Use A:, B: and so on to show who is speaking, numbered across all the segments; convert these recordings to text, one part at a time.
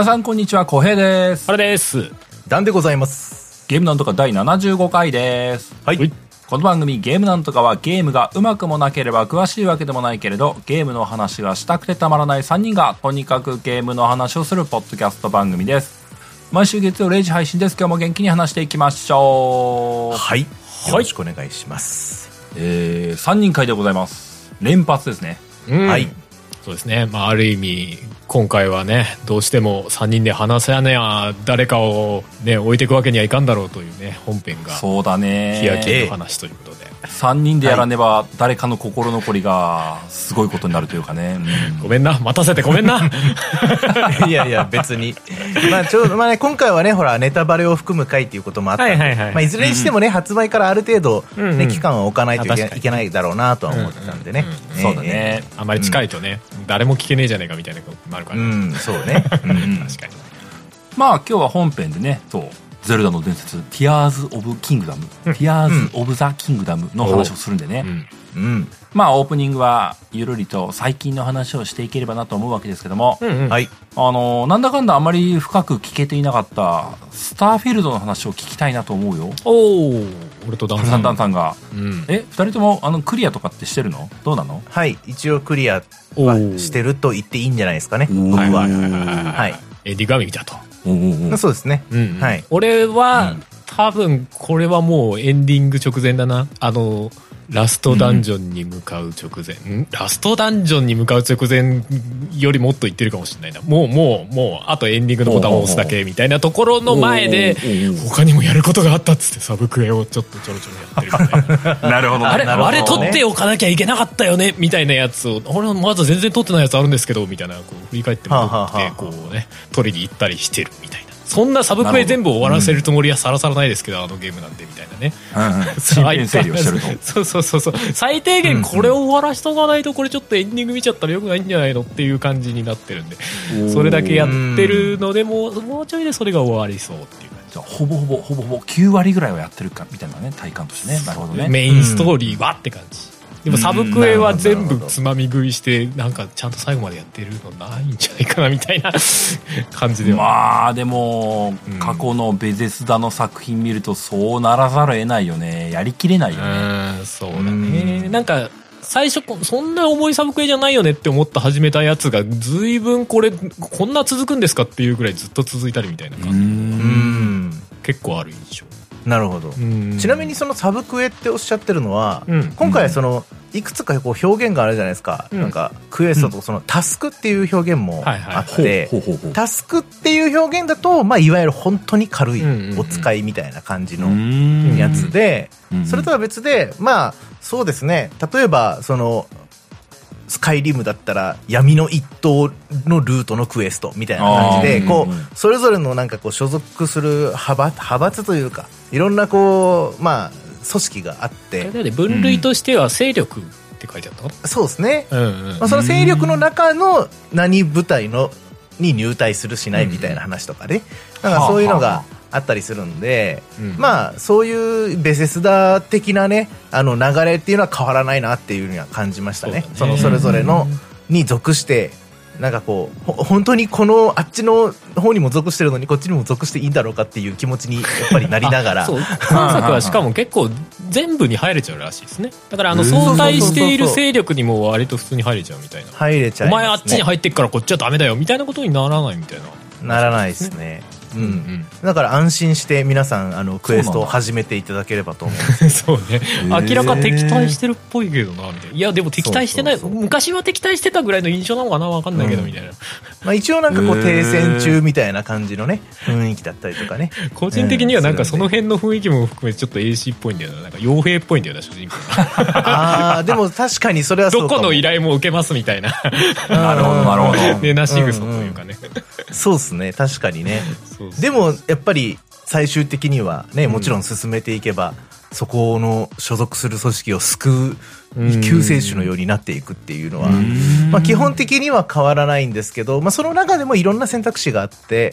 A: 皆さんこんにちは、小平です。
B: あれです。
C: ダンでございます。
A: ゲームなんとか第75回です。
C: はい。
B: はい
A: この番組ゲームなんとかはゲームがうまくもなければ詳しいわけでもないけれど、ゲームの話がしたくてたまらない3人がとにかくゲームの話をするポッドキャスト番組です。毎週月曜0時配信です。今日も元気に話していきましょう。
C: はい。よろしくお願いします。
A: えー、3人会でございます。連発ですね。
B: うん
C: はい。
B: そうですね。まあ、ある意味、今回はね、どうしても3人で話せやねや、誰かをね、置いていくわけにはいかんだろうというね、本編が、
A: そうだね。
B: 日焼けの話ということで。
A: 3人でやらねば誰かの心残りがすごいことになるというかね。うん
B: ごめんな、待たせてごめんな。
C: いやいや、別に。まあ、ちょうど、まあね、今回はね、ほら、ネタバレを含む回っていうこともあったんで、
B: はいはいはい
C: まあ、いずれにしてもね、発売からある程度、ね、
B: うんうん
C: 期間を置かないといけないだろうなとは思ってたんでね。
B: うん
C: ええ
A: そうだ。ね。
B: あまり近いとね、誰も聞けねえじゃねえかみたいなこともあるからね。
C: うん、そうね。うん
A: うん
B: 確かに。
A: まあ今日は本編でね、そう、ゼルダの伝説、Tears of Kingdom、Tears of the Kingdom の話をするんでね。
B: うん。
C: うん。
A: まあオープニングはゆるりと最近の話をしていければなと思うわけですけども。
C: はい。
A: あの、なんだかんだあまり深く聞けていなかった、スターフィールドの話を聞きたいなと思うよ。
B: おお俺とダンさん。
A: サンさんが。
B: うん。
A: え、二人ともあのクリアとかってしてるの？どうなの？
C: はい。一応クリアはしてると言っていいんじゃないですかね。僕は。
B: はい。エディガミ見たと。
A: おうおうおう
C: そうですね。
B: うんうん
C: はい。
B: 俺は、
A: うん
B: 多分これはもうエンディング直前だなあのラストダンジョンに向かう直前、ん。ラストダンジョンに向かう直前よりもっと言ってるかもしれないな。もうもうもうあとエンディングのボタンを押すだけみたいなところの前で他にもやることがあったっつってサブクエをちょっとちょろちょろやってるみたいな。
A: なるほどね。
B: あれ、あれ取っておかなきゃいけなかったよね？みたいなやつを俺はまだ全然取ってないやつあるんですけどみたいなこう振り返って戻ってこうね取りに行ったりしてるみたいなそんなサブクエ全部終わらせるつもりはさらさらないですけど、あのゲームなんでみたいなね。そうそうそうそう最低限これを終わらしとかないとこれちょっとエンディング見ちゃったらよくないんじゃないのっていう感じになってるんで。それだけやってるのでもうもうちょいでそれが終わりそうっていう
A: ほぼほぼほぼほぼ9割ぐらいはやってるかみたいなね体感としてね。なるほどね。
B: メインストーリーはって感じ、でもサブクエは全部つまみ食いしてなんかちゃんと最後までやってるのないんじゃないかなみたいな 感じでは、
A: まあでも
B: うん
A: 過去のベゼスダの作品見るとそうならざるを得ないよね。やりきれないよね。
B: うんそうだね。なんか最初こそんな重いサブクエじゃないよねって思って始めたやつが随分これこんな続くんですかっていうぐらいずっと続いたりみたいな
A: う
B: 感じ、
C: うん。ん。
B: 結構ある印象
C: なるほど。
B: うん。
C: ちなみにそのサブクエっておっしゃってるのは、
B: うん。
C: 今回そのいくつかこう表現があるじゃないですか、
B: うん。
C: なんかクエストとそのタスクっていう表現もあって、タスクっていう表現だと、まあ、いわゆる本当に軽いお使いみたいな感じの
A: ん。
C: やつで、
A: うん。
C: それとは別でまあそうですね。例えばそのスカイリムだったら闇の一党のルートのクエストみたいな感じでこ
A: う
C: それぞれのなんかこう所属する派閥派閥というかいろんなこうまあ組織があって。
B: 分類としては勢力って書いてあったか
C: そうですね、
B: なうんうん。
C: まあ、その勢力の中の何部隊のに入隊するしないみたいな話とかね、なんかそういうのがあったりするんで、
B: うん。
C: まあそういうベセスダ的なねあの流れっていうのは変わらないなっていうふうには感じましたね。
B: そね。
C: そのそれぞれのに属してなんかこうほ本当にこのあっちの方にも属してるのにこっちにも属していいんだろうかっていう気持ちにやっぱりなりながら。
B: そう。今作はしかも結構全部に入れちゃうらしいですね。だからあの
A: うん。
B: 相対している勢力にも割と普通に入れちゃうみたいな。
C: 入れちゃ
B: お
C: います、ね、
B: 前あっちに入ってっからこっちはダメだよみたいなことにならないみたいな。
C: ならないですねうん、
B: うん。
C: だから安心して皆さんあのクエストを始めていただければと思う。
B: そうね。
A: ー。
B: 明らか敵対してるっぽいけどなみたいな。いやでも敵対してない。
C: そうそうそう。
B: 昔は敵対してたぐらいの印象なのかなわかんないけど
C: うん。
B: みたいな。
C: まあ一応なんかこう停戦中みたいな感じのね雰囲気だったりとかね。
B: 個人的にはなんか
C: うん
B: その辺の雰囲気も含めてちょっと AC っぽいんだよな。なんか傭兵っぽいんだよな主人公が。
C: ああでも確かにそれはそう
B: どこの依頼も受けますみたいな。
A: なるほどなるほど。
B: ねなし草というかね。
C: そうですね確かにね。
B: そうそう
C: でもやっぱり最終的にはねもちろん進めていけば、そこの所属する組織を救
B: うん
C: う救世主のようになっていくっていうのは、
A: ん。
C: まあ、基本的には変わらないんですけど、まあ、その中でもいろんな選択肢があって、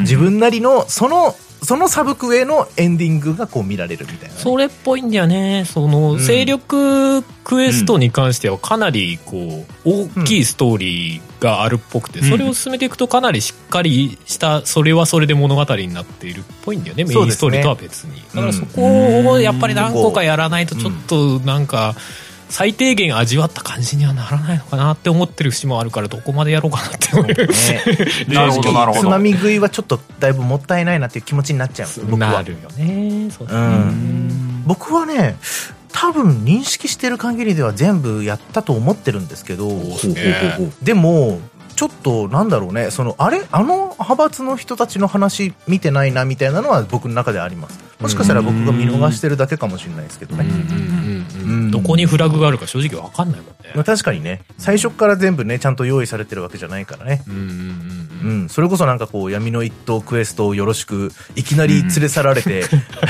C: 自分なりのそのそのサブクエのエンディングがこう見られるみたいなね、
B: それっぽいんだよね。その、
C: うん。
B: 勢力クエストに関してはかなりこう大きいストーリーがあるっぽくて、
A: うん。
B: それを進めていくとかなりしっかりしたそれはそれで物語になっているっぽいんだよねメインストーリーとは別に、だからそこをやっぱり何個かやらないとちょっとなんか最低限味わった感じにはならないのかなって思ってる節もあるからどこまでやろうかなって思う。
C: ね。
A: なるほどなるほど。
C: つまみ食いはちょっとだいぶもったいないなっていう気持ちになっちゃう。僕は。
B: なるよねそう
C: 僕はね多分認識してる限りでは全部やったと思ってるんですけど
B: すげえ
C: でもちょっとなんだろうね。そのあれ？あの派閥の人たちの話見てないなみたいなのは僕の中でありますもしかしたら僕が見逃してるだけかもしれないですけどね、
B: うんうんうん
C: うん
B: どこにフラグがあるか正直わかんないもんね。
C: まあ、確かにね最初から全部ねちゃんと用意されてるわけじゃないからね。
B: うんうんうんうん。
C: うん、それこそなんかこう闇の一等クエストをよろしくいきなり連れ去られて、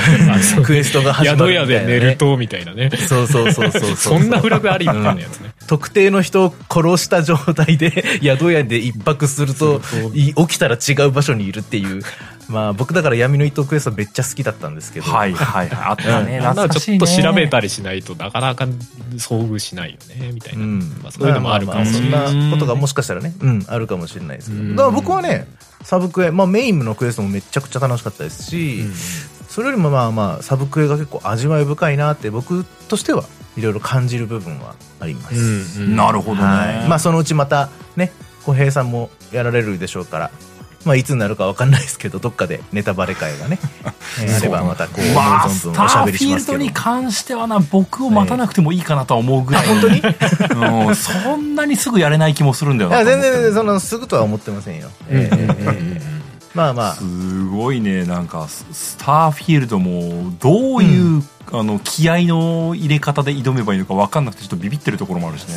C: クエストが始ま
B: 宿屋
C: るみたいな、ね、
B: で寝るとみたいなね。
C: そうそうそうそう
B: そんなフラグありみたいなやつね。
C: 特定の人を殺した状態で宿屋で一泊すると起きたら違う場所にいるっていうまあ僕だから闇の一等クエストめっちゃ好きだったんですけど、
A: はいはいはいあったね。
B: あん。なの
A: 懐かしいね。
B: ちょっと調べたりしないとなかなか遭遇しないよねみたいうな、
C: ん。
B: まあ、そういうのもあるかもしれない、
C: まあまあまあそんなことがもしかしたらね、うん、あるかもしれないですけど。
B: うん
C: だから僕はねサブクエ、まあ、メインのクエストもめちゃくちゃ楽しかったですし、それよりもまあまあサブクエが結構味わい深いなって僕としてはいろいろ感じる部分はあります、
B: うんうん。
A: なるほどね、
C: はい。まあそのうちまたね小平さんもやられるでしょうからまあいつになるかわかんないですけどどっかでネタバレ会がね えーあればまたこう思存
A: スタ
C: 分おしゃべ
A: ーフィール
C: りしますけど
A: ドに関してはな、僕を待たなくてもいいかなとは思うぐらい。
C: 本当に？
A: そんなにすぐやれない気もするんだよな。
C: 全然全然そのすぐとは思ってませんよ、えーえーえーまあまあ
A: すごいね、なんか、ススターフィールドも、どういう、あの、気合の入れ方で挑めばいいのか分かんなくて、ちょっとビビってるところもあるしね。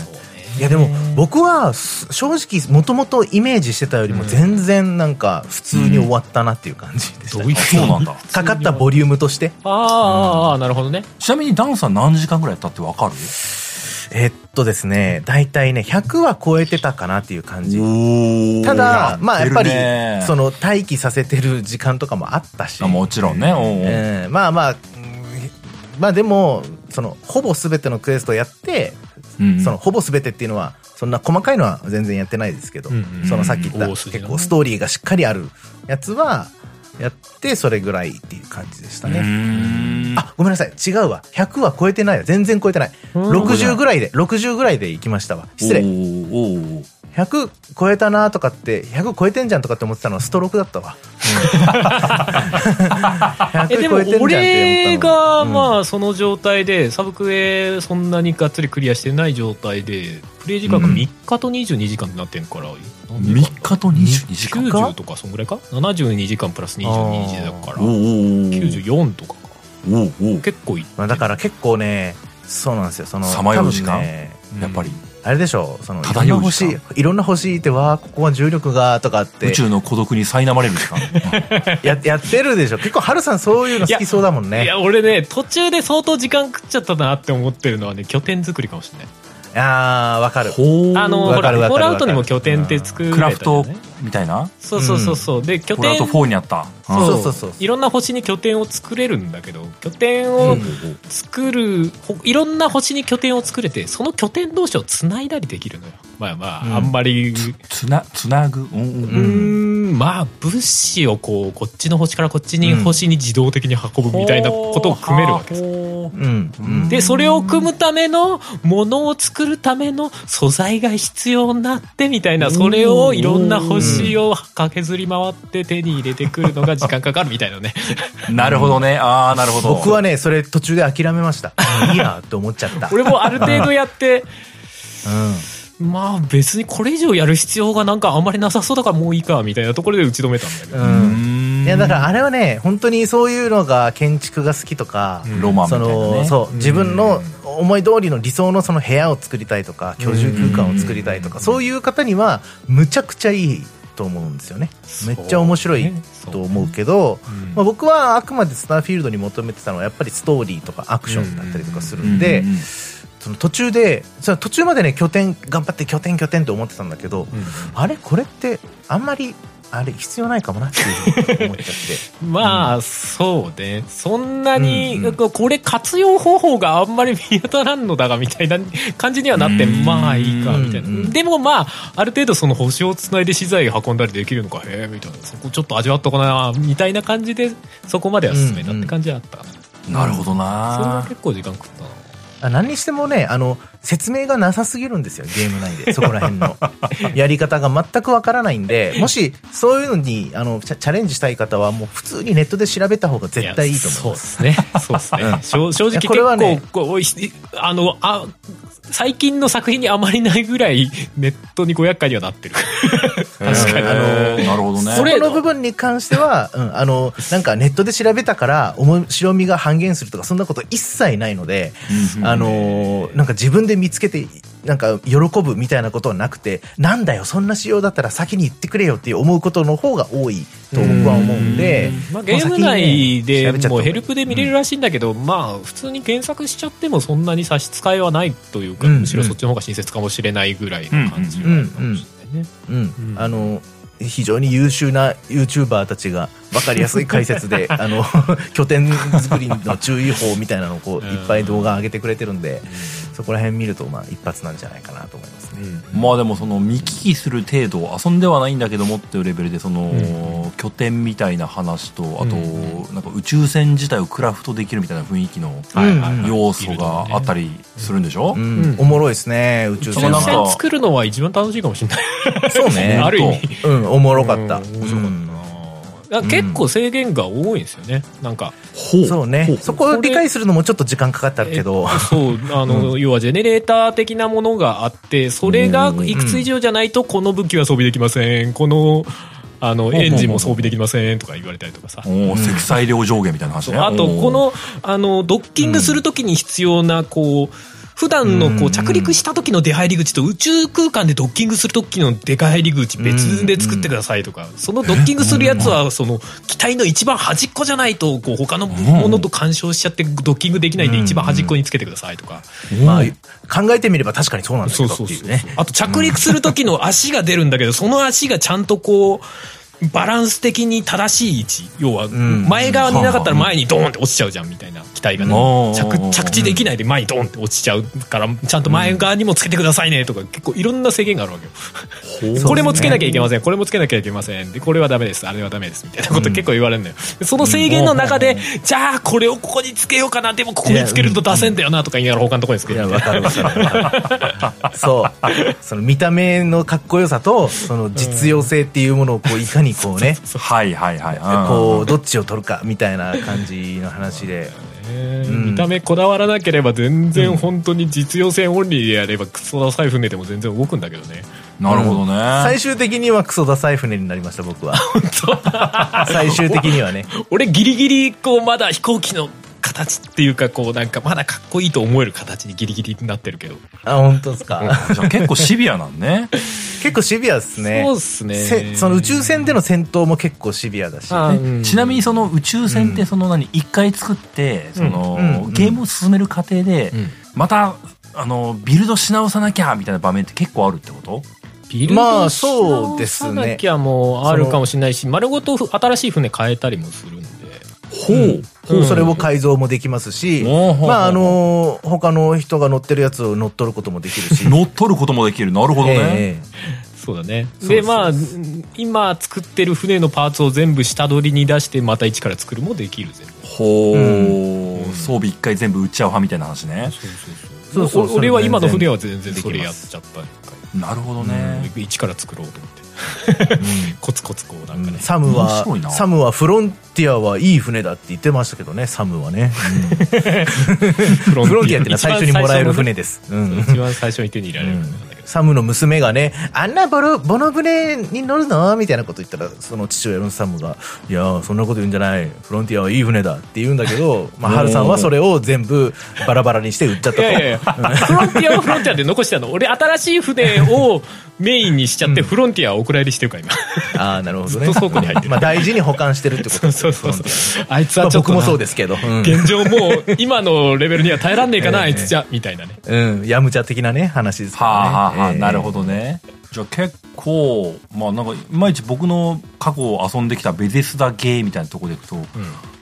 C: いやでも僕はす正直もともとイメージしてたよりも全然なんか普通に終わったなっていう感じでした、
B: どういう
A: そうなんだ。
C: かかったボリュームとして。
B: あーあーなるほどね。
A: ちなみにダンさん何時間ぐらいやったって分かる？
C: えっとですね大体ね100は超えてたかなっていう感じ。
A: お
C: ただまあやっぱりそ
A: の、
C: の待機させてる時間とかもあったし。
A: あもちろんね。おうおう。
C: えーまあまあうんまあでもそのほぼ全てのクエストやって、
A: うん
C: そのほぼ全てっていうのはそんな細かいのは全然やってないですけど、そのさっき言った結構ストーリーがしっかりあるやつはやってそれぐらいっていう感じでした
A: う
C: ね、あごめんなさい。違うわ。100は超えてない。わ全然超えてない。
B: うん。
C: 60ぐらいで60ぐらいで行きましたわ。失礼100超えたなとかって100超えてんじゃんとかって思ってたのはストロークだったわ、100
B: えでも
C: 超えてんじゃんって思
B: 俺
C: ったの。は
B: が
C: うん。
B: まあその状態でサブクエそんなにがっつりクリアしてない状態でプレイ時間が3日と22時間になってんから、
A: 3日と22時間か
B: ？90とかそんぐらいか？72時間プラス22時だから
A: おーおー
B: 94とかか。結構いって
C: まあ、だから結構ねそうなんですよ。その
A: さまよう時間？
C: 多分ね
A: やっぱり
C: あれでしょそのいろんな星
A: 間
C: いろんな星いてわあここは重力がとかって。
A: 宇宙の孤独に苛まれる時間。
C: ややってるでしょ。結構ハルさんそういうの好きそうだもんね。
B: いや俺ね途中で相当時間食っちゃったなって思ってるのはね拠点作りかもしれない
C: あーわかる。
A: ほ
B: あのほ
C: ら
B: フォールアウトにも拠点って作れた
A: クラフトみたいな？
B: そうそうそうそう。で拠点。
A: フォールアウト4にあった。
C: そう。そうそうそう
B: いろんな星に拠点を作れるんだけど拠点を作る、ほいろんな星に拠点を作れてその拠点同士をつないだりできるのよ。まあまあ、
C: うん。
B: あんまり。
A: つなつなぐ？うんうん
B: まあ物資をこうこっちの星からこっちに星に自動的に運ぶみたいなことを組めるわけです、
C: うん。うん。
B: でそれを組むためのものを作るための素材が必要になってみたいなそれをいろんな星を駆けずり回って手に入れてくるのが時間かかるみたいなね。
A: なるほどね。ああなるほど。
C: 僕はねそれ途中で諦めました。いいやって思っちゃった。
B: 俺もある程度やって
C: うん
B: まあ別にこれ以上やる必要がなんかあんまりなさそうだからもういいかみたいなところで打ち止めたんだけど、
C: う
A: うん。ん
C: いやだからあれはね本当にそういうのが建築が好きとか、
B: うん。
A: ロマンみた
C: そ
A: いなね
C: のそう自分の思い通りの理想のその部屋を作りたいとか居住空間を作りたいとかそういう方にはむちゃくちゃいいと思うんですよね。めっちゃ面白いと思うけど、
B: うん。
C: まあ、僕はあくまでスターフィールドに求めてたのはやっぱりストーリーとかアクションだったりとかするんで、
A: うんうんうん
C: その途中でその途中までね拠点頑張って拠点拠点って思ってたんだけど、あれ？これってあんまりあれ必要ないかもなって思っちゃって
B: まあ、そうね。そんなに、
C: うんうん
B: これ活用方法があんまり見当たらんのだが、みたいな感じにはなって、
A: うん
B: まあいいか、みたいな。
C: うんうん
B: でもまあ、ある程度その星をつないで資材運んだりできるのか、へえ、みたいな。そこちょっと味わっとこな、みたいな感じで、そこまでは進めたって感じはあったかな。
A: なるほど
B: それは
A: な
B: 結構時間食ったな。
C: あ何にしてもね、あの、説明がなさすぎるんですよ、ゲーム内で。そこら辺の。やり方が全くわからないんで、もし、そういうのに、あの、チャレンジしたい方は、もう普通にネットで調べた方が絶対いいと思います。
B: そうですね。そうですね。正正直
C: これはね
B: あの、あ、最近の作品にあまりないぐらいネットに500回にはなってる。確かに。
C: あの
A: なるほどね。
C: それの部分に関しては、うん、あの、なんかネットで調べたから面白みが半減するとか、そんなこと一切ないので、
A: うん。
C: あの、なんか自分で見つけて、なんか喜ぶみたいなことはなくて、なんだよ、そんな仕様だったら先に言ってくれよって思うことの方が多いと僕は思うんで、
B: まあ、ゲーム内で
C: もう
B: ヘルプで見れるらしいんだけど、まあ普通に検索しちゃってもそんなに差し支えはないというか、
C: うん。
B: むしろそっちの方が親切かもしれないぐらいの感じはあるかもしれないね。
C: うん、
B: うん
C: あの、非常に優秀な YouTuber たちが分かりやすい解説で、あの、拠点作りの注意報みたいなのをこう、
B: うん。
C: いっぱい動画上げてくれてるんで、そこら辺見ると、まあ、一発なんじゃないかなと思いますね。
A: まあでもその見聞きする程度遊んではないんだけどもっていうレベルでその、
B: うん。
A: 拠点みたいな話とあと、
B: うん。
A: なんか宇宙船自体をクラフトできるみたいな雰囲気の要素があったりするんでしょ、
C: うん。
B: うん。
C: おもろいですね、宇宙
B: 宇宙
C: 船
B: 作るのは一番楽しいかもしれない。
C: そうね。
B: ある意味。
C: うん、おもろかった。
B: うん。面白かった結構制限が多いんですよね。なんか、
A: ほ
C: そうね。そこを理解するのもちょっと時間かかったけど。
B: え、そう、あの、要はジェネレーター的なものがあって、それがいくつ以上じゃないと、この武器は装備できません。この、あの、エンジンも装備できませんとか言われたりとかさ。
A: 積載量上限みたいな話ね。
B: あと、この、あの、ドッキングするときに必要な、こう、普段のこ
C: う
B: うん着陸した時の出入り口と宇宙空間でドッキングする時の出入り口別で作ってくださいとか、そのドッキングするやつはその機体の一番端っこじゃないとこう他のものと干渉しちゃってドッキングできないんで一番端っこにつけてくださいとか。
C: まあ、考えてみれば確かにそうなんだけどね。
B: あと着陸する時の足が出るんだけど、その足がちゃんとこう、バランス的に正しい位置。要は、
C: ん
B: 前側になかったら前にドーンって落ちちゃうじゃんみたいな機体がね
A: うん。
B: 着着地できないで前にドーンって落ちちゃうから、ちゃんと前側にもつけてくださいねとか、結構いろんな制限があるわけよ。これもつけなきゃいけません。これもつけなきゃいけません。で、これはダメです。あれはダメです。みたいなこと結構言われるのよ。でその制限の中で、じゃあこれをここにつけようかな。でもここにつけると出せんだよなとか言いながら他のところにつけ
C: いや、
B: るみたいな。
C: わかるわかるわかる。そう。その見た目のかっこよさと、その実用性っていうものをこう、いかにこうね、
A: はいはいはいうん
C: こう、どっちを取るかみたいな感じの話で。
B: ね
C: うん
B: 見た目こだわらなければ全然本当に実用性オンリーでやればクソダサい船でも全然動くんだけどね。
A: なるほどね、
C: 最終的にはクソダサい船になりました、僕は。最終的にはね。
B: 俺ギリギリこうまだ飛行機の形っていうかこうなんかまだかっこいいと思える形にギリギリになってるけど。
C: あ、本当ですか？
A: じゃあ結構シビアなんね
C: 結構シビアですね。
B: そうっすね。
C: せその宇宙船での戦闘も結構シビアだし。
B: あうん
A: ちなみにその宇宙船ってその何一回作ってその
C: うんうん
A: ゲームを進める過程で
B: うん
A: またあのビルドし直さなきゃみたいな場面って結構あるってこと？
B: ビル
C: まあ
B: ドし
C: そうですね
B: 直さなきゃもうあるかもしれないし、丸ごと新しい船変えたりもするんで。
A: ほう。
C: うん。それを改造もできますし、まああの他の人が乗ってるやつを乗っ取ることもできるし。
A: 乗っ取ることもできる。なるほどね、
C: え
B: そうだね。
C: そう
B: で、
C: そう
B: まあ、今作ってる船のパーツを全部下取りに出して、また一から作るもできる全部。
A: ほう、
C: うん。
A: 装備一回全部売っちゃう派みたいな話ね。
C: そうそう
B: お俺は今の
C: それ
B: 船は全然それやっちゃった一
A: なるほど
B: 回
A: ね、
B: うん。一から作ろうと思って。コツコツこうなんかね。
C: サム
A: 面
C: はサムはフロンティアはいい船だって言ってましたけどねサムはね、
B: フ
C: フロンティアってのは最初にもらえる船
B: で。
C: です、うん
B: 一番最初に手に入れられる船なんだけど。
C: サムの娘がね、あんなボロ、ボノ船に乗るの？みたいなこと言ったら、その父親のサムが、いやー、そんなこと言うんじゃない。フロンティアはいい船だって言うんだけど、まあ、ハルさんはそれを全部バラバラにして売っちゃったと。
B: いやいやいやフロンティアはフロンティアで残してたの。俺新しい船をメインにしちゃって、フロンティアをお蔵入りしてるから今。
C: ああ、なるほどね。
B: ずっと倉庫に入ってる
C: まあ、大事に保管してるってことですよ
B: そうそうそう。あいつはちょっとな
C: もそうですけど。うん。
B: 現状もう今のレベルには耐えらんねえかな、
C: ええ
B: あいつじゃ、みたいなね。
C: うん。ヤムチャ的なね、話ですか
A: はあ、はあはあ、
C: ええ
A: なるほどね。じゃあ結構、まあなんか、いまいち僕の過去を遊んできたベゼスダゲーみたいなところでいくと、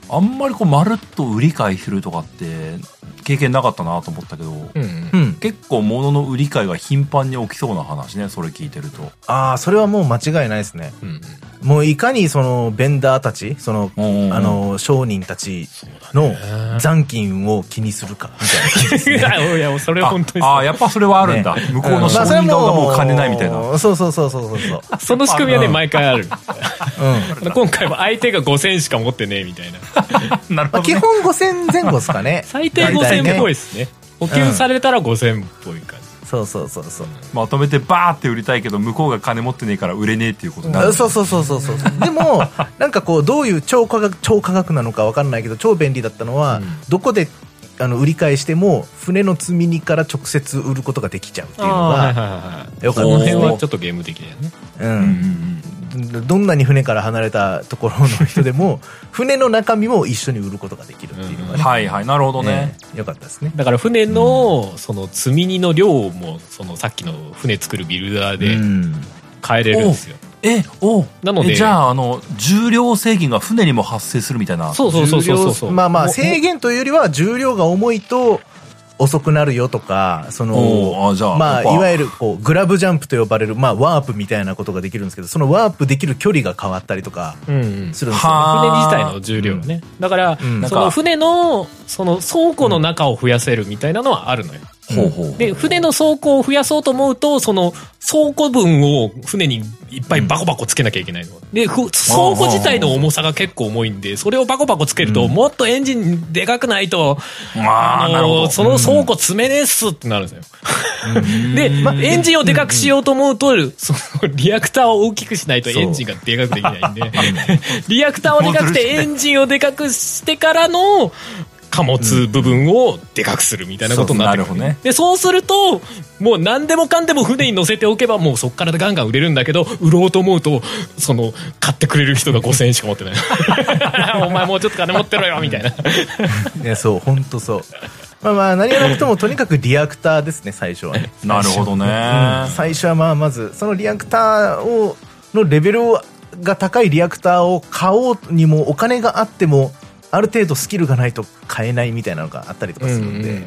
A: あんまりこう、まるっと売り買いするとかって、経験なかったなと思ったけど、
B: うんうん
C: うん。
A: 結構物の売り買いが頻繁に起きそうな話ね、それ聞いてると。
C: ああ、それはもう間違いないですね。
B: うんうん
C: もういかにそのベンダーたち、その、
A: うんうんうん
C: あの、商人たちの残金を気にするか、みたいな ね。
B: いや、それは本当に
A: ああ、やっぱそれはあるんだ。
C: ね
A: 向こうの商人側がもう金ないみたいな。
C: もうそうそうそうそうそうそう。
B: その仕組みはね、毎回ある。
C: うん。
B: 今回も相手が5000しか持ってねえみたいな。
C: まあ、
A: なるほど、ね。
C: 基本5000前後ですかね。
B: 最低
C: 大体ね
B: 5000っぽいですね。補給されたら5000っぽい感じ。
C: そうそうそうそう。
A: まとめてバーって売りたいけど、向こうが金持ってねえから売れねえっていうことになる。
C: そうそうそうそうそう。でも、なんかこう、どういう超価格、超価格なのかわかんないけど、超便利だったのは、
B: うん
C: どこで、あの、売り買いしても、船の積み荷から直接売ることができちゃうっていうのが、
B: はいはいはい。
C: よか
B: この
C: ったですね。
B: 辺はちょっとゲーム的だよね。
C: う
A: うんうん
C: ん。どんなに船から離れたところの人でも、船の中身も一緒に売ることができるっていうのが
A: うん。
C: ね。
A: はいはい、なるほどね。
C: ねよかったですね。
B: だから船の、その積み荷の量も、そのさっきの船作るビルダーで
C: うん
B: 変えれるんですよ。
A: え、お
B: なので
A: えじゃあ、あの、重量制限が船にも発生するみたいな。
B: そうそうそうそうそう
C: まあまあ、
B: も
C: 制限というよりは、重量が重いと、遅くなるよとか、そ
A: お
C: の
A: ーあ
C: まあ、いわゆる、こう、グラブジャンプと呼ばれる、まあ、ワープみたいなことができるんですけど、そのワープできる距離が変わったりとか
B: うんうん。
C: するんですよね。
A: はあ
B: 船自体の重量ね。だから、
C: うん
B: その船の、その倉庫の中を増やせるみたいなのはあるのよ。
A: ほうほう。
B: で、船の倉庫を増やそうと思うと、その倉庫分を船にいっぱいバコバコつけなきゃいけないの。で、ふ倉庫自体の重さが結構重いんで、それをバコバコつけると、もっとエンジンでかくないと、
A: あーなるほど。
B: その倉庫詰めねえっすってなるんですよ。で、まエンジンをでかくしようと思うと、そのリアクターを大きくしないとエンジンがでかくできないんで、リアクターをでかくて。エンジンをでかくしてからの、貨物部分をでかくするみたいなことになって
A: ね
B: で、そうすると、もう何でもかんでも船に乗せておけば、もうそっからガンガン売れるんだけど、売ろうと思うと、その、買ってくれる人が5000円しか持ってない。お前もうちょっと金持ってろよ、みたいな。
C: い や、そう、本当そう。まあまあ、何はなくとも、とにかくリアクターですね、最初はね。
A: なるほどね。
C: うん最初はまあ、まず、そのリアクターを、のレベルが高いリアクターを買おうにも、お金があっても、ある程度スキルがないと買えないみたいなのがあったりとかするんで、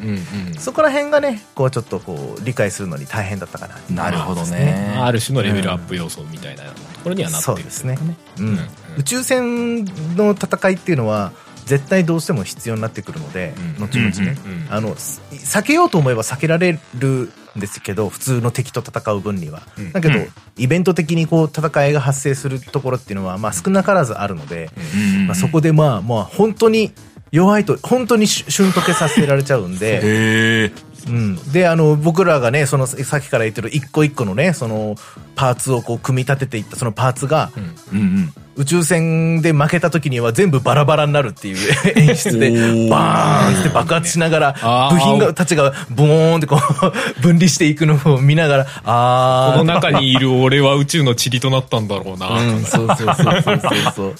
C: そこら辺がね、こうちょっとこう理解するのに大変だったかな。っていうのは
A: なるほどね。
B: ある種のレベルアップ要素みたいなところにはなってる
C: そうですね。うん
B: うん
C: 宇宙船の戦いっていうのは絶対どうしても必要になってくるので、
B: うん。
C: 後々ね、
B: うんうん
C: あのす避けようと思えば避けられるんですけど普通の敵と戦う分には、
B: うん。
C: だけど、
A: うん。
C: イベント的にこう戦いが発生するところっていうのは、まあ、少なからずあるので、
A: うん
C: まあ、そこでまあまあ本当に弱いと本当にし瞬時計させられちゃうんで。うん、であの僕らがねそのさっきから言ってる一個一個のねそのパーツをこう組み立てていったそのパーツが、
A: うんうん。
C: 宇宙船で負けた時には全部バラバラになるっていう 演出でバーンって爆発しながら部品がたちがボーンってこう 分離していくのを見ながらあー。
B: この中にいる俺は宇宙の塵となったんだろうな。
C: うん、そうそうそうそうそう。そ う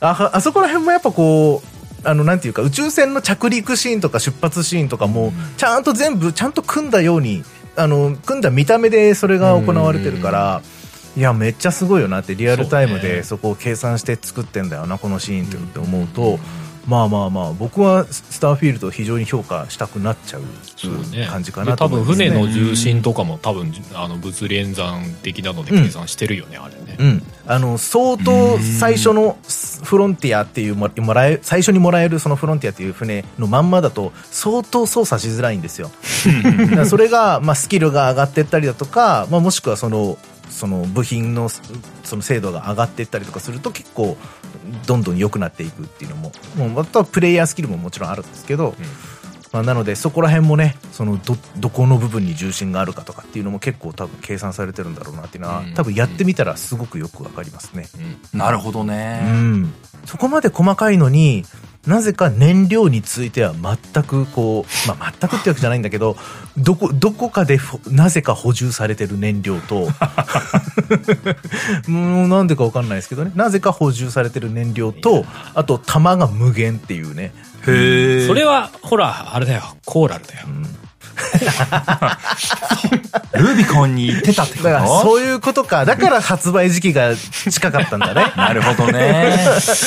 C: ああそこら辺もやっぱこうあのなんていうか宇宙船の着陸シーンとか出発シーンとかもちゃんと全部ちゃんと組んだようにあの組んだ見た目でそれが行われてるからいやめっちゃすごいよなってリアルタイムでそこを計算して作ってんだよなこのシーンってって思うと。まあまあまあ僕はスターフィールドを非常に評価したくなっちゃう。感じか
B: で多分
C: なと思いますね。
B: 船の重心とかも多分、あの、物理演算的なので計算してるよね、あれね。
C: うん、あの相当最初のフロンティアっていうももらえ最初にもらえるそのフロンティアっていう船のまんまだと相当操作しづらいんですよ。それが、まあ、スキルが上がっていったりだとか、まあ、もしくはそのその部品のその精度が上がっていったりとかすると結構どんどん良くなっていくっていうのももうまたプレイヤースキルももちろんあるんですけど、まあ、なのでそこら辺もねそのどどこの部分に重心があるかとかっていうのも結構多分計算されてるんだろうなっていうのは、
B: うん。
C: 多分やってみたらすごくよくわかりますね、
A: なるほど
C: う
A: ね。
C: ん、そこまで細かいのになぜか燃料については全くこう、まあ、全くってわけじゃないんだけどどこどこかでふなぜか補充されてる燃料と もうなんでかわかんないですけどね。なぜか補充されてる燃料とあと弾が無限っていうね。
A: へえ。
B: それは、ほら、あれだよ、コーラルだよ。
A: ルービコンに行ってたってこ
C: だから
A: と
C: そういうことか。だから発売時期が近かったんだね。
A: なるほどね。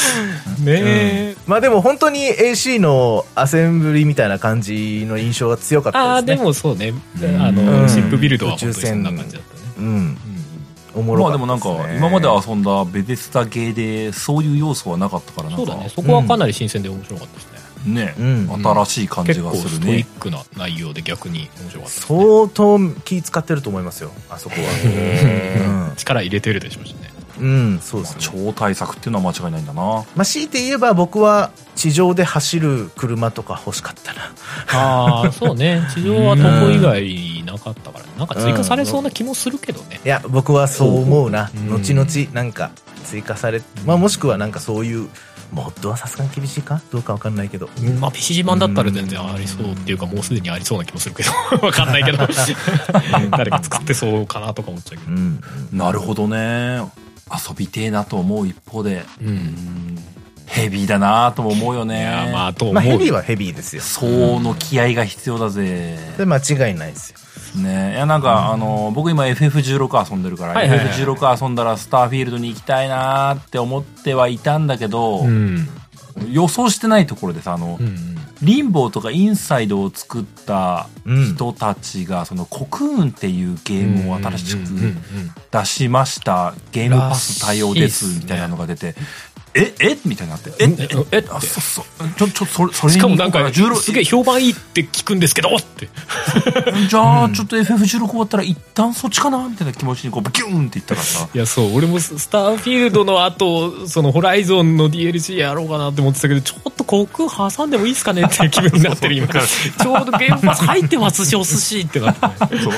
B: ねえ、
C: まあでも本当に AC のアセンブリみたいな感じの印象が強かったですね。
B: ああでもそうねあ
C: うん
B: のシップビルドは本当にそんな感じだったね
C: うん。おもろ
A: まあでも。なんか、今まで遊んだベゼスタゲーで、そういう要素はなかったからなんか、
B: そうだねそこはかなり新鮮で面白かったですね、
A: ね、
C: うん
A: 新しい感じがする
B: ストイッ
A: ね。
B: クな内容で逆に面白かった
C: 相当気使ってると思いますよ、あそこは。
B: 力入れてるでしょうしね
C: うん。うん、そうですね。
A: 超大作っていうのは間違いないんだな。
C: まあ強いて言えば僕は地上で走る車とか欲しかったな。
B: ああそうね 地上は東宝以外なかったからねなんか追加されそうな気もするけどね、
C: いや、僕はそう思うな。
B: うん
C: 後々なんか追加され、まあもしくはなんかそういう、モッドはさすがに厳しいかどうかわかんないけど。
B: まあ PC 版だったら全然ありそうっていうかもうすでにありそうな気もするけど わかんないけど 誰か作ってそうかなとか思っちゃうけど
C: うん。
A: なるほどね。遊びてえなと思う一方で、
B: うん
A: うんヘビーだなとも思うよね。
B: いやまあと思う、
C: まあヘビーはヘビーですよ。
A: そうの気合が必要だぜ。
C: で間違いないですよ。
A: ね。いやなんか、あの僕今 FF16 遊んでるから、
B: はいはいはい
A: FF16 遊んだらスターフィールドに行きたいなーって思ってはいたんだけど、
B: うん。
A: 予想してないところでさあの、
B: うん
A: リンボーとかインサイドを作った
C: うん。
A: 人たちが、そのコクーンっていうゲームを新しく
B: うんうんうん
A: 出しました。ゲームパス対応ですみたいなのが出て、ええみたいになって、え
B: うん
A: え
B: え
A: あそそちょちょそれそれに
B: しかもなんか
A: 16
B: すげえ評判いいって聞くんですけどって。
A: じゃあ、ちょっと FF16 終わったら一旦そっちかなみたいな気持ちにこう、ビューンっていったからさ。
B: いやそう。俺もススターフィールドの後そのホライゾンの DLC やろうかなって思ってたけどちょっと航空挟んでもいいですかねって気分になってる今。ちょうどゲームパス入ってますしお寿司ってなって。ね
A: そ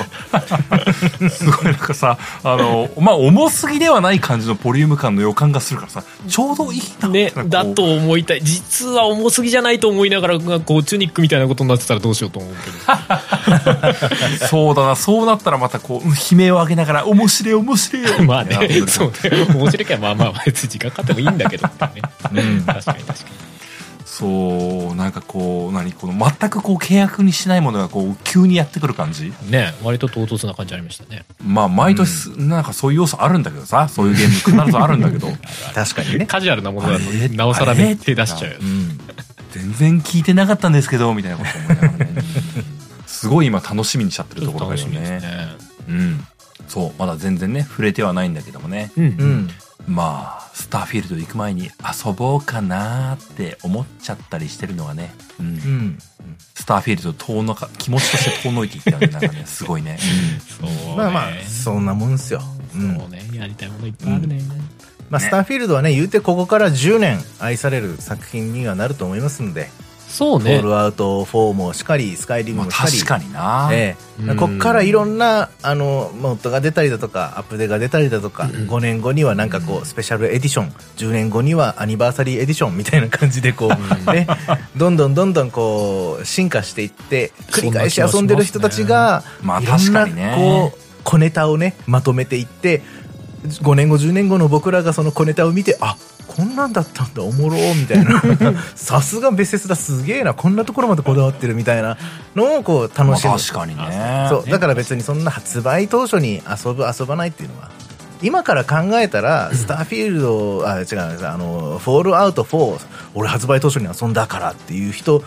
A: う。すごいなんかさ、あの、まあ、重すぎではない感じのボリューム感の予感がするからさ、ちょうどいいな。
B: ねだと思いたい。実は重すぎじゃないと思いながらこうチュニックみたいなことになってたらどうしようと思うけど。
A: そうだな、そうなったらまたこう、悲鳴を上げながら、面白い面白い。よ
B: まあね。そうね。面白いけどまあまあ別に時間かかってもいいんだけどね。
C: うん。
B: 確かに確か
A: そう、なんかこう、何、この全くこう、契約にしないものがこう、急にやってくる感じ
B: にね割と唐突な感じありましたね
A: まあ、毎年、なんかそういう要素あるんだけどさ、そういうゲーム必ずあるんだけど、
C: 確かにね。
B: カジュアルなものだとなおさらね手出しちゃうよ
C: うん。
A: 全然聞いてなかったんですけど、みたいなこと思いながらね。すごい今楽しみにしちゃってるところだよね。
B: ね
A: うん。そう、まだ全然ね、触れてはないんだけどもね。
B: うん
C: うん。
A: まあ、スターフィールド行く前に遊ぼうかなーって思っちゃったりしてるのがね、うん
C: うん。
A: スターフィールド遠のか、気持ちとして遠のいていったよね、なんかね、すごいね。
B: そうね
C: まあまあ、そんなもんですよ。うん。
B: そうねやりたいものいっぱいあるね
C: まあ、
A: ね
C: スターフィールドはね、言うてここから10年愛される作品にはなると思いますんで、
B: そうね。
C: フォールアウト4もしかり、スカイリム
A: まあ
C: もしかり。
A: 確かにな、
C: ええ、
B: うん。
C: こっからいろんなあのモッドが出たりだとかアップデが出たりだとか、5年後にはなんかこうスペシャルエディション10年後にはアニバーサリーエディションみたいな感じでこう、ね、どんどんどんどんこう進化していって繰り返し遊んでる人たちが
A: まあ
C: いろんな
A: 確かにね。
C: こう小ネタをねまとめていって5年後10年後の僕らがその小ネタを見てあこんなんだったんだおもろみたいな。さすがベセスだすげえなこんなところまでこだわってるみたいなのをこう
A: まあ
C: 楽しむ、
A: 確かにね。
C: そう。だから別にそんな発売当初に遊ぶ遊ばないっていうのは今から考えたらスターフィールドあ違うあのフォールアウト4俺発売当初に遊んだからっていう人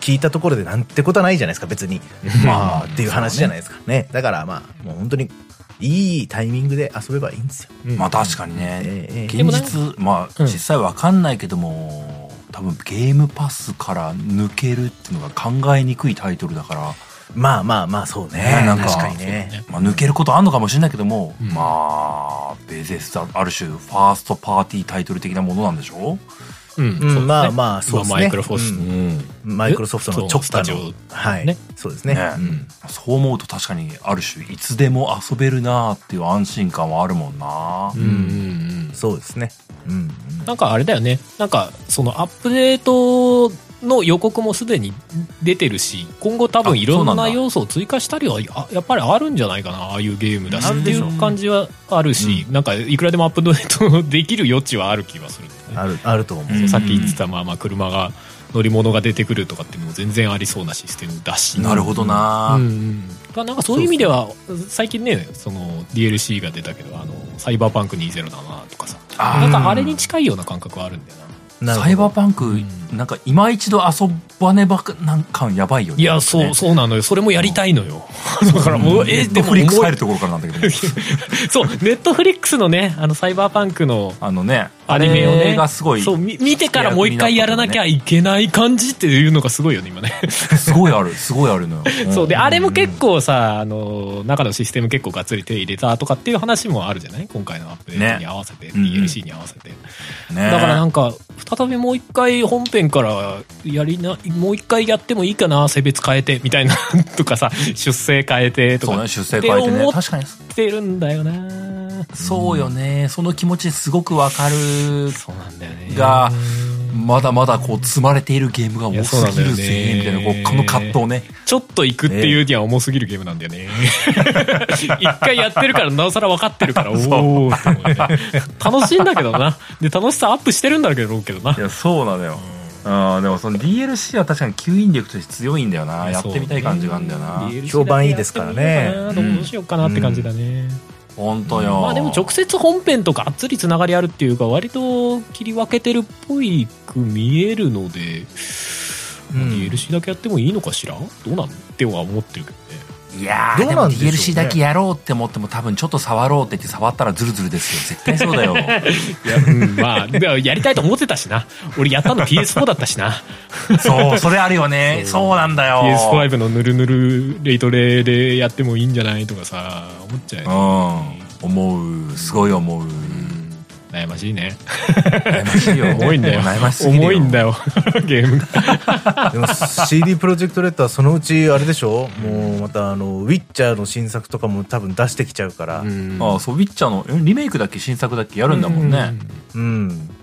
C: 聞いたところでなんてことはないじゃないですか別に。まあ。っていう話じゃないですか。ね。だからまあもう本当にいいタイミングで遊べばいいんですよ。
B: うん。
A: まあ確かにね。
C: ええええ。
A: 現実、まあ
B: うん。
A: 実際わかんないけども、多分ゲームパスから抜けるっていうのが考えにくいタイトルだから、
C: まあまあまあそうね。
A: ねなんか
C: 確かにね。
A: まあ、抜けることあんのかもしれないけども、
B: うん。
A: まあ、ベゼスタ、ある種、ファーストパーティータイトル的なものなんでしょ
C: まあまあそうですね。
B: マイクロフォ。
C: マイクロソフトの直下のはい、
B: ね。
C: そうですね。
A: ね。
C: うん。
A: そう思うと確かに、ある種、いつでも遊べるなっていう安心感はあるもんな。
B: うんうん。うん。
C: そうですねうんうん。
B: なんかあれだよね。なんかそのアップデートの予告もすでに出てるし今後多分いろん
A: な
B: 要素を追加したりはあやっぱりあるんじゃないかな。ああいうゲームだし。っていう感じはあるし、なんかいくらでもアップデートできる余地はある気はするね。
C: あるあると思う、
A: うん
B: さっき言ってたまあまあ車が乗り物が出てくるとかっていうのも全然ありそうなシステムだし。
A: なるほどな、
B: うんうん、だなんかそういう意味では最近ねその DLC が出たけどあのサイバーパンク2077とかさ。
A: あ
B: なんかあれに近いような感覚はあるんだよな。
A: サイバーパンク、
B: ん
A: なんか今一度遊ばねばなんかやばいよね。
B: いやそう
A: う
B: そうなのよ。それもやりたいのよ。だからもうえ
A: でも
B: でも思い
A: フリックス入るところからなんだけど。
B: そうネットフリックスのねあのサイバーパンクの
A: あのね
B: アニメをね
A: がすごい
B: そうみ見てからもう一回やらなきゃいけない感じっていうのがすごいよね今ね。
A: すごいあるすごいあるのよ。
B: そうで
A: ん。
B: あれも結構さあの中のシステム結構がっつり手入れたとかっていう話もあるじゃない？今回のアップデートに合わせて、DLC に合わせて、
A: ね。
B: だからなんか再びもう一回本編からやりなもう一回やってもいいかな性別変えてみたいな とかさ出生変えてとか。
A: そうね出世変えてね。確かに。
B: てるんだよな。
A: そうよね。その気持ちすごくわかる。
B: そうなんだよね。
A: がまだまだこう積まれているゲームが多すぎるぜみたいなこうこの葛藤ね。
B: ちょっと行くっていうには重すぎるゲームなんだよね。一回やってるからなおさら分かってるから、おおって思って。楽しいんだけどな。で、楽しさアップしてるんだけどけどな。
A: いやそうなのよあでもその DLC は確かに吸引力として強いんだよな。やってみたい感じがあるんだよな。
C: 評判いいですからね。
B: どうしようかなって感じだね。
A: 本当よ。
B: まあでも直接本編とがっつりつながりあるっていうか、割と切り分けてるっぽいく見えるので、
C: うん。
B: DLC だけやってもいいのかしら？どうなん？っては思ってるけどね。
A: いやー
C: どうなんでしょうね。
A: DLC だけやろうって思っても多分ちょっと触ろうって言って触ったらズルズルですよ。絶対そうだよ。
B: いや、うん、まあ、でもやりたいと思ってたしな。俺やったの PS4 だったしな。
A: そうそれあるよね。そう。なんだよ。
B: PS5 のぬるぬるレイトレでやってもいいんじゃないとかさ、思っちゃう
A: う
B: よね。
A: ん。思う。すごい思う
B: 悩ましいね。
A: 悩ましいよ。
B: 重いんだよ。
A: 悩ましすぎるよ。
B: 重いんだよ、ゲームが。
C: でも CD プロジェクトレッドはそのうちあれでしょ？もうまたあのウィッチャーの新作とかも多分出してきちゃうから。うん、
A: ああそうウィッチャーのえリメイクだっけ？新作だっけ？やるんだもんね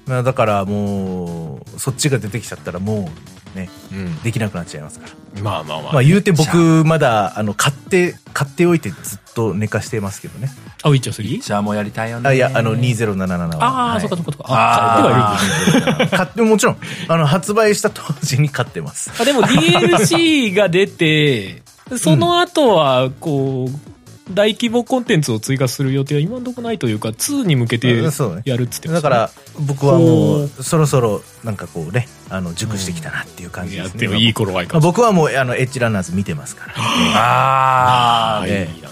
C: まあだからもうそっちが出てきちゃったらもうね
B: うん。
C: できなくなっちゃいますから
B: まあまあまあ。
C: まあ言うて僕まだあの買って買っておいてずっと寝かしてますけどね
B: あ、ウィッチャー 3?
A: じゃあもうやりたいよね
C: あいやあの2077は
B: ああ、
C: はい
B: そっかそっかそっか。
A: あ
B: あ、買ってはいる。
C: 買ってもちろんあの発売した当時に買ってます
B: あでも DLC が出て、その後は、こう、大規模コンテンツを追加する予定は今のところないというか、2に向けてやるっつってましたね。
C: だから僕はもうそろそろなんかこうねあの熟してきたなっていう感じですね。
B: やってもいい頃合いか。
C: 僕はもうあのエッジランナーズ見てますから。
A: ああ
B: あー
C: え
B: いいな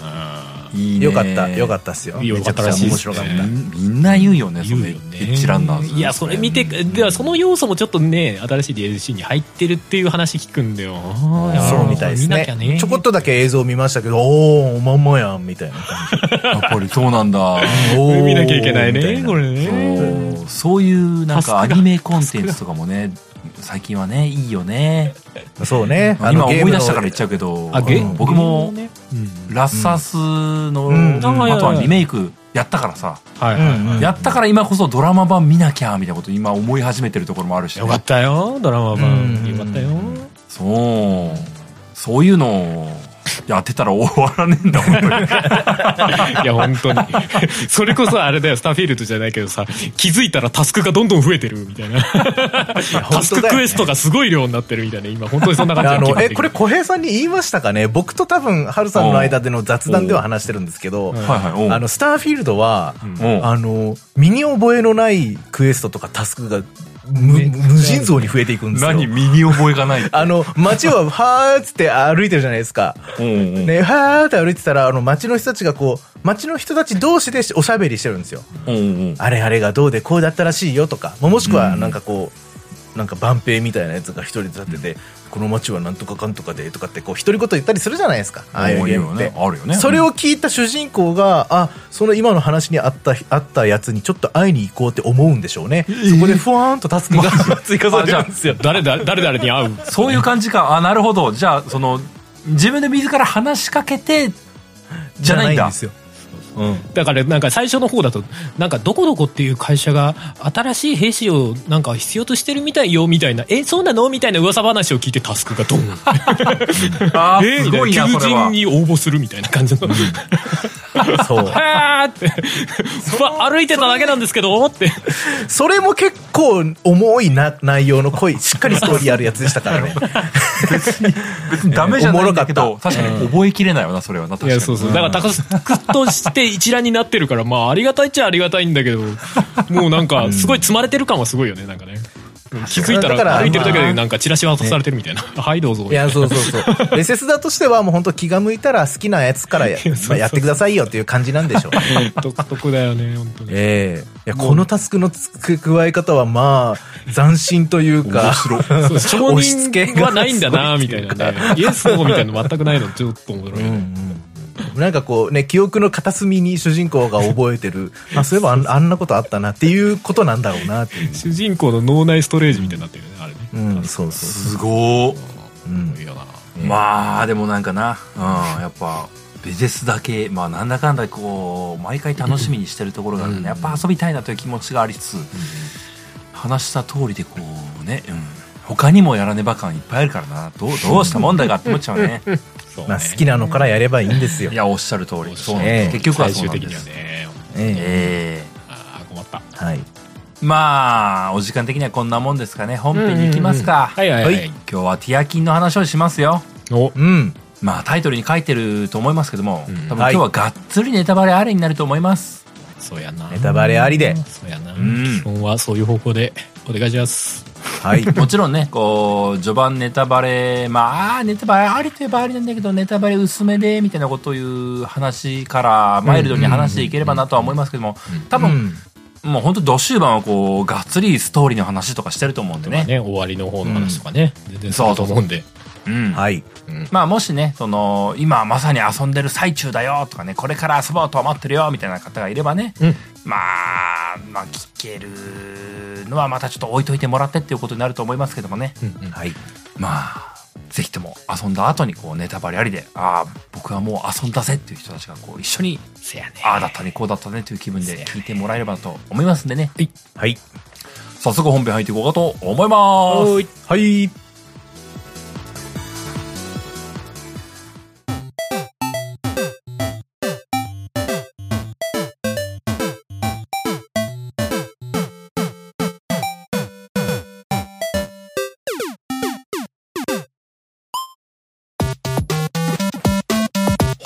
A: いいね。
C: よかった。よかったっすよ。
B: よ
C: めちゃくちゃ面白かった。
A: みんな言うよねそのエ
B: 言うよね。
A: ッジランナーズ。
B: いやそれ見てではその要素もちょっとね新しい DLC に入ってるっていう話聞くんだよ。
C: そうみたいです
B: 見なきゃね。
C: ねちょこっとだけ映像見ましたけどおおまんまやんみたいな感じ
A: やっぱりそうなんだ
B: 見なきゃいけないねこれね
A: そうそういうなんかアニメコンテンツとかもね最近はねいいよね。
C: そうね。あ
A: 今思い出したから言っちゃうけど僕もラッサスの
C: うん。
A: あとはリメイクやったからさ。やったから今こそドラマ版見なきゃみたいなこと今思い始めてるところもあるし。ね
B: よかったよドラマ
C: うん。
B: 版よかったよ。
A: そう。そういうのをやってたら終わらねえんだ本当に。
B: いや本当に。それこそあれだよスターフィールドじゃないけどさ気づいたらタスクがどんどん増えてるみたいな。タスククエストがすごい量になってるみたいな今本当にそんな感じ
C: あの、え、これ小平さんに言いましたかね？僕と多分、ハルさんの間での雑談では話してるんですけど、あの、スターフィールドは、あの、身に覚えのないクエストとかタスクが無尽蔵に増えていくんですよ。
A: 何身に覚えがない
C: あの、街は、はーっつって歩いてるじゃないですか。
A: うんうん
C: ね、はーって歩いてたら、あの、街の人たちがこう、街の人たち同士でおしゃべりしてるんですよ。
A: うんうん
C: あれあれがどうでこうだったらしいよとか、もしくはなんかこう、なんか万平みたいなやつが一人で立ってて、この街はなんとかかんとかでとかってこう独り言言ったりするじゃないですか。ああいうゲームって。
A: あるよね
C: それを聞いた主人公が、あ、その今の話にあった、あったやつにちょっと会いに行こうって思うんでしょうね。そこでふわーんとタスクが 追加されるんですよ。
B: 誰だ誰々に会う？
A: そういう感じかあなるほどじゃあその自分で自ら話しかけてじゃないんだ
C: ですよ。うん。
B: だからなんか最初の方だとなんかどこどこっていう会社が新しい兵士をなんか必要としてるみたいよみたいなえそうなのみたいな噂話を聞いてタスクがドン
A: あー
B: え
A: すごいな
B: 求
A: それは
B: 人に応募するみたいな感じの
C: そう。
B: はーって、ま歩いてただけなんですけど、って。
C: それも結構重いな内容の濃い、しっかりストーリーあるやつでしたからね。
A: 別にダメじゃないんだけど、
C: おもろか
A: 確かに覚えきれないよな、それはな。確かに
B: いや、そうそう。だから、タカスクとして一覧になってるから、まあ、ありがたいっちゃありがたいんだけど、もうなんか、すごい積まれてる感はすごいよね、なんかね。気づいた
C: ら
B: ら歩いてるだけ
C: まあ
B: でなんかチラシ渡されてるみたいな。はい、どうぞ。
C: いや、そうそうそう。ベセスダとしてはもう本当気が向いたら好きなやつからや,、まあ、やってくださいよっていう感じなんでしょうね。
B: 独特だよね、本当に。
C: ええいや、このタスクの付け加え方はまあ、斬新というか、
B: そう承認はないんだな、みたいなね。イエスノーみたいなの全くないの、ちょっと面白いね。
C: なんかこうね、記憶の片隅に主人公が覚えてる、あ、そういえばあんあんなことあったなっていうことなんだろうなっていう。
B: 主人公の脳内ストレージみたいになってるね、あれね。
C: うん、そうそうそ
A: すごー。
C: う。うん。
B: いいよな。
A: まあ、でもなんかな、うん、やっぱ、ベゼスだけ、まあなんだかんだこう、毎回楽しみにしてるところがあるんで、
B: うん
A: やっぱ遊びたいなという気持ちがありつつ、話した通りでこうね、うん、他にもやらねば感いっぱいあるからな、どう、どうしたもんだかって思っちゃうね。
C: まあ好きなのからやればいいんですよ
A: い。や、おっしゃる通り。そうなん
C: ええ
A: です。結局は
B: 最終的には
A: そうなんです。
B: ね。
C: え
A: ええ
B: ああ、困った。
C: えはい。
A: まあ、お時間的にはこんなもんですかね。本編に行きますか。
B: はいはいは
C: はい
B: い。
A: 今日はティアキンの話をしますよ。
B: お、
C: うん。
A: まあタイトルに書いてると思いますけども、
B: うん
A: 多分今日はがっつりネタバレありになると思います。
B: そうやな。
C: ネタバレありで。
B: そうやな。
A: ん
B: 基本はそういう方向でお願いします。
C: はい。
A: もちろんね、こう、序盤ネタバレ、まあ、ネタバレありといえばありなんだけど、ネタバレ薄めで、みたいなことをいう話から、マイルドに話していければなとは思いますけども、多分、
C: うん
A: もう本当ド終盤はこう、がっつりストーリーの話とかしてると思うんでね。
B: ね、終わりの方の話とかね、全然すると思うんで。
A: うん。
C: はい。
A: まあもしね、その、今まさに遊んでる最中だよとかね、これから遊ぼうと思ってるよみたいな方がいればね、
B: うん
A: まあ、まあ聞けるのはまたちょっと置いといてもらってっていうことになると思いますけどもね。
B: うんうん
C: はい。
A: まあ、ぜひとも遊んだ後にこうネタバレありで、ああ、僕はもう遊んだぜっていう人たちがこう一緒に、
B: せやね。
A: ああだったね、こうだったねという気分で聞いてもらえればと思いますんでね。
C: はい。
A: 早速本編入っていこうかと思います。
B: い。
C: はい。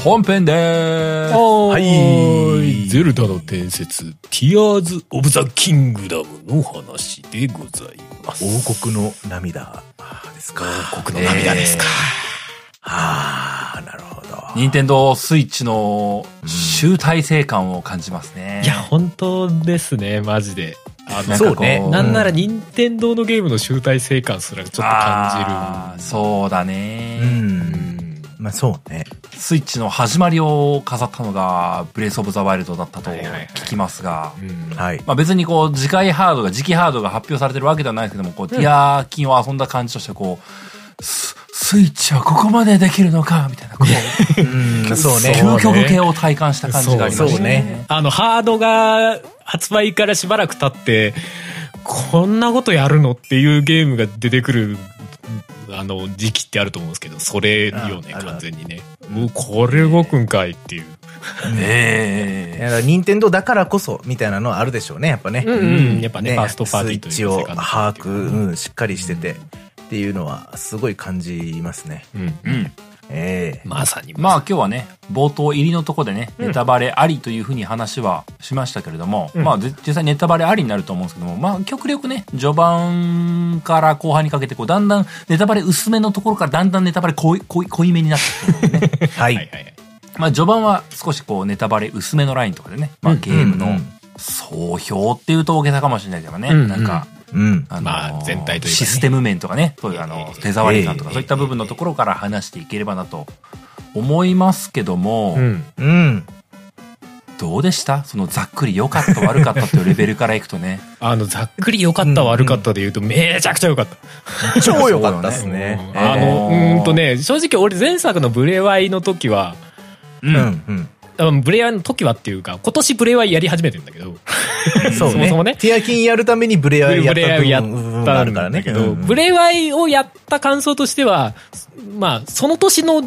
A: 本編でーす。
C: はい
B: ゼルダの伝説、ティアーズ・オブ・ザ・キングダムの話でございます。
C: 王国の涙ですか？
B: 王国の涙ですか。
C: ああ、なるほど。
A: 任天堂スイッチの集大成感を感じますね。
B: いや、本当ですね、マジで。あの、
C: そうね
B: なんなら任天堂のゲームの集大成感すらちょっと感
A: あーそうだ
C: う
A: ね、
B: じる。
C: ん。まあそうね。
A: スイッチの始まりを飾ったのがブレイスオブザワイルドだったと聞きますが。まあ別にこう次回ハードが、次期ハードが発表されてるわけではないですけども、こう、ティアキンを遊んだ感じとしてこう、ススイッチはここまでできるのかみたいな、こう、
C: うん、そうね。
A: 究極系を体感した感じがありました
C: そうね
A: ね。
B: あの、ハードが発売からしばらく経って、こんなことやるのっていうゲームが出てくる、あの、時期ってあると思うんですけど、それよね、完全にね。もう、これ動くんかいっていう。
A: ねえ。
C: だから任天堂だからこそみたいなのはあるでしょうね、やっぱね。
B: うんうんやっぱねファーストパーティーというか
C: スイッチを把握、うん、しっかりしててっていうのはすごい感じますね。
B: うん。
A: うん。
C: ええ
B: まさに。
A: まあ今日はね、冒頭入りのとこでね、ネタバレありというふうに話はしましたけれども、
B: うん
A: まあぜ実際ネタバレありになると思うんですけども、まあ極力ね、序盤から後半にかけて、こうだんだんネタバレ薄めのところからだんだんネタバレ濃い、濃い、濃いめになってくるね。
C: は
B: はいい。はいはい。
A: まあ序盤は少しこうネタバレ薄めのラインとかでね、まあゲームの総評っていうと大げさかもしれないけどね、
B: うんうん
A: なんか、
C: うん。
A: あのー
B: まあ全体というかね
A: システム面とかね、そういうあの、手触り感とか、
C: ええ
A: そういった部分のところから話していければなと思いますけども、
B: うん。
C: うん。
A: どうでした？そのざっくり良かった悪かったというレベルからいくとね。
B: あの、ざっくり良かった悪かったで言うと、めちゃくちゃ良かった。
C: 超良かったですね。
B: うんあの、うんとね、正直俺前作のブレワイの時は、
A: う
C: うん。うん。
B: あブレワイの時はっていうか、今年ブレワイやり始めてんだけど、
C: そうね。
B: そもそもね
C: ティアキンやるためにブレワイやった
B: ブレワイやった
C: るからね。
B: んだけど、
C: うんうん
B: ブレワイをやった感想としては、まあ、その年の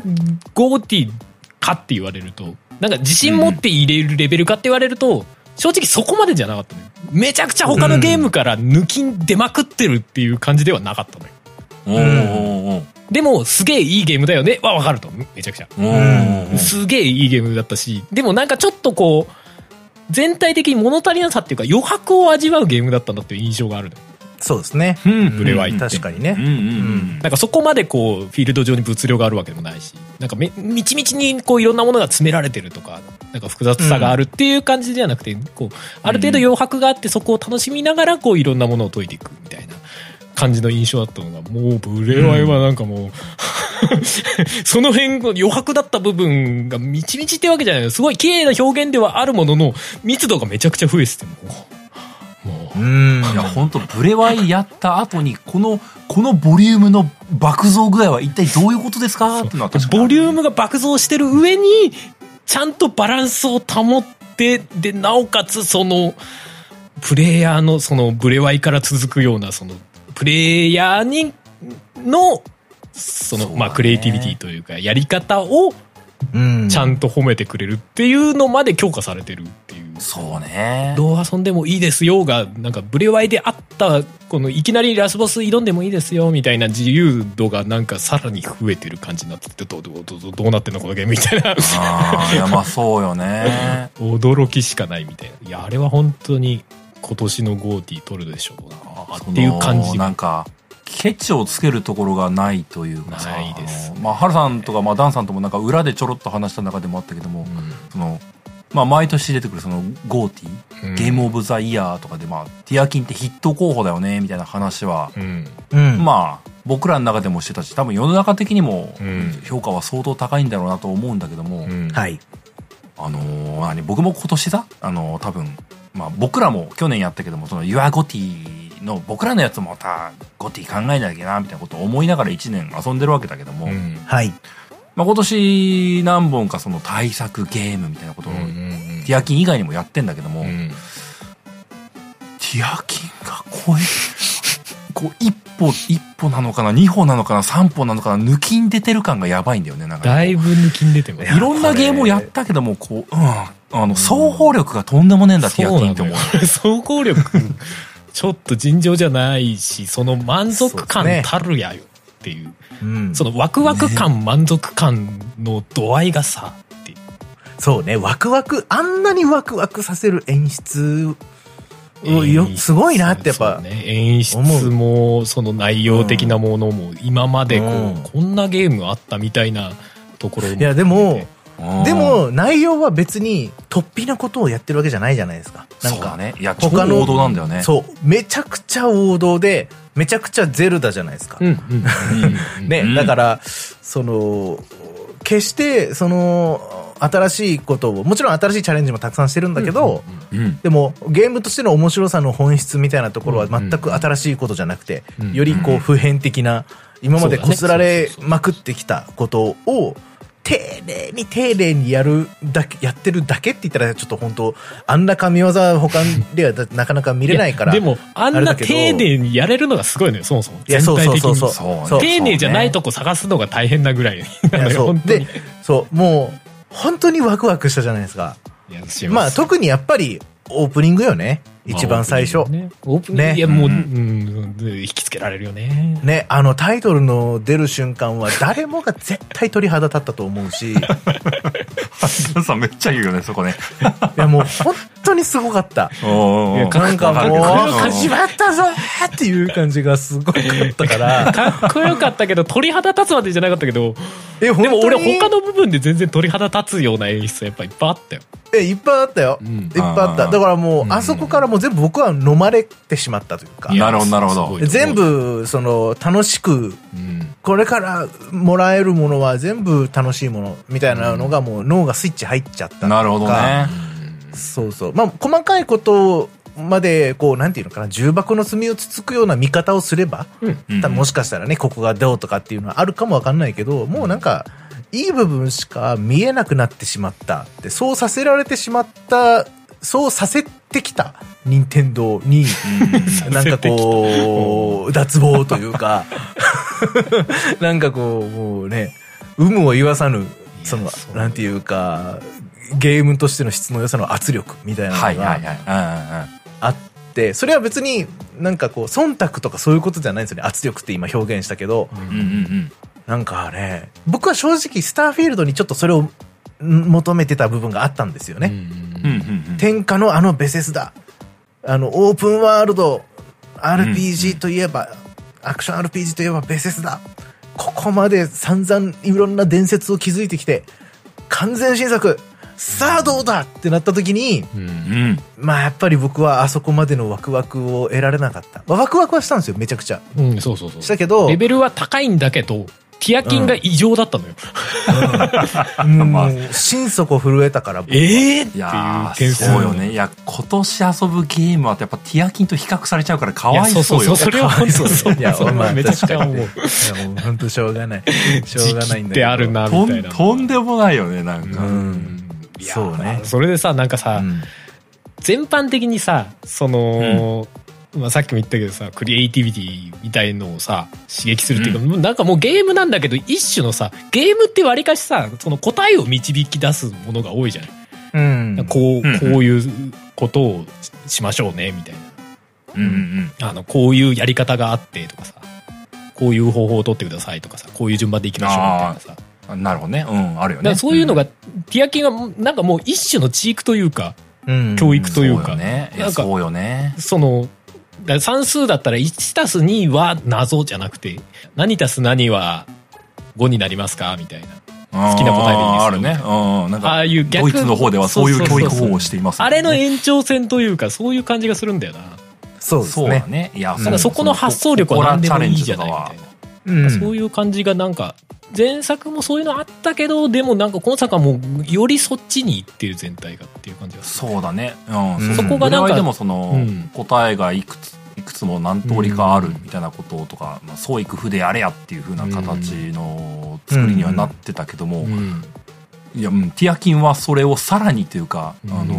B: ゴーティーかって言われると、なんか自信持って入れるレベルかって言われると、正直そこまでじゃなかったのよ。めちゃくちゃ他のゲームから抜きん出まくってるっていう感じではなかったのよ。
A: おーおー
B: でも、すげえいいゲームだよね。はわかると。めちゃくちゃ。
A: おーおーおー
B: すげえいいゲームだったし、でもなんかちょっとこう、全体的に物足りなさっていうか余白を味わうゲームだったんだっていう印象がある。
C: そうですね。
B: うん。ブレワイって
C: 確かにね。
A: うんうんうん。
B: なんかそこまでこう、フィールド上に物量があるわけでもないし、なんかめ、みちみちにこういろんなものが詰められてるとか、なんか複雑さがあるっていう感じじゃなくて、こう、ある程度余白があってそこを楽しみながらこういろんなものを解いていくみたいな感じの印象だったのが、もうブレワイはなんかもう、その辺余白だった部分がみちみちってわけじゃない。のすごい綺麗な表現ではあるものの、密度がめちゃくちゃ増えてて、もう、もう。
C: うん。
A: いや、本当ブレワイやった後に、この、このボリュームの爆増具合は一体どういうことですか？っていうのは確かに。
B: ボリュームが爆増してる上に、ちゃんとバランスを保って、で、なおかつその、プレイヤーのそのブレワイから続くような、その、プレイヤーに、の、その、
A: そね
B: まあ、クリエイティビティというか、やり方を
C: うん。
B: ちゃんと褒めてくれるっていうのまで強化されてるっていう。
A: そうね。
B: どう遊んでもいいですよが、なんかブレワイであった、このいきなりラスボス挑んでもいいですよみたいな自由度がなんかさらに増えてる感じになってて、どう、どう、どう、どうなってんのこのゲームみたいな。
A: ああ、いや、まあそうよね。
B: 驚きしかないみたいな。いや、あれは本当に今年のゴーティー取るでしょうなっていう感じ
A: なんか、ケチをつけるところがないというかさ。
B: ないです
A: あのまあ、ハルさんとか、まあ、ダンさんともなんか裏でちょろっと話した中でもあったけども、その、まあ、毎年出てくるその、ゴーティー、
B: うん
A: ゲームオブザイヤーとかで、まあ、ティアキンってヒット候補だよね、みたいな話は、
B: うん。
C: うん。
A: まあ、僕らの中でもしてたし、多分世の中的にも
B: うん
A: 評価は相当高いんだろうなと思うんだけども、
B: うん
C: はい。
A: あのー何僕も今年さ、あのー多分、まあ僕らも去年やったけども、その Your ゴティの僕らのやつもまたゴティ考えなきゃな、みたいなことを思いながら1年遊んでるわけだけども、
B: うん
C: はい。
A: まあ今年何本かその対策ゲームみたいなことを、
B: うん
A: ティアキン以外にもやってんだけども、
B: うん
A: ティアキンがこういう、こう一歩、一歩なのかな、二歩なのかな、三歩なのかな、抜きん出てる感がやばいんだよね、なんかね。
B: だいぶ抜きん出てます
C: や
A: いろんなゲームをやったけども、こう、うん。あの、双方力がとんでもねえんだ、ティアキンって。思う。
B: 総合力、ちょっと尋常じゃないし、その満足感たるやよっていう。
C: うん。
B: そのワクワク感、満足感の度合いがさ、っていう。
C: そうね、ワクワク、あんなにワクワクさせる演出をよ、すごいなってやっぱ、
B: ね、演出も、その内容的なものも、今までこう、
C: うん。
B: こんなゲームあったみたいなところも
C: いやでも、
A: うん
C: で、も内容は別に突飛なことをやってるわけじゃないじゃないですか。なんか、
A: そうだね。いや、超
C: 他の
A: 王道なんだよね。
C: そう、めちゃくちゃ王道で、めちゃくちゃゼルダじゃないですか。
B: うん、うん、うん。
C: ね、
A: うん
C: だから、その、決して、その、新しいことを、もちろん新しいチャレンジもたくさんしてるんだけど、
A: うん。
C: でも、ゲームとしての面白さの本質みたいなところは全く新しいことじゃなくて
B: うん、
C: よりこう普遍的な、今までこすられまくってきたことを、丁寧に丁寧にやるだけ、やってるだけって言ったらちょっと本当あんな神業は他ではなかなか見れないから。
B: やでも、あんな丁寧にやれるのがすごいのよ、そもそも。
C: いや、そうそうそうそう。
A: そう
C: そう
B: 丁寧じゃないとこ探すのが大変なぐらい
C: で。、そう、もう、本当にワクワクしたじゃないですか。まあ、特にやっぱり、オープニングよね。一番最初。
B: ね。オープニング
C: ね
B: いや、もう、
A: う
B: うんん、引きつけられるよね。
C: ね、あのタイトルの出る瞬間は誰もが絶対鳥肌立ったと思うし、
A: ンさんめっちゃ言うよね、そこね。
C: やもう本当にすごかった。なんかもう、始まったぞーっていう感じがすごかったから、
B: かっこよかったけど、鳥肌立つまでじゃなかったけど、
C: え、
B: でも俺他
C: の、
B: の部分で全然鳥肌立つような演出やっぱいっぱいあったよ。
C: え、いっぱいあったよ。
B: うん
C: いっぱいあった。だからもう、
B: うん
C: あそこからもう全部僕は飲まれてしまったというか
A: なるほどなるほど
C: 全、部、その、楽しく、
B: うん。
C: これからもらえるものは全部楽しいものみたいなのがもう脳がスイッチ入っちゃった
A: なるほどね。
C: そうそう。まあ、細かいことまで、こう、なんていうのかな、重箱の隅をつつくような見方をすれば、
A: うん
C: 多分もしかしたらね、ここがどうとかっていうのはあるかもわかんないけど、もうなんか、いい部分しか見えなくなってしまったって、そうさせられてしまった、そうさせてきた任天堂に、なんかこう、脱帽というか、なんかこう、もうね、有無を言わさぬそのなんていうかゲームとしての質の良さの圧力みたいなのが。あって、それは別になんかこう、忖度とかそういうことじゃないんですよね。圧力って今表現したけど、なんかね、僕は正直スターフィールドにちょっとそれをん求めてた部分があったんですよね。
B: うん
A: うん。うんうんうん。
C: 天下のあのベセスだ。あの、オープンワールド、RPG といえば、アクション RPG といえばベセスだ。ここまで散々いろんな伝説を築いてきて、完全新作、さあどうだってなった時に、
B: うん
A: うん。
C: まあやっぱり僕はあそこまでのワクワクを得られなかった。まあワクワクはしたんですよ、めちゃくちゃ。
B: うん、そうそうそう。
C: したけど、
B: レベルは高いんだけど、ティアキンが異常だったのよ。
C: うん
A: まあ
C: 心底震えたから、
B: ええっていう。
A: そうよね。いや、今年遊ぶゲームはやっぱティアキンと比較されちゃうからかわい
B: いや
A: そうよ。
B: それは本当そう。
C: いや
B: そめちゃくちゃ思う。
C: いやもう本当しょうがない。しょうがないんだけど。
B: ってあるな、
A: と
B: みたいな。
A: んとんでもないよね、なんか。
C: うん。
B: いや
C: そうね。
B: それでさ、なんかさ、
C: うん
B: 全般的にさ、その、まあ、さっきも言ったけどさ、クリエイティビティみたいのをさ、刺激するっていうか、なんかもうゲームなんだけど、一種のさ、ゲームってわりかしさ、その答えを導き出すものが多いじゃない、
C: うん。
B: こう、
A: うん
B: こういうことをしましょうね、みたい
A: うんうん
B: な。あの、こういうやり方があって、とかさ、こういう方法を取ってくださいとかさ、こういう順番でいきましょう、みたいなさ。
A: うん。なるほどね。うん、あるよね。
B: そういうのが、ティアキンはなんかもう一種のチークというか、
C: うん
B: 教育というか
A: そうよね。
B: なんか
A: そうよね。
B: その、だ算数だったら1たす2は謎じゃなくて、何たす何は5になりますかみたいな。
A: 好
B: きな答えでいいですよ
A: あるね。うんうん。なん
B: あ
A: か、
B: あいう逆
A: ドイツの方ではそういう教育
B: そうそうそうそう
A: 法をしていますね
B: あれの延長線というか、そういう感じがするんだよな。
C: そうです
A: そうだ
C: ね。
A: ね。いや、
B: ただそこの発想力は何でもいいじゃないみたいな。
C: うん。
B: そういう感じがなんか、前作もそういうのあったけど、でもなんか今作はもう、よりそっちに行ってる全体がっていう感じがする。
A: そうだね。うん。
C: うん。
B: そこがなんか
A: でもその、
B: うん。
A: 答えがいくつ、いくつも何通りかあるみたいなこととか、まあ、創意工夫でやれやっていう風な形の作りにはなってたけども、
B: うん。
A: いや、うん、ティアキンはそれをさらにというか、
B: うん。
A: あの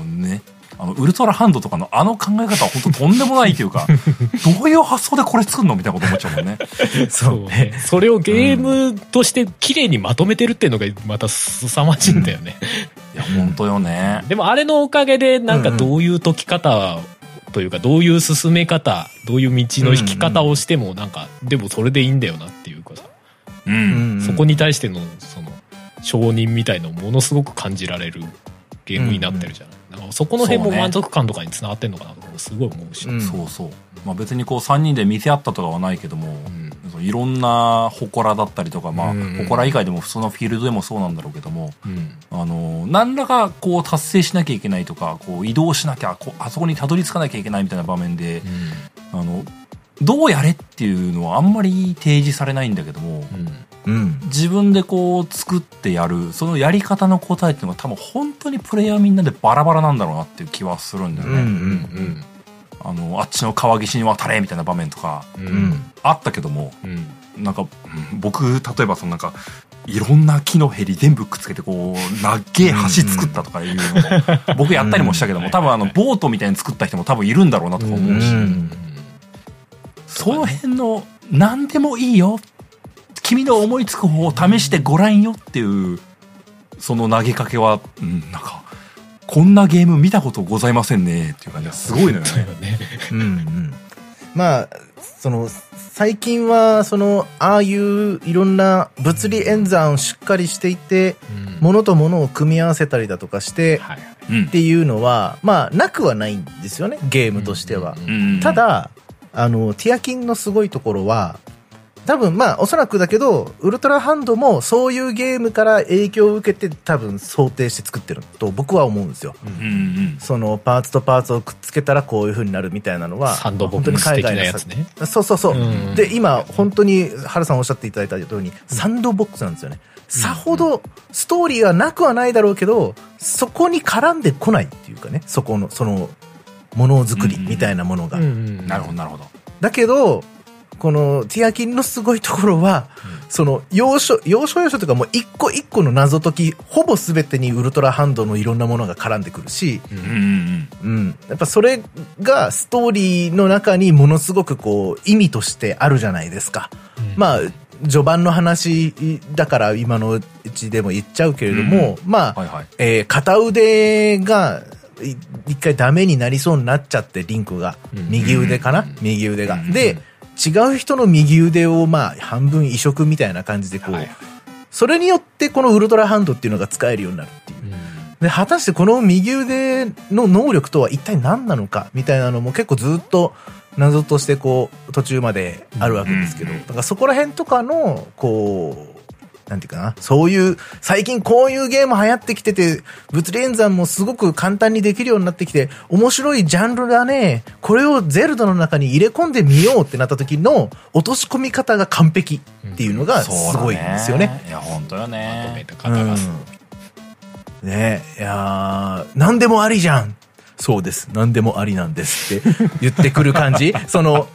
A: ーね、あの、ウルトラハンドとかのあの考え方は本当とんでもないというか、どういう発想でこれ作るのみたいなこと思っちゃうもんね。
C: そうね。
B: それをゲームとして綺麗にまとめてるっていうのがまた凄まじいんだよね。
A: いや、本当よね。
B: でもあれのおかげでなんかどういう解き方というかどういう進め方、どういう道の引き方をしてもなんか、でもそれでいいんだよなっていうかさ、
A: うん。
C: うん
B: そこに対してのその承認みたいのをものすごく感じられるゲームになってるじゃない。なんかそこの辺も満足感とかにつながってんのかなとかすごい思うし。
C: うん。
A: そうそう。まあ別にこう3人で見せ合ったとかはないけども、
B: うん。
A: そういろんな祠だったりとか、まあ、
B: うん。
A: 祠以外でも普通のフィールドでもそうなんだろうけども、
B: うん。
A: あの、何らかこう達成しなきゃいけないとか、こう移動しなきゃ、こうあそこにたどり着かなきゃいけないみたいな場面で、あの、どうやれっていうのはあんまり提示されないんだけども、
B: うん
C: うん。
A: 自分でこう作ってやる、そのやり方の答えっていうのが多分本当にプレイヤーみんなでバラバラなんだろうなっていう気はするんだよね。
C: うん
B: うん
A: あの、あっちの川岸に渡れみたいな場面とか
B: うん
C: うん。
A: あったけども、
B: うん
A: なんか、うん僕、例えばそのなんか、いろんな木のヘリ全部くっつけてこう、なっげえ橋作ったとかいうのも、僕やったりもしたけども、多分あの、ボートみたいに作った人も多分いるんだろうなとか思うし、
C: うん
A: その辺の、何でもいいよ。君の思いつく方を試してごらんよっていう、その投げかけは、うん、なんか、こんなゲーム見たことございませんねっていう感じがすごいのよね。
B: ね
C: うんうん。まあ、その、最近は、その、ああいういろんな物理演算をしっかりしていて、物と物を組み合わせたりだとかして、
B: はい
A: うん
C: っていうのは、まあ、なくはないんですよね、ゲームとしては。
A: うん
C: た、だ、あの、ティアキンのすごいところは、多分まあ、おそらくだけど、ウルトラハンドもそういうゲームから影響を受けて多分想定して作ってると僕は思うんですよ。
A: うんうん。
C: そのパーツとパーツをくっつけたらこういう風になるみたいなのは、
B: サンドボックス的なやつね。
C: そうそうそう。
B: うん
C: で、今、本当に、原さんおっしゃっていただいたように、サンドボックスなんですよね。さほど、ストーリーはなくはないだろうけど、そこに絡んでこないっていうかね、そこの、その、ものづくりみたいなものが。
A: なるほど、なるほど。
C: だけど、この、ティアキンのすごいところは、その、要所、要所要所というかもう一個一個の謎解き、ほぼ全てにウルトラハンドのいろんなものが絡んでくるし、
B: うん
A: うんうん。
C: うん。やっぱそれがストーリーの中にものすごくこう意味としてあるじゃないですか。まあ、序盤の話だから今のうちでも言っちゃうけれども、まあ、
A: はいはい。
C: えー片腕がい一回ダメになりそうになっちゃって、リンクが。右腕かな、右腕が。で、違う人の右腕をまあ半分移植みたいな感じでこう、
B: はいはい。
C: それによってこのウルトラハンドっていうのが使えるようになるっていう。で、果たしてこの右腕の能力とは一体何なのかみたいなのも結構ずっと謎としてこう途中まであるわけですけど、だからそこら辺とかの、こう、なんていうかな、そういう、最近こういうゲーム流行ってきてて、物理演算もすごく簡単にできるようになってきて、面白いジャンルだね、これをゼルダの中に入れ込んでみようってなった時の落とし込み方が完璧っていうのがすごいんですよね。
A: いや、本当よ
B: まとめ
A: ね。
B: た方が
C: うん。ね。え、いやー、何でもありじゃん。そうです。何でもありなんですって言ってくる感じ。その、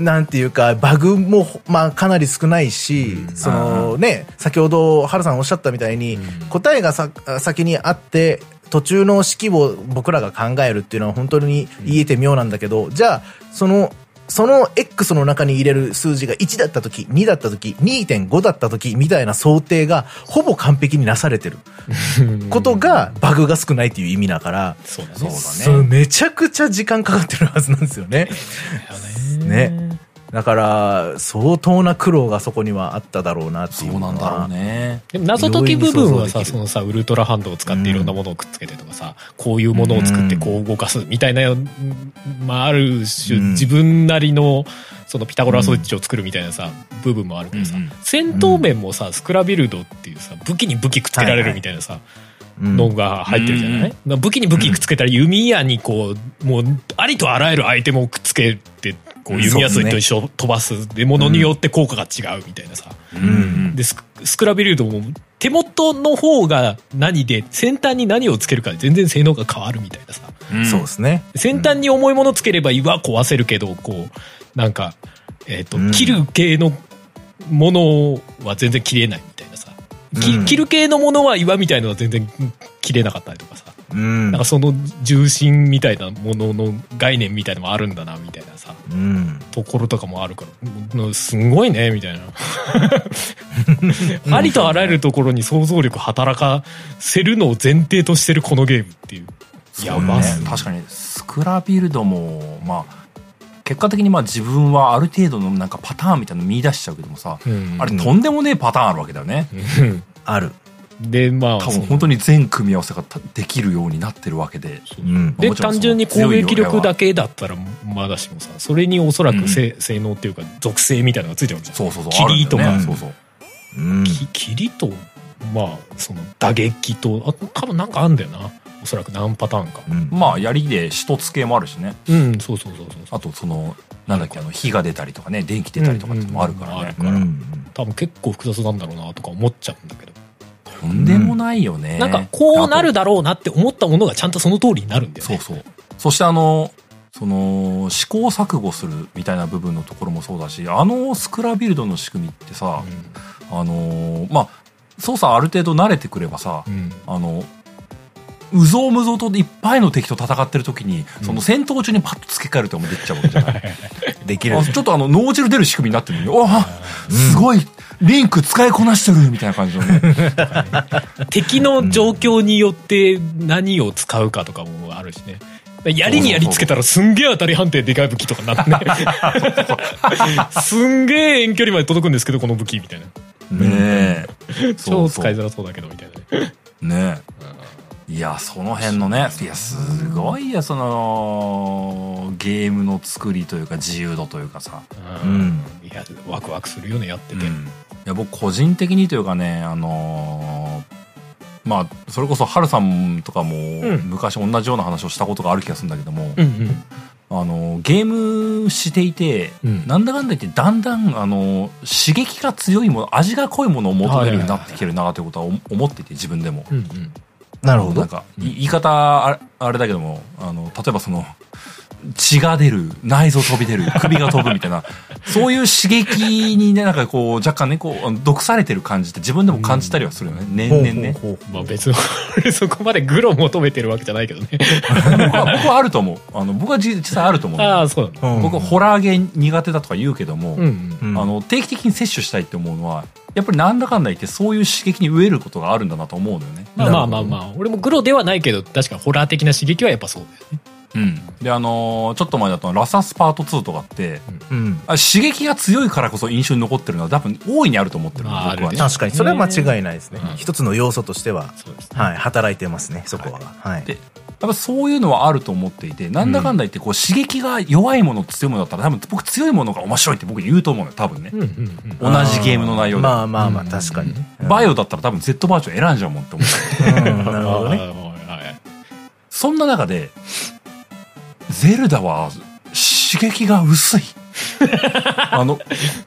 C: なんていうか、バグも、まあ、かなり少ないし、そのね、先ほど、ハルさんおっしゃったみたいに、答えがさ先にあって、途中の式を僕らが考えるっていうのは本当に言えて妙なんだけど、じゃあ、その、その X の中に入れる数字が1だった時、2だった時、2.5だった時みたいな想定がほぼ完璧になされてる ことがバグが少ないっていう意味だから、
B: そうだね。
C: めちゃくちゃ時間かかってるはずなんですよね。ね。だから、相当な苦労がそこにはあっただろうなって
A: そ
C: いううのは。
A: なんだろうね。
B: でも謎解き部分はさ、そのさ、ウルトラハンドを使っていろんなものをくっつけてとかさ、こういうものを作ってこう動かすみたいな、まあ、ある種、
C: うん。
B: 自分なりの、そのピタゴラ装置を作るみたいなさ、部分もあるけどさ、
A: うん。うん
B: 戦闘面もさ、スクラビルドっていうさ、武器に武器くっつけられるみたいなさ、
C: うん。
B: のが入ってるじゃない、
A: うん。
B: 武器に武器くっつけたら弓矢にこう、もう、ありとあらゆるアイテムをくっつけて、こう弓矢と一緒飛ばす。で、ものによって効果が違うみたいなさ。
A: うん。
B: でスクスクラビルドも手元の方が何で先端に何をつけるかで全然性能が変わるみたいなさ。
A: うん。
C: そうですね。
B: 先端に重いものつければ岩壊せるけどこうなんか、えっと
C: うん。
B: 切る系のものは全然切れないみたいなさ、き
C: うん。
B: 切る系のものは岩みたいのは全然切れなかったりとかさ
C: うん。
B: なんかその重心みたいなものの概念みたいのもあるんだなみたいなさ。
C: うん。
B: ところとかもあるからうんすごいねみたいな。ありとあらゆるところに想像力働かせるのを前提としてるこのゲームっていう。やばっすね。
A: 確かに。スクラビルドもまあ結果的にまあ自分はある程度のなんかパターンみたいなの見出しちゃうけどもさ、
B: うん。
A: あれとんでもねえパターンあるわけだよね、
C: ある。
B: でまあ。
A: 多分本当に全組み合わせができるようになってるわけで。
C: うん。
B: で単純に攻撃力だけだったらまだしもさそれにおそらくせ、性能っていうか属性みたいなのがついてるじゃん。
A: そうそうそう。
B: 霧とか。
A: そうそう。
B: とまあその打撃とあと多分なんかあんだよな。おそらく何パターンか。
C: うん。
A: まあ槍で一つ系もあるしね。
B: うんそうそうそうそう。
A: あとそのなんだっけあの火が出たりとかね電気出たりとかってもあるからね、
B: うんうんうん
C: うん。
B: 多分結構複雑なんだろうなとか思っちゃうんだけど、
A: とんでもないよね、
B: なんかこうなる
A: だ
B: だろうなって思ったものがちゃんとその通りになるんだよね。
A: そうそう。そしてあのその試行錯誤するみたいな部分のところもそうだしあのスクラビルドの仕組みってさ、あのまあ操作ある程度慣れてくればさ、
B: うん。うん
A: あのうぞうむぞうといっぱいの敵と戦ってる時に、その戦闘中にパッと付け替えるとかもできちゃうわけじゃない。
C: できる。
A: あ。ちょっとあの脳汁出る仕組みになってるのにおあすごいリンク使いこなしてるみたいな感じのね。
B: 敵の状況によって何を使うかとかもあるしね。槍に槍つけたらすんげえ当たり判定でかい武器とかになって。ねすんげえ遠距離まで届くんですけどこの武器みたいな。
A: ねえ。
B: 超使いづらそうだけどみたいなね。
A: ねえ。いやその辺のねいやすごいやそのゲームの作りというか自由度というかさ、
C: うん。
B: いやワクワクするよねやってて、
A: うんいや僕個人的にというかねあのーまあそれこそハルさんとかも
B: ん
A: 昔同じような話をしたことがある気がするんだけども、
B: うんうん
A: あのゲームしていて、
B: うん
A: なんだかんだ言ってだんだんあの刺激が強いもの味が濃いものを求めるようになってきてるなということは思思っていて自分でも。
B: うんうん
C: なるほど
A: なん。かい言い方あれあれだけどもあの例えばその血が出る、内臓飛び出る、首が飛ぶみたいな、そういう刺激にね、なんかこう、若干ね、こう、毒されてる感じって自分でも感じたりはするよね。年々ね。
C: ほうほうほう
B: まあ別に俺 そこまでグロ求めてるわけじゃないけどね。
A: 僕は、僕はあると思う。あの、僕は実際あると思う。
B: ああ、そうだね。
C: うん
A: 僕、ホラーゲー苦手だとか言うけども、
B: うんうん。
C: うん
A: あの、定期的に摂取したいって思うのは、やっぱりなんだかんだ言ってそういう刺激に飢えることがあるんだなと思うのよね。
B: まあまあまあまあ、俺もグロではないけど、確かにホラー的な刺激はやっぱそうだよね。
A: うん。で、あのーちょっと前だとラサスパート2とかって、
C: うん。
A: あ刺激が強いからこそ印象に残ってるのは多分大いにあると思ってるの
B: まあ
A: 僕はね
C: 確かに、それは間違いないですね
B: うん。
C: 一つの要素としては、はい、働いてますね、そこは。はい。
A: で、やっぱそういうのはあると思っていて、なんだかんだ言ってこう刺激が弱いもの強いものだったら多分僕強いものが面白いって僕言うと思うのよ、多分ね
B: うん。うんうん。
A: 同じゲームの内容で。
C: まあまあまあ、
B: うん
C: 確かに。
A: バイオだったら多分 Z バージョン選んじゃうもんって思う。
C: うんなるほどね。
B: はいはいはい
A: そんな中で、ゼルダは刺激が薄い。あの、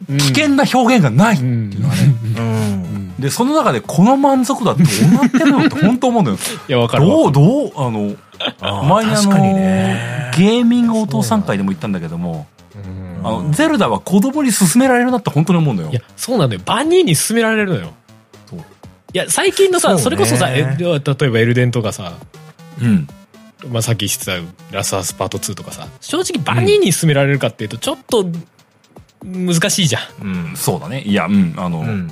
A: 危険な表現がないっていうのがね。
C: うん。
A: で、その中でこの満足度はどうなってるのって本当思うのよ。
B: いや、わかるわ。
A: どう、どう、あの、
C: あー
A: 前にあの、
C: ね。
A: ゲーミングお父さん会でも言ったんだけども、
B: うん
A: あの、ゼルダは子供に勧められるなって本当に思うのよ
B: いや。、そうなんだよ。万人に勧められるのよ。いや、最近のさ、
C: そうね
B: それこそさ、え例えばエルデンとかさ、
A: うん。
B: まあ、さっき言ってたラスアスパート2とかさ、正直万人に勧められるかっていうと、ちょっと難しいじゃん。
C: うん。
A: そうだね。いや、うん、あの、
C: うん。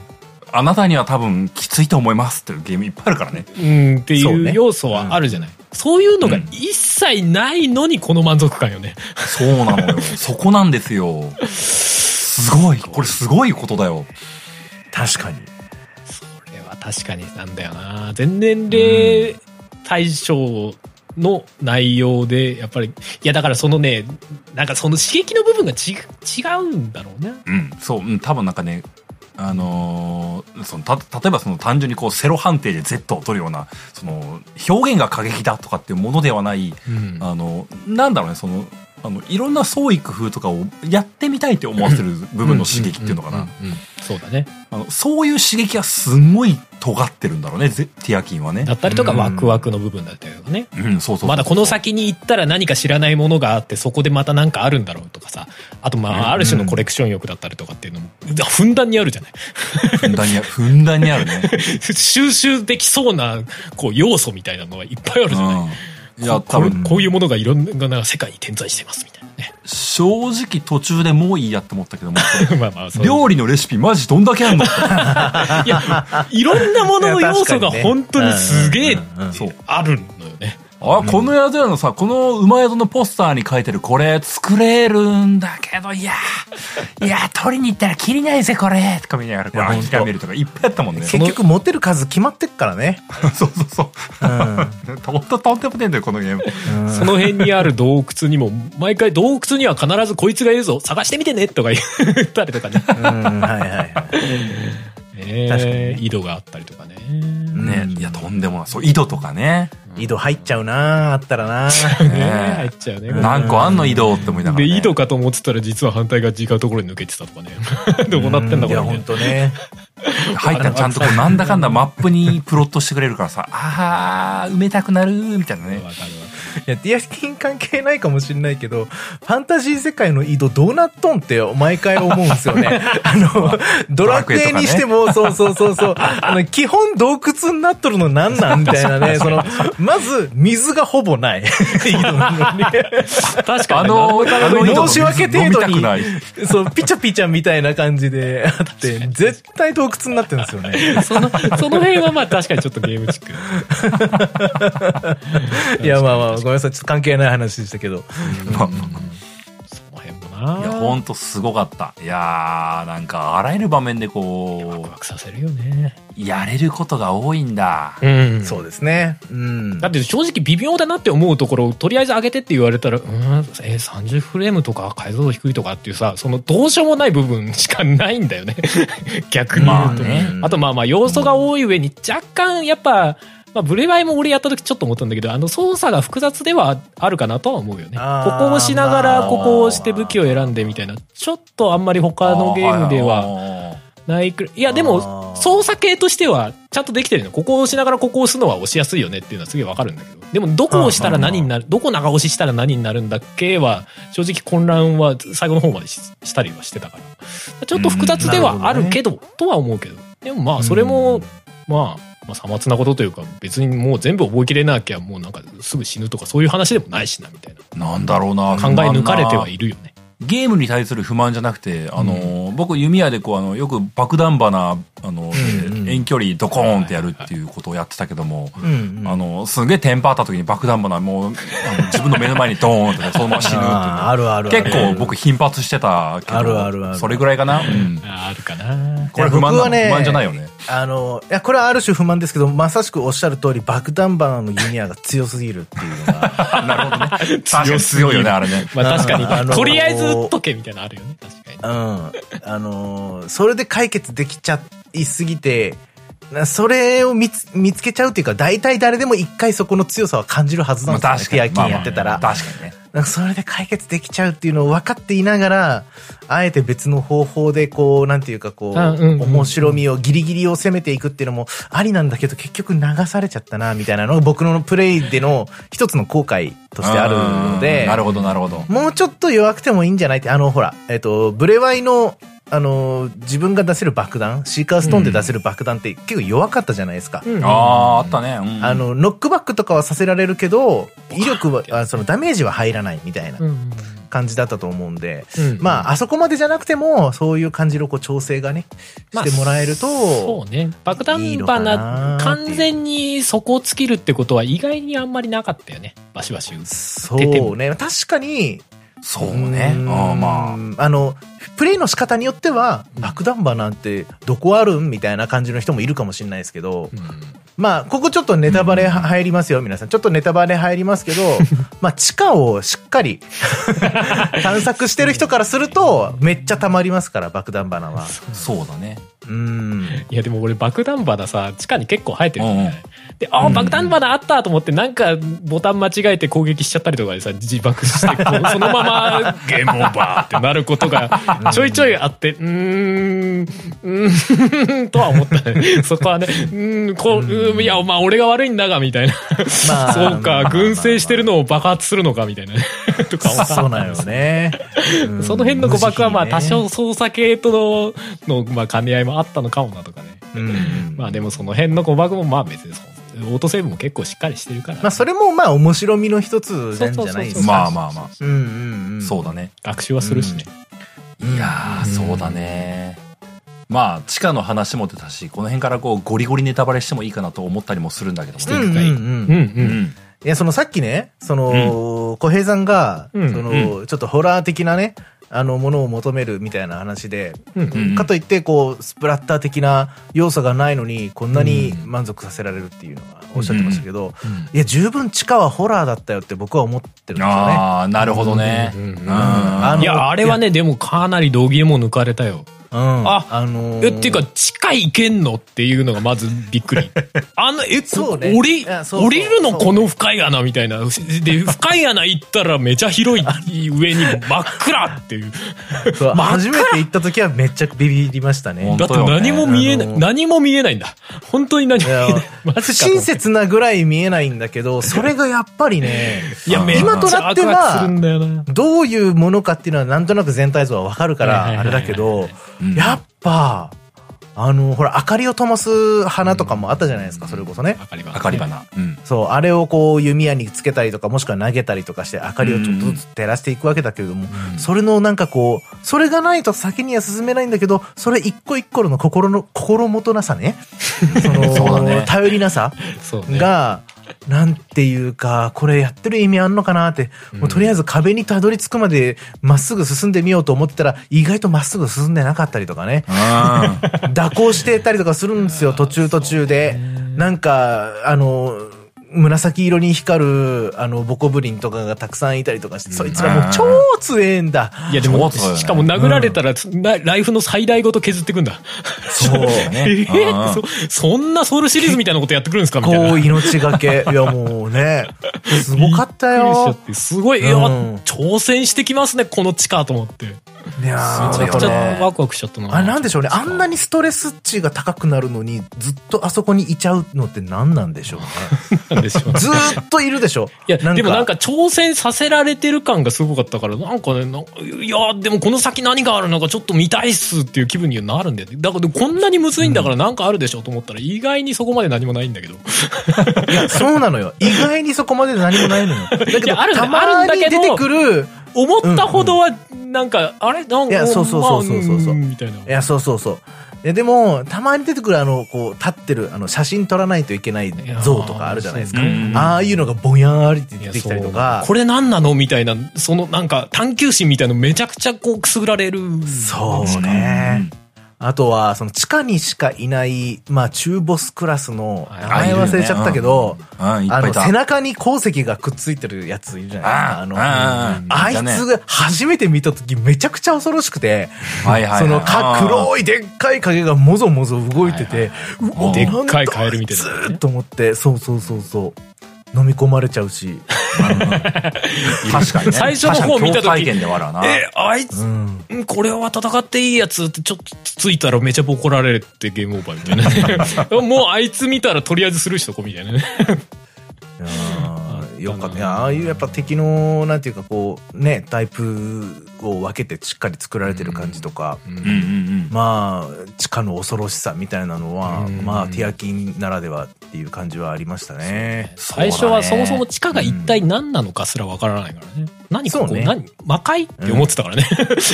A: あなたには多分きついと思いますっていうゲームいっぱいあるからね。
B: うん、っていう
C: そうね
B: 要素はあるじゃない。そういうのが一切ないのにこの満足感よね。
A: そうなのよ。そこなんですよ。すごい。これすごいことだよ。
C: 確かに。
B: それは確かになんだよな。全年齢対象の内容で、やっぱり、いやだからそのね、なんかその刺激の部分がち違うんだろうね。
A: うん、そう、うん、多分なんかね、あのーそのた例えばその単純にこうセロ判定で Z を取るようなその表現が過激だとかっていうものではない、
B: うん
A: あのなんだろうねそのあのいろんな創意工夫とかをやってみたいって思わせる部分の刺激っていうのかな。
B: そうだね。
A: あのそういう刺激がすんごい尖ってるんだろうね。ゼティアキンはね。
B: だったりとか
C: うん。
B: ワクワクの部分だったよね。
A: うんそうそうそう
B: まだこの先に行ったら何か知らないものがあってそこでまた何かあるんだろうとかさ。あとまあある種のコレクション欲だったりとかっていうのもふんだんにあるじゃない。
A: ふんだんにある。ふんだんにあるね。
B: 収集できそうなこう要素みたいなのはいっぱいあるじゃない、
A: うんいや
B: ここう
A: 多分。
B: こういうものがいろんな世界に点在してますみたいなね。
A: 正直途中でもういいやって思ったけども
B: まあまあ
A: 料理のレシピマジどんだけあんの？
B: いやいろんなものの要素が本当にすげえあるのよね
A: あ、この宿屋のさ、この馬宿のポスターに書いてるこれ作れるんだけど、いや、いや、取りに行ったら切りないぜ、これとか見ながらこれ諦めるとかいっぱいあったもんね。
C: 結局持てる数決まってっからね。
A: そうそうそう。
C: うん。
A: ととんでもねえんだよ、このゲーム。
C: うん
B: その辺にある洞窟にも毎回洞窟には必ずこいつがいるぞ探してみてねとか言ったりとかね
C: うん、はいはいはい。
B: ね
C: 確かにね
B: 井戸があったりとかね。
A: ね、いや、とんでもない。そう、井戸とかね。
C: 井戸入っちゃうなあったらな
B: ね入っちゃうね。
A: 何個あんの井戸って思いなが
B: で、
A: ら、ね。
B: 井戸かと思ってたら実は反対が違うところに抜けてたとかね。どうなってんだ
C: いや、
B: これ
C: ほんとね。
A: 入ったらちゃんとこう、なんだかんだマップにプロットしてくれるからさ、あー、埋めたくなる、みたいなね
B: わ。かるわ。
C: いや、ディアキン関係ないかもしれないけど、ファンタジー世界の井戸どうなっとんって毎回思うんですよね。あの、ドラクエにしても、そうそうそうそう、あの、基本洞窟になっとるのなんなんみたいなね、その、まず、水がほぼない。井戸なのに。
B: 確かに。
A: あの、あの
C: 申し訳程度に。そう、ピチャピチャみたいな感じであって、絶対洞窟になってるんですよね。
B: その、その辺はまあ確かにちょっとゲームチック。
C: いや、まあまあ、ごめんなさい。ちょっと関係ない話でしたけど。
A: まあ
B: その辺もな。
A: いや、ほんとすごかった。いやー、なんか、あらゆる場面でこ
B: ワクワクさせるよね。
A: う、やれることが多いんだ。
B: うん
C: そうですね。うん。
B: だって正直微妙だなって思うところをとりあえず上げてって言われたら、うーん、えー、30フレームとか解像度低いとかっていうさ、そのどうしようもない部分しかないんだよね。逆に言うと。
A: まあね
B: あとまあまあ要素が多い上に若干やっぱ、まあ、ブレワイも俺やった時ちょっと思ったんだけど、あの操作が複雑ではあるかなとは思うよね。ここをしなが
C: まあ
B: らここを押して武器を選んでみたいな、ちょっとあんまり他のゲームでは
A: は
B: ないくらい。いや、でも、操作系としては、ちゃんとできてるの。ここを押しながらここを押すのは押しやすいよねっていうのはすげえわかるんだけど。でも、どこを押したら何になる、どこ長押ししたら何になるんだっけは、正直混乱は最後の方までししたりはしてたから。ちょっと複雑ではあるけど、とは思うけど。でもまあ、それも、まあ、まあ、さまつなことというか、別にもう全部覚えきれなきゃ、もうなんかすぐ死ぬとかそういう話でもないしな、みたいな。
A: なんだろうな
B: 考え抜かれてはいるよね。
A: ゲームに対する不満じゃなくて、あの、僕弓矢でこう、あの、よく爆弾花、あの、
C: うんうん
A: 遠距離ドコーンってやるっていうことをやってたけども、あの、すげえテンパった時に爆弾花もう、あの自分の目の前にドーンってねそのまま死ぬっていうね
C: あるあるある
A: 結構僕頻発してたけど、
C: あるあるある
A: それぐらいかな？うん。
B: ああるかな。
A: これ不満な不満じゃないよね。
C: あの、いや、これはある種不満ですけど、まさしくおっしゃる通り、爆弾花のユニアが強すぎるっていうのが、
A: なるほどね。確かに強いよね、あれね。
B: まあ確かに、
C: あの
B: とりあえず打っとけみたいなのあるよね。確かに。
C: うん。あのーそれで解決できちゃいすぎて、なそれを見つ見つけちゃうっていうか、大体誰でも一回そこの強さは感じるはずなんですよね。ピアキンやってたら。
A: まあまあ確かにね。
C: なんかそれで解決できちゃうっていうのを分かっていながら、あえて別の方法でこう、なんていうかこう、面白みを、ギリギリを攻めていくっていうのもありなんだけど、結局流されちゃったな、みたいなのが僕のプレイでの一つの後悔としてあるの
A: うん
C: で、
A: なるほど、なるほど。
C: もうちょっと弱くてもいいんじゃないって、あの、ほら、えっと、ブレワイの、あの、自分が出せる爆弾、シーカーストーンで出せる爆弾って結構弱かったじゃないですか。
B: うん
A: ああ、あったね。うん
C: あ、の、ノックバックとかはさせられるけど、威力は、あそのダメージは入らないみたいな
B: うん
C: 感じだったと思うんで、
B: うん
C: まあ、あそこまでじゃなくても、そういう感じのこう調整がね、
B: まあ
C: してもらえると、
B: そうね。爆弾
C: いいのかな
B: 花、完全に底を尽きるってことは意外にあんまりなかったよね。バシバシ打つ。
C: そうね。確かに、
A: そうね。あまあ。
C: あの、プレイの仕方によっては、爆弾魔なんてどこあるんみたいな感じの人もいるかもしれないですけど、まあ、ここちょっとネタバレは入りますよ、皆さん。ちょっとネタバレ入りますけど、まあ、地下をしっかり 探索してる人からすると、めっちゃ溜まりますから、爆弾花は。
A: そうだね。
C: うん。
B: いやでも俺爆弾花さ、地下に結構生えてるんだよね。で、ああ、
C: うん
B: 爆弾花あったと思って、なんかボタン間違えて攻撃しちゃったりとかでさ、自爆して、そのままゲームオーバーってなることがちょいちょいあって、うーん、うーん、とは思ったね。そこはね、うーん、こう、うーんいや、まあ俺が悪いんだが、みたいな。
C: まあ
B: そうか、群生してるのを爆発するのか、みたいなね。とか
C: そうなんよね。うん
B: その辺の誤爆はまあ多。少操作系との、の、まあ兼ね合いもあったのかもなとかね。
C: うん。
B: まあでもその辺の誤爆もまあ別にそう、オートセーブも結構しっかりしてるから、
C: まあ、それもまあ、面白みの一つなんじゃないです
B: そうそうそう
C: か。
A: まあまあまあ。
C: うんうんうん。
A: そうだね。
B: 学習はするしね。
A: いやー、そうだね。まあ、地下の話も出たし、この辺からこう、ゴリゴリネタバレしてもいいかなと思ったりもするんだけども。
C: うんうんうん
B: うんう。
A: うんん。
C: いや、そのさっきね、その、小平さんが、
B: うん
C: その、ちょっとホラー的なね、あの、ものを求めるみたいな話で、かといって、こう、スプラッター的な要素がないのに、こんなに満足させられるっていうのはおっしゃってましたけど、いや、十分地下はホラーだったよって僕は思ってるんですよね。
A: ああ、なるほどね。
B: いや、あれはね、でもかなり道義も抜かれたよ。
C: うん。
B: あ
C: あのー
B: え、っていうか、地下行けんのっていうのがまずびっくり。あの、え、こ
C: そうね
B: 降り、
C: いやそうそう
B: 降りるのこの深い穴みたいな。で、深い穴行ったらめちゃ広い上に真っ暗っていう。
C: そう初めて行った時はめっちゃビビりましたね。
B: だって何も見えない、
C: あの
B: 何も見えないんだ。本当に何も見えない。マジか
C: 不親切なぐらい見えないんだけど、それがやっぱりね、
B: いや、
C: 今とな
B: ゃ
C: っては。どういうものかっていうのはなんとなく全体像はわかるから、
B: はいはいはいはい
C: あれだけど
A: うん、
C: やっぱ、あの、ほら、明かりを灯す花とかもあったじゃないですか、それこそね。
A: 明かり花。うん。
C: そう、あれをこう弓矢につけたりとか、もしくは投げたりとかして、明かりをちょっとずつ照らしていくわけだけれども、それのなんかこう、それがないと先には進めないんだけど、それ一個一個の心の、心もとなさね。その、
A: そうだね
C: 頼りなさ
B: そうね。
C: が、なんていうか、これやってる意味あんのかなって、もうとりあえず壁にたどり着くまでまっすぐ進んでみようと思ってたら、意外とまっすぐ進んでなかったりとかね。
A: う
C: 蛇行してたりとかするんですよ、途中途中で。なんか、あの、紫色に光る、あの、ボコブリンとかがたくさんいたりとかして、そいつらもう超強えんだ。
B: いやでも、しかも殴られたら、なライフの最大ごと削ってくんだ。
C: そう。
A: ん。ね。
B: えそそんなソウルシリーズみたいなことやってくるんですかみたいな。
C: こう命がけ。いやもうね、すごかったよ。
B: てすごい、いや
C: うん
B: 挑戦してきますね、この地下と思って。
C: いや
B: めちゃくちゃ
C: ー
B: ワクワクしちゃったな。
C: あれなんでしょうね。あんなにストレス値が高くなるのに、ずっとあそこにいちゃうのって何なんでしょうね。
B: なんでしょう。
C: ずーっといるでしょ。
B: いや、でもなんか挑戦させられてる感がすごかったから、なんかね、ないや、でもこの先何があるのかちょっと見たいっすっていう気分にはなるんだよね。だからこんなにむずいんだからなんかあるでしょと思ったら、意外にそこまで何もないんだけど。
C: いや、そうなのよ。意外にそこまで何もないのよ。だけど、
B: あるんだ
C: たま
B: あるんだけど
C: に出てくる、
B: 思ったほどは、なんか、あれ？なんか、
C: いやそうそうそうそうそう
B: まあんみたいな。
C: いや、そうそうそう。えでも、たまに出てくるあの、こう、立ってる、あの、写真撮らないといけない像とかあるじゃないですか。ああいうのがぼやーりって出てきたりと
B: そう
C: か。
B: これ何なの？みたいな、そのなんか探求心みたいなのめちゃくちゃこうくすぐられる。
C: そうね。あとは、その地下にしかいない、まあ中ボスクラスの、名前忘れちゃったけど、あの。背中に鉱石がくっついてるやついるじゃないですか。あの、
A: あ
C: あいつが初めて見た時めちゃくちゃ恐ろしくて、そのか黒いでっかい影がもぞもぞ動いてて、
B: でっかいカエルみたいな
C: ずーっと思って、そうそうそうそう。飲み込まれちゃうし。
A: 確かにね。
B: 最初の方見た時
A: に。
B: え、あいつ、
C: うん。
B: んこれは戦っていいやつってちょっとついたらめちゃ怒られてゲームオーバーみたいな。もうあいつ見たらとりあえずするしとこみたいなね。
C: よかった。いや、ああいうやっぱ敵の、なんていうかこう、ね、タイプを分けてしっかり作られてる感じとか。まあ、地下の恐ろしさみたいなのは、
B: うん
C: まあ、ティアキンならではっていう感じはありましたね。
B: 最初はそもそも地下が一体何なのかすらわからないからね。何ここ、
C: そうね
B: 何魔界？って思ってたからね。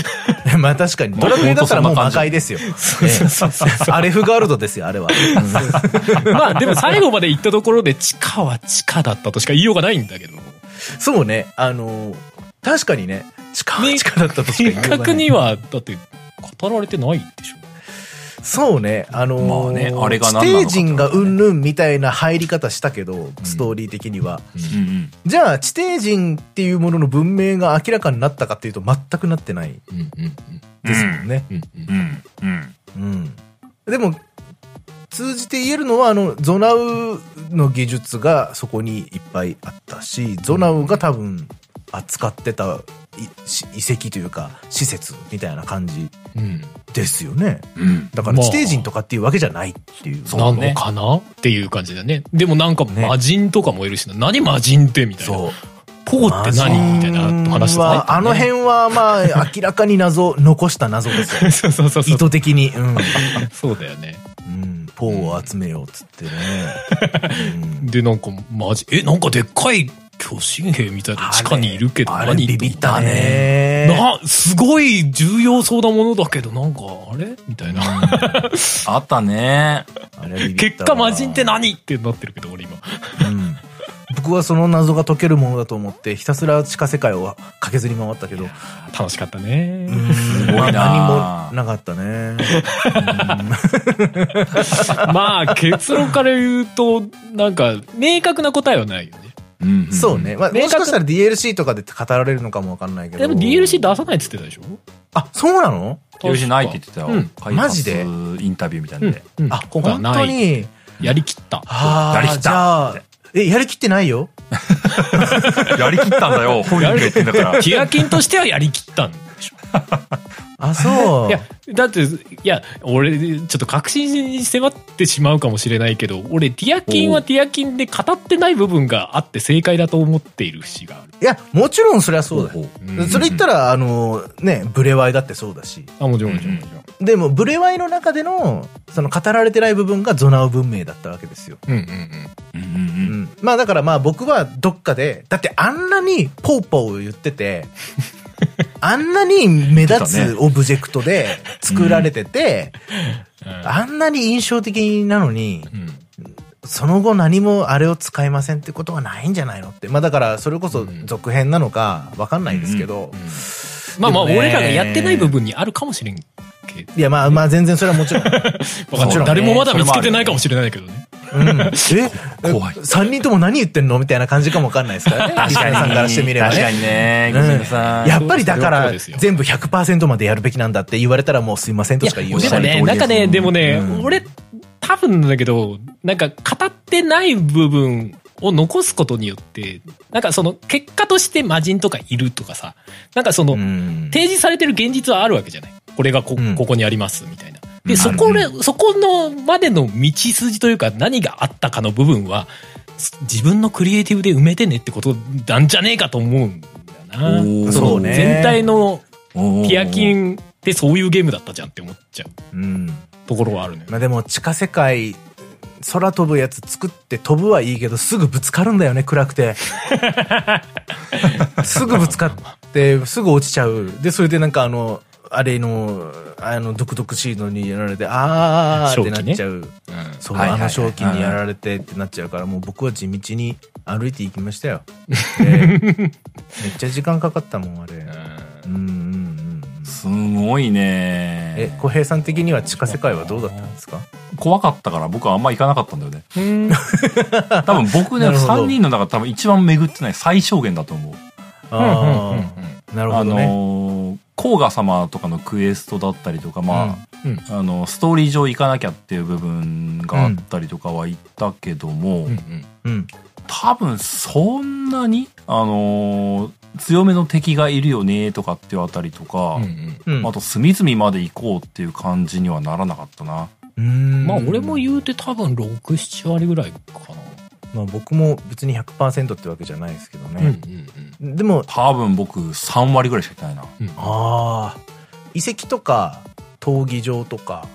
C: まあ確かに、ドラクエだったらもう魔界ですよ。ええ アレフガールドですよ、あれは。
B: まあでも最後まで行ったところで地下は地下だったとしか言いようがないんだけど。
C: そうね、あの、確かにね、地下は地下だったとしか言い
B: 明
C: ようがない。
B: 確には、だって語られてないでしょ。
C: そうね、あのー
A: まあねあれが
C: 地
A: 何なのか
C: 底人がうんぬんみたいな入り方したけど、ストーリー的には。じゃあ、地底人っていうものの文明が明らかになったかっていうと全くなってない。ですもんね。でも、通じて言えるのは、あの、ゾナウの技術がそこにいっぱいあったし、ゾナウが多分扱ってた遺跡というか、施設みたいな感じ
B: うん
C: ですよね。
A: うん。
C: だから
B: まあ
C: 地底人とかっていうわけじゃないっていう。
A: そう
B: なのかなっていう感じだね。でもなんか魔人とかもいるしな。何魔人ってみたいな。
C: そう。
B: ポーって何みたいな話とかね
C: はあの辺はまあ、明らかに謎、残した謎ですよ。
B: そうそうそうそう。
C: 意図的に。うん。
B: そうだよね。
C: うん。ポーを集めようっつってね。う ん
B: で、なんか、マジ、え、なんかでっかい巨神兵みたいな地下にいるけど、
C: あれ
B: 何？
C: ビビった
B: と
C: ね。
B: な、すごい重要そうなものだけど、なんか、あれ？みたいな。
A: あったね。
C: あれビビった
B: 結果魔人って何？ってなってるけど、俺今。
C: うん僕はその謎が解けるものだと思って、ひたすら地下世界を駆けずり回ったけど、
B: 楽しかったね。
C: す
A: ごいな
C: 何もなかったね。
B: まあ、結論から言うと、なんか、明確な答えはないよね。
C: そうね。。まあ、もしかしたら DLC とかで語られるのかもわかんないけど。
B: でも DLC 出さないって言ってたでしょ？
C: あ、そうなの？
A: 用事ないって言ってたよ。
B: うん
C: マジで？
A: インタビューみたいなんで。
B: うん。
C: あ、
B: 今回は
C: 本
B: ない。
C: 当に。
B: やりきった。
C: ああ、
A: やりきった
C: じゃあ、え、やりきってないよ？
A: やりきったんだよ。本人が言ってんだから。
B: ティアキンとしてはやりきったんでしょ。
C: あ、そう。
B: いや、だって、いや、俺、ちょっと確信に迫ってしまうかもしれないけど、俺、ティアキンはティアキンで語ってない部分があって正解だと思っている節がある。
C: いや、もちろんそりゃそうだよ。
B: うん
C: それ言ったら、あの、ね、ブレワイだってそうだし。
B: あ、もちろん、もちろん、もちろん。
C: でも、ブレワイの中での、その語られてない部分がゾナウ文明だったわけですよ。
B: うんうん
A: うんうん
C: う
A: うん。
C: ん。まあだからまあ僕はどっかで、だってあんなにポーポー言ってて、あんなに目立つオブジェクトで作られてて、
B: うん。
C: あんなに印象的なのに、
B: うん。
C: その後何もあれを使いませんってことはないんじゃないのって。まあだからそれこそ続編なのかわかんないですけど、
B: まあまあ、俺らがやってない部分にあるかもしれんけど。
C: いやまあまあ全然それはもちろん。もちろんね
B: 誰もまだ見つけてないかもしれないけどね。
C: うん、え
A: 怖い
C: 三人とも何言ってんの？みたいな感じかもわかんないですからね。リスナーさんからしてみればね。
A: 確かにね。
C: うん。やっぱりだから全部100%までやるべきなんだって言われたらもうすいませんとしか言いよう
B: でもね、
C: がない。
B: なんかね、でもね、
C: うん
B: 俺、多分だけど、なんか語ってない部分を残すことによって、なんかその結果として魔人とかいるとかさ、なんかその、
C: うん
B: 提示されてる現実はあるわけじゃない。これがこ,、
C: うん
B: ここにあります、みたいな。で、
A: うん
B: そこで、そこのまでの道筋というか何があったかの部分は、す自分のクリエイティブで埋めてねってことなんじゃねえかと思うんだよな。そ
C: うね
B: 全体の
A: おー
B: ティアキンってそういうゲームだったじゃんって思っちゃう
C: うん。
B: ところはあるのよ。
C: まあでも地下世界、空飛ぶやつ作って飛ぶはいいけど、すぐぶつかるんだよね、暗くて。すぐぶつかって、すぐ落ちちゃう。で、それでなんかあの、あれの、あの、毒々しいのにやられて、あーってなっちゃう。そう、
A: はいはいはい
C: あの正気にやられてってなっちゃうから、もう僕は地道に歩いていきましたよ。でめっちゃ時間かかったもん、あれ。うんうんうんうん。
A: すごいね
C: え、小平さん的には地下世界はどうだったんですか？
A: 怖かったから僕はあんま行かなかったんだよね。
B: うん。
A: 多分僕ね、
C: なるほど
A: 3人の中多分一番巡ってない最小限だと思う。
C: ああ、なる
A: あ
C: ほどね。
A: のー、甲賀様とかのクエストだったりとか、ま
B: うん
A: あ、あの、ストーリー上行かなきゃっていう部分があったりとかは言ったけども、
B: うん
C: うん。
A: 多分そんなに、あのー強めの敵がいるよねとかっていうあたりとか、
B: うんうん
C: うん。
A: あと隅々まで行こうっていう感じにはならなかったな。
C: うん
B: まあ俺も言うて多分6、7割ぐらいかな。
C: まあ僕も別に100%ってわけじゃないですけど
B: うん
C: ね。でも、
A: 多分僕3割ぐらいしか行ってないな。
B: うん
C: ああ、遺跡とか、闘技場とか、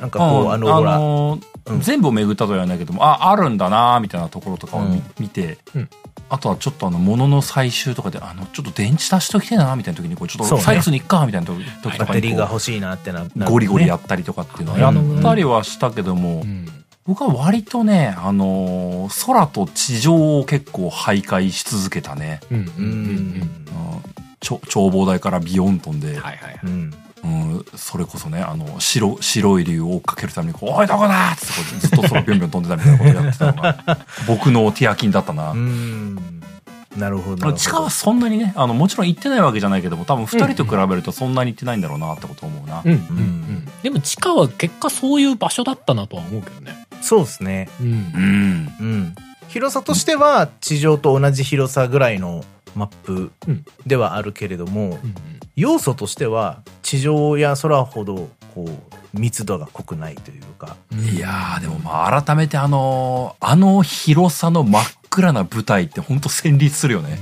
C: なんかこう、
A: うん。
C: あの、ほら、
A: のー
C: うん。
A: 全部を巡ったとは言わないけども、あ、あるんだなみたいなところとかを見,、
C: うん。
A: 見て、
B: うん。
A: あとはちょっとあの、物の採集とかで、あの、ちょっと電池足しときてえなみたいな時に、こう、ちょっと採掘に行っかみたいな時時と
C: バッテリー
A: かにこ
C: が欲しいなってな、
A: う、ゴリゴリや
C: っ
A: ったりとかっていうのは
C: うん。
A: やったりはしたけども、
B: うん。
A: 僕は割とね、あのー空と地上を結構徘徊し続けたね。
B: うん。うん。
C: う
B: うん。
C: ん。
A: ちょ眺望台からビヨン飛んで、
B: はいはいはい。
C: うん。
A: うん、それこそね、あの、白、白い竜を追っかけるために、こう、おい、どこだっつってこう、ずっと空ビョンビョン飛んでたみたいなことやってたのが、僕のティアキンだったな。
C: うん。なるほど。なるほど
A: 地下はそんなにね、あの、もちろん行ってないわけじゃないけども、多分二人と比べるとそんなに行ってないんだろうなってこと思うな。
B: うんうんうん。でも地下は結果そういう場所だったなとは思うけどね。
C: そうですね。
B: うん
A: う。ん。
C: うん。広さとしては、地上と同じ広さぐらいのマップ
B: うん
C: ではあるけれども、
B: うん
C: 要素としては、地上や空ほど、こう、密度が濃くないというか。
B: うん
A: いやー、でもまあ、改めてあのーあの広さの真っ暗な舞台って本当戦慄するよね。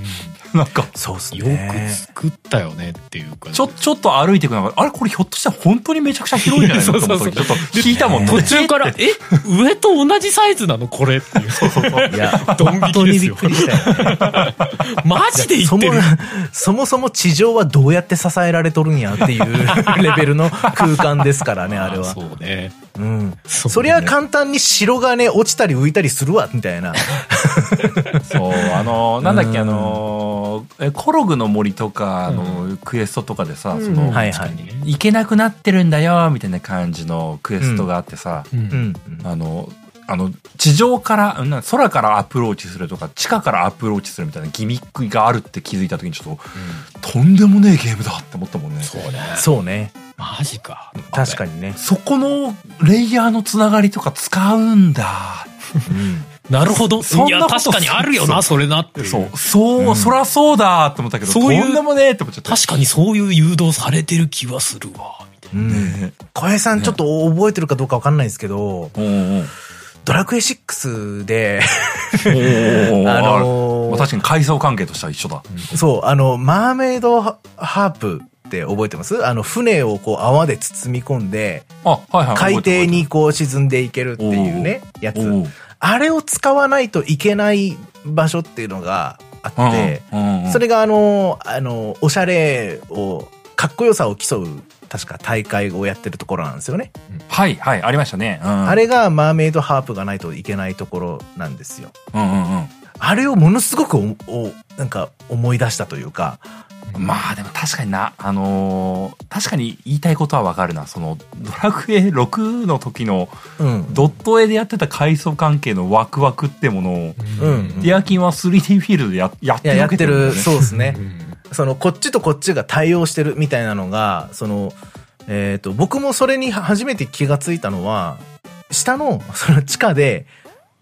A: なんか、
C: そうっす
B: よ
C: ね。
B: く作ったよねっていうか。
A: ちょ、ちょっと歩いていくのが、あれこれひょっとしたら本当にめちゃくちゃ広いんじゃないの？と思った時ちょっと聞いたもん、
B: 途中から、え上と同じサイズなのこれ？っていう。
C: いや、
B: ドン引
C: 本当にびっ
B: きですよ
C: くりしたよね。
B: マジで言ってる
C: そもそもそも地上はどうやって支えられとるんやっていうレベルの空間ですからね、あれは。
B: そうね。
C: うん。
B: そうね
C: そりゃ簡単に城がね、落ちたり浮いたりするわ、みたいな。
A: そう、あの、なんだっけ、
C: うん
A: あの、えコログの森とかのクエストとかでさ、その、
C: はい
A: 行けなくなってるんだよ、みたいな感じのクエストがあってさ。あの、あの、地上から、うんな空からアプローチするとか、地下からアプローチするみたいなギミックがあるって気づいた時にちょっと、とんでもねえゲームだって思ったもんね。
B: そうね。
C: そうね。
B: マジか。
C: 確かにね。
A: そこのレイヤーのつながりとか使うんだ。
C: うん。
B: なるほど。
A: そんなこと
B: 確かにあるよな、それなっていう。
A: そう、そう、そらそうだって思ったけど、
B: そういう
A: とんでもねえって思っちゃった。
B: 確かにそういう誘導されてる気はするわ。みたい
C: うん。小林さんちょっと覚えてるかどうかわかんないですけど、
A: うんうん。
C: ドラクエ6で、
A: お
C: あ
A: あ
C: のー
A: まあ確かに階層関係としては一緒だ。
C: そう、あの、マーメイドハープって覚えてます？あの、船をこう泡で包み込んで、
A: あ、はいはい。
C: 海底にこう沈んでいけるっていうね、やつ。あれを使わないといけない場所っていうのがあって、
A: うんうん
C: それがあの、あの、おしゃれを、かっこよさを競う、確か大会をやってるところなんですよね。
A: はいはい、ありましたね。うん、
C: あれがマーメイドハープがないといけないところなんですよ。
A: うんうん
C: あれをものすごくお、おなんか思い出したというか、
A: うん。まあでも確かにな、あのー確かに言いたいことはわかるな。その、ドラクエ6の時の
C: うん。
A: ドット絵でやってた階層関係のワクワクってものを、
C: うん
A: ディアキンは 3D フィールドでややってる
C: やってる。そうですね。
B: うん
C: その、こっちとこっちが対応してるみたいなのが、その、えっ、と、僕もそれに初めて気がついたのは、下の、その地下で、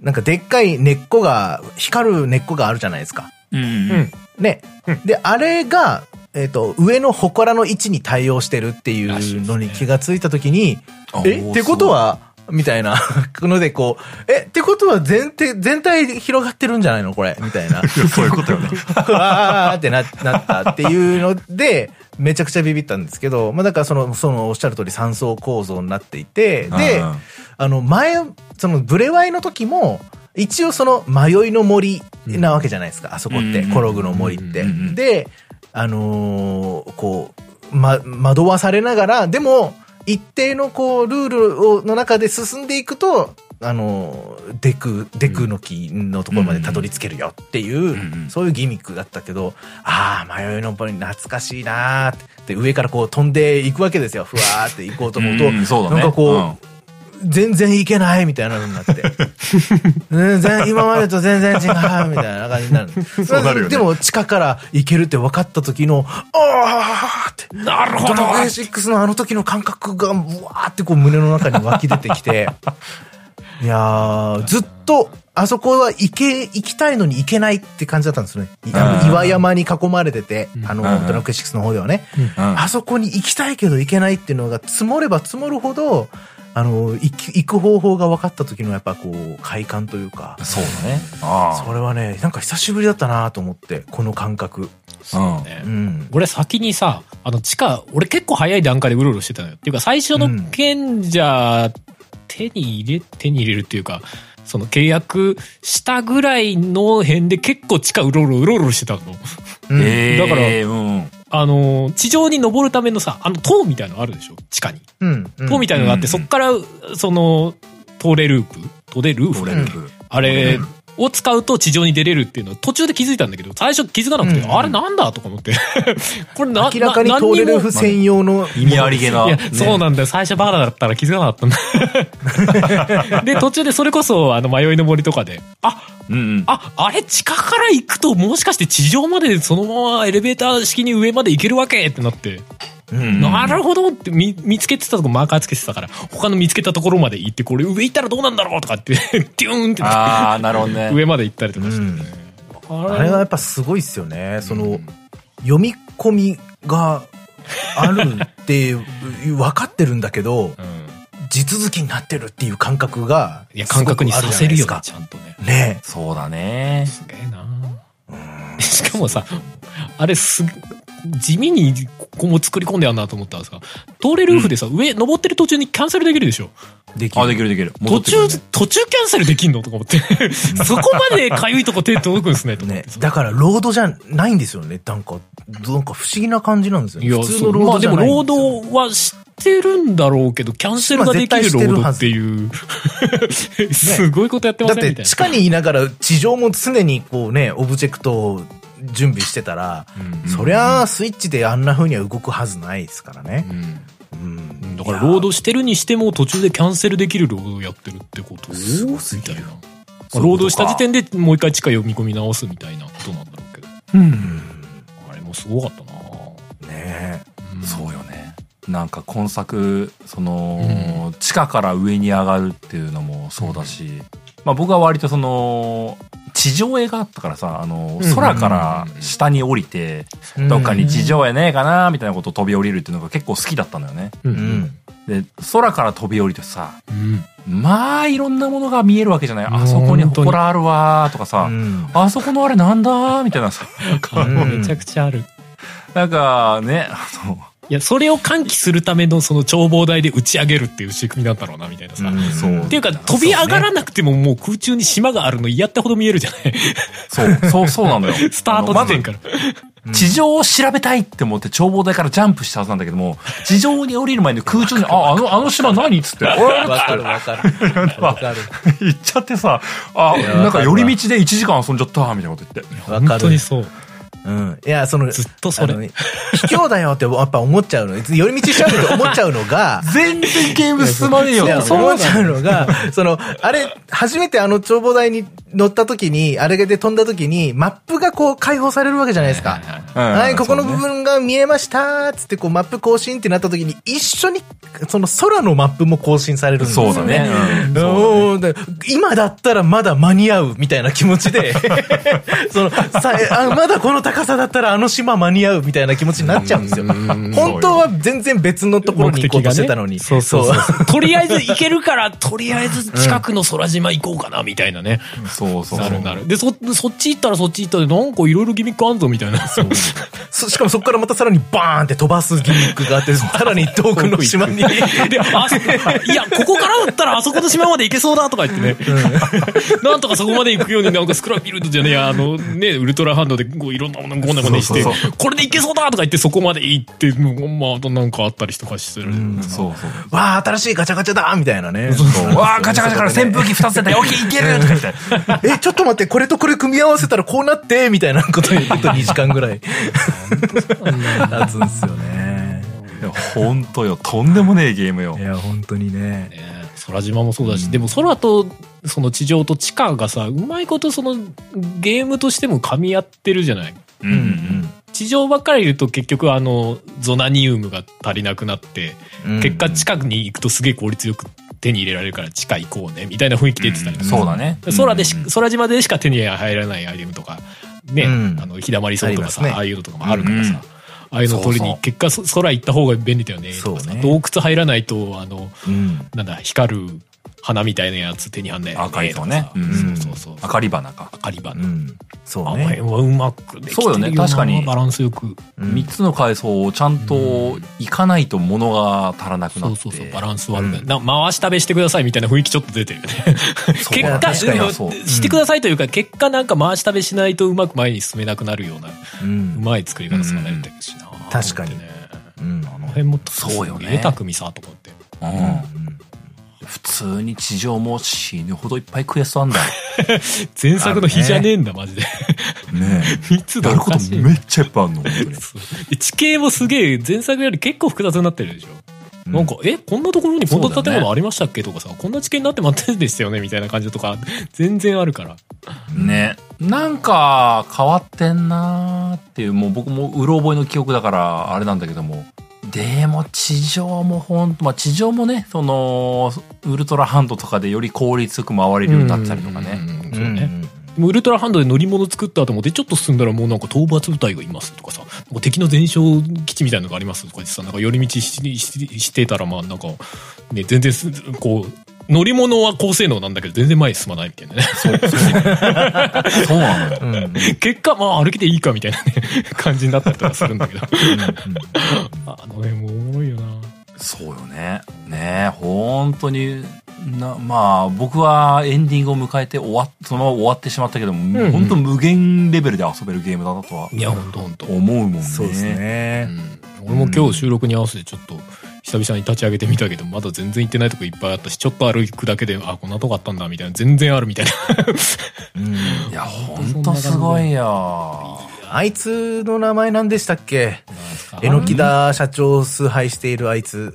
C: なんかでっかい根っこが、光る根っこがあるじゃないですか。
A: うんうん
B: うん
C: ね。で、あれが、えっ、と、上の祠の位置に対応してるっていうのに気がついたときに、
A: あ
C: え、ってことは、みたいなので、こう、え、ってことは全体、全体広がってるんじゃないのこれ、みたいな。
A: そういうことよね。
C: わーってな、なったっていうので、めちゃくちゃビビったんですけど、まあだからその、そのおっしゃる通り三層構造になっていて、で
A: うん、
C: あの前、そのブレワイの時も、一応その迷いの森なわけじゃないですか、あそこって、
A: うん
C: コログの森って。で、あのーこう、ま、惑わされながら、でも、一定のこう、ルールをの中で進んでいくと、あのー、デク、デクの木のところまでたどり着けるよっていう、そういうギミックだったけど、ああ、迷いの森懐かしいなーって、で上からこう飛んでいくわけですよ。ふわーって行こうと思うと、
A: う
C: なんかこう、全然いけないみたいなのになって。全然、今までと全然違うみたいな感じになる。
A: そうなるよね
C: でも、地下から行けるって分かった時の、あーって。
B: なるほど
C: ドラゴン A6 のあの時の感覚が、うわーってこう胸の中に湧き出てきて。いやー、ずっと、あそこは行け、行きたいのに行けないって感じだったんですね。岩山に囲まれてて、あの、
A: うん
C: ドラクエ6の方ではね。
A: うん
C: あそこに行きたいけど行けないっていうのが積もれば積もるほど、あの、行き行く方法が分かった時のやっぱこう、快感というか、
A: そうだね。あ
C: それはね、なんか久しぶりだったなと思って、この感覚。
A: あ。うん。
B: ね
C: うん。
B: 俺先にさ、あの地下、俺結構早い段階でうろうろしてたのよ。っていうか最初の賢者、手に入れ、手に入れるっていうか、その契約したぐらいの辺で結構地下うろうろうろうろしてたの。
C: うん
A: ええ
B: だから
A: うん。
B: あの、地上に登るためのさ、あの塔みたいのあるでしょ？地下に。
C: うん。うん。
B: 塔みたいのがあって、
A: うん
B: そっから、その、トレループ？トレループ
A: トレループ。
B: あれを使うと地上に出れるっていうのは途中で気づいたんだけど、最初気づかなくて、
C: うん
B: あれなんだとか思って。これな、
C: 明らかに
B: な
C: トーレルフ
B: 何
C: 専用の
A: 意味ありげな。ね
B: そうなんだよ。最初バカだったら気づかなかったんだ。で、途中でそれこそ、あの、迷いの森とかで、あ、
A: うんうん。
B: あ、あれ地下から行くともしかして地上までそのままエレベーター式に上まで行けるわけってなって、
C: うん
B: なるほどって見見つけてたとこマーカーつけてたから、他の見つけたところまで行って、これ上行ったらどうなんだろうとかって、デューンって
A: ああ、なるほどね
B: て、。上まで行ったりとかしてね。あ
C: あれはやっぱすごいっすよね。その、
B: うん
C: 読み込みがあるって分かってるんだけど、
B: うん
C: 地続きになってるっていう感覚が、
B: いや、感覚にさせるよね、
C: か。
B: ちゃんとね。
C: ね
A: そうだね。
B: すげえなしかもさ、あれす、地味にここも作り込んでやんなと思ったらさ、トーレルーフでさ、上登ってる途中にキャンセルできるでしょ？
C: できる。
A: あ、できるできる。
B: 途中、途中キャンセルできんの？とか思って。そこまでかゆいとこ手届くんですね、と
C: ね。だから、ロードじゃないんですよね。なんか、なんか不思議な感じなんですよね。
B: いや、
C: 普通のロードじゃない
B: もロー
C: んですよ
B: ドは知ってるんだろうけど、キャンセルができるロードっていう、すごいことやってませんみたいな。
C: だって地下にいながら地上も常にこうね、オブジェクトを準備してたら、
B: うん
C: そりゃあスイッチであんな風には動くはずないですからね。うん。
B: だからロードしてるにしても途中でキャンセルできるロードをやってるってこと
C: すごす
B: みたいな。ロードした時点でもう一回地下読み込み直すみたいなことなんだろうけど。
C: うん。
B: あれもすごかったな
C: ね
A: そうよね。なんか今作、その、地下から上に上がるっていうのもそうだし、まあ僕は割とその、地上絵があったからさ、あの、
C: うん
A: 空から下に降りて、
C: うん
A: どっかに地上絵ねえかなみたいなことを飛び降りるっていうのが結構好きだったのよね。
B: う。
C: うんん。
A: で、空から飛び降りてさ、
B: うん。
A: まあいろんなものが見えるわけじゃない。あそこに祠あるわーとかさ、
C: うん
A: あそこのあれなんだみたいなさ、
B: めちゃくちゃある。
A: なんかね、あの、
B: いや、それを喚起するためのその眺望台で打ち上げるっていう仕組みなんだろうな、みたいなさ。
C: うん
A: そう
B: っていうか、飛び上がらなくてももう空中に島があるの嫌ってほど見えるじゃない？
A: そう、そう、そうなのよ。
B: スタート時点から。
A: 地上を調べたいって思って眺望台からジャンプしたはずなんだけども、地上に降りる前に空中に、あ、あの、あの島何っつって、
C: わかる わかる。わかる。
A: 行っちゃってさ、あ、なんか寄り道で1時間遊んじゃった、みたいなこと言って。
C: わかる
B: 本当に。そう。
C: うん。いや、その、
B: ずっとそれ。
C: 卑怯だよってやっぱ思っちゃうの。寄り道しちゃうのって思っちゃうのが、
A: 全然ゲーム進まねえよ。
C: いや、
A: って
C: 思っちゃうのが、その、あれ、初めてあの眺望台に乗った時に、あれで飛んだ時に、マップがこう解放されるわけじゃないですか。はい、ここの部分が見えましたつってこうマップ更新ってなった時に、一緒に、その空のマップも更新されるんですよね。
A: そうだね。
C: うん。で今だったらまだ間に合うみたいな気持ちで、そのさあまだこの高さだったらあの島間に合うみたいな気持ちになっちゃうんですよ。本当は全然別のところに行こうとしてたのに。
B: そうそうそう。とりあえず行けるから、とりあえず近くの空島行こうかな、みたいなね。
A: そうそう
B: なるなる。で、そ、そっち行ったらそっち行ったで、なんかいろいろギミックあんぞ、みたいな。そう。
C: そしかもそこからまたさらにバーンって飛ばすギミックがあって、さらに遠くの島に。
B: で、あ、いや、ここからだったらあそこの島まで行けそうだとか言ってね。なんとかそこまで行くようになんかスクラビルドじゃねえや、あのね、ウルトラハンドでこういろんなごねごねして
A: そうそう、
B: これで行けそうだとか言ってそこまで行って、もうまあ、なんかあったりとかする。
A: そうそう。
C: わあ、新しいガチャガチャだみたいなね。
A: わあ、ガチャガチャから扇風機2つ出たよ。オッケーいけるとか言って。
C: え、ちょっと待って、これとこれ組み合わせたらこうなって、みたいなこと言ってと2時間ぐらい。経つん すよね。
A: いや、ほんとよ。とんでもねえゲームよ
C: い。や、本当にね。
B: ね空島もそうだし、でも空とその地上と地下がさうまいことそのゲームとしても噛み合ってるじゃない
A: うんうん。
B: 地上ばっかりいると結局あのゾナニウムが足りなくなって、
C: うん。
B: 結果近くに行くとすげえ効率よく手に入れられるから地下行こうねみたいな雰囲気出てたりとか。
A: そうだね。
B: 空でし、
A: うん
B: 空島でしか手に入らないアイテムとかね、
C: うん。
B: あの日だまりそうとかさあ,、
C: ね。
B: あいうのとかもあるからさ、
A: うん。
B: ああいうの取りに結果そ空行った方が便利だよね。とかさ、
C: ね。
B: 洞窟入らないとあの
C: うん。
B: なんだ、光る花みたいなやつ手に入んないよ
A: 赤い
B: とかさ
A: うん
B: そうそうそう。
A: 明かり花か。
B: 明かり花。
C: うん。そう
B: あの
C: ね。
B: 辺はうまくできてる
A: そうよね確かに
B: バランスよく。
C: うん
A: 3つの階層をちゃんと行かないと物が足らなくなって。
B: そうそうそう、バランス悪く、
C: うん
B: な回し食べしてくださいみたいな雰囲気ちょっと出てるよね。結果、してくださいというか、結果なんか回し食べしないとうまく前に進めなくなるような、
C: う。
B: うんまい作り方されてるしな。
C: 確かに
B: ね
C: うん。
B: あの辺も、
A: そうよね
B: すげえ匠さ、と思って。
A: うん。普通に地上も死ぬほどいっぱいクエストあんだよ。
B: 前作の日じゃねえんだ、マジで。
A: ね
B: 三つ
A: え。やること。めっちゃいっぱいあんの、本当に。
B: で地形もすげえ前作より結構複雑になってるでしょ。なんか、え、こんなところにこんな建物ありましたっけ？とかさ、こんな地形になってまってんでしたよね？みたいな感じとか、全然あるから。
A: ね。なんか変わってんなーっていう、もう僕もうろ覚えの記憶だからあれなんだけども。でも地上もほんと、まあ地上もね、その、ウルトラハンドとかでより効率よく回れるようになったりとかね。
B: そうね。ウルトラハンドで乗り物作った後もでちょっと進んだらもうなんか討伐部隊がいますとかさ、敵の全焼基地みたいなのがありますとか言ってさ、なんか寄り道しししてたらまあなんか、ね、全然す、こう、乗り物は高性能なんだけど全然前に進まないみたいなね。
A: そうなのよ。
C: うん。
B: 結果まあ歩きでいいかみたいなね、感じになったりとかするんだけど。あの辺もおもろいよな。
A: そうよね。ねえ、本当に、な、まあ、僕はエンディングを迎えて終わっ、そのまま終わってしまったけども、
B: うん
A: 本当無限レベルで遊べるゲームだなとはい
B: や、ほんとほんと。
A: 思うもんね。
C: そうです
B: う
C: ね。
B: ん俺も今日収録に合わせてちょっと久々に立ち上げてみたけど、まだ全然行ってないとこいっぱいあったし、ちょっと歩くだけで、あ、こんなとこあったんだ、みたいな、全然あるみたいな。
C: うん。
A: いや、本当すごいよ。
C: あいつの名前何でしたっけ？榎田社長崇拝しているあいつ。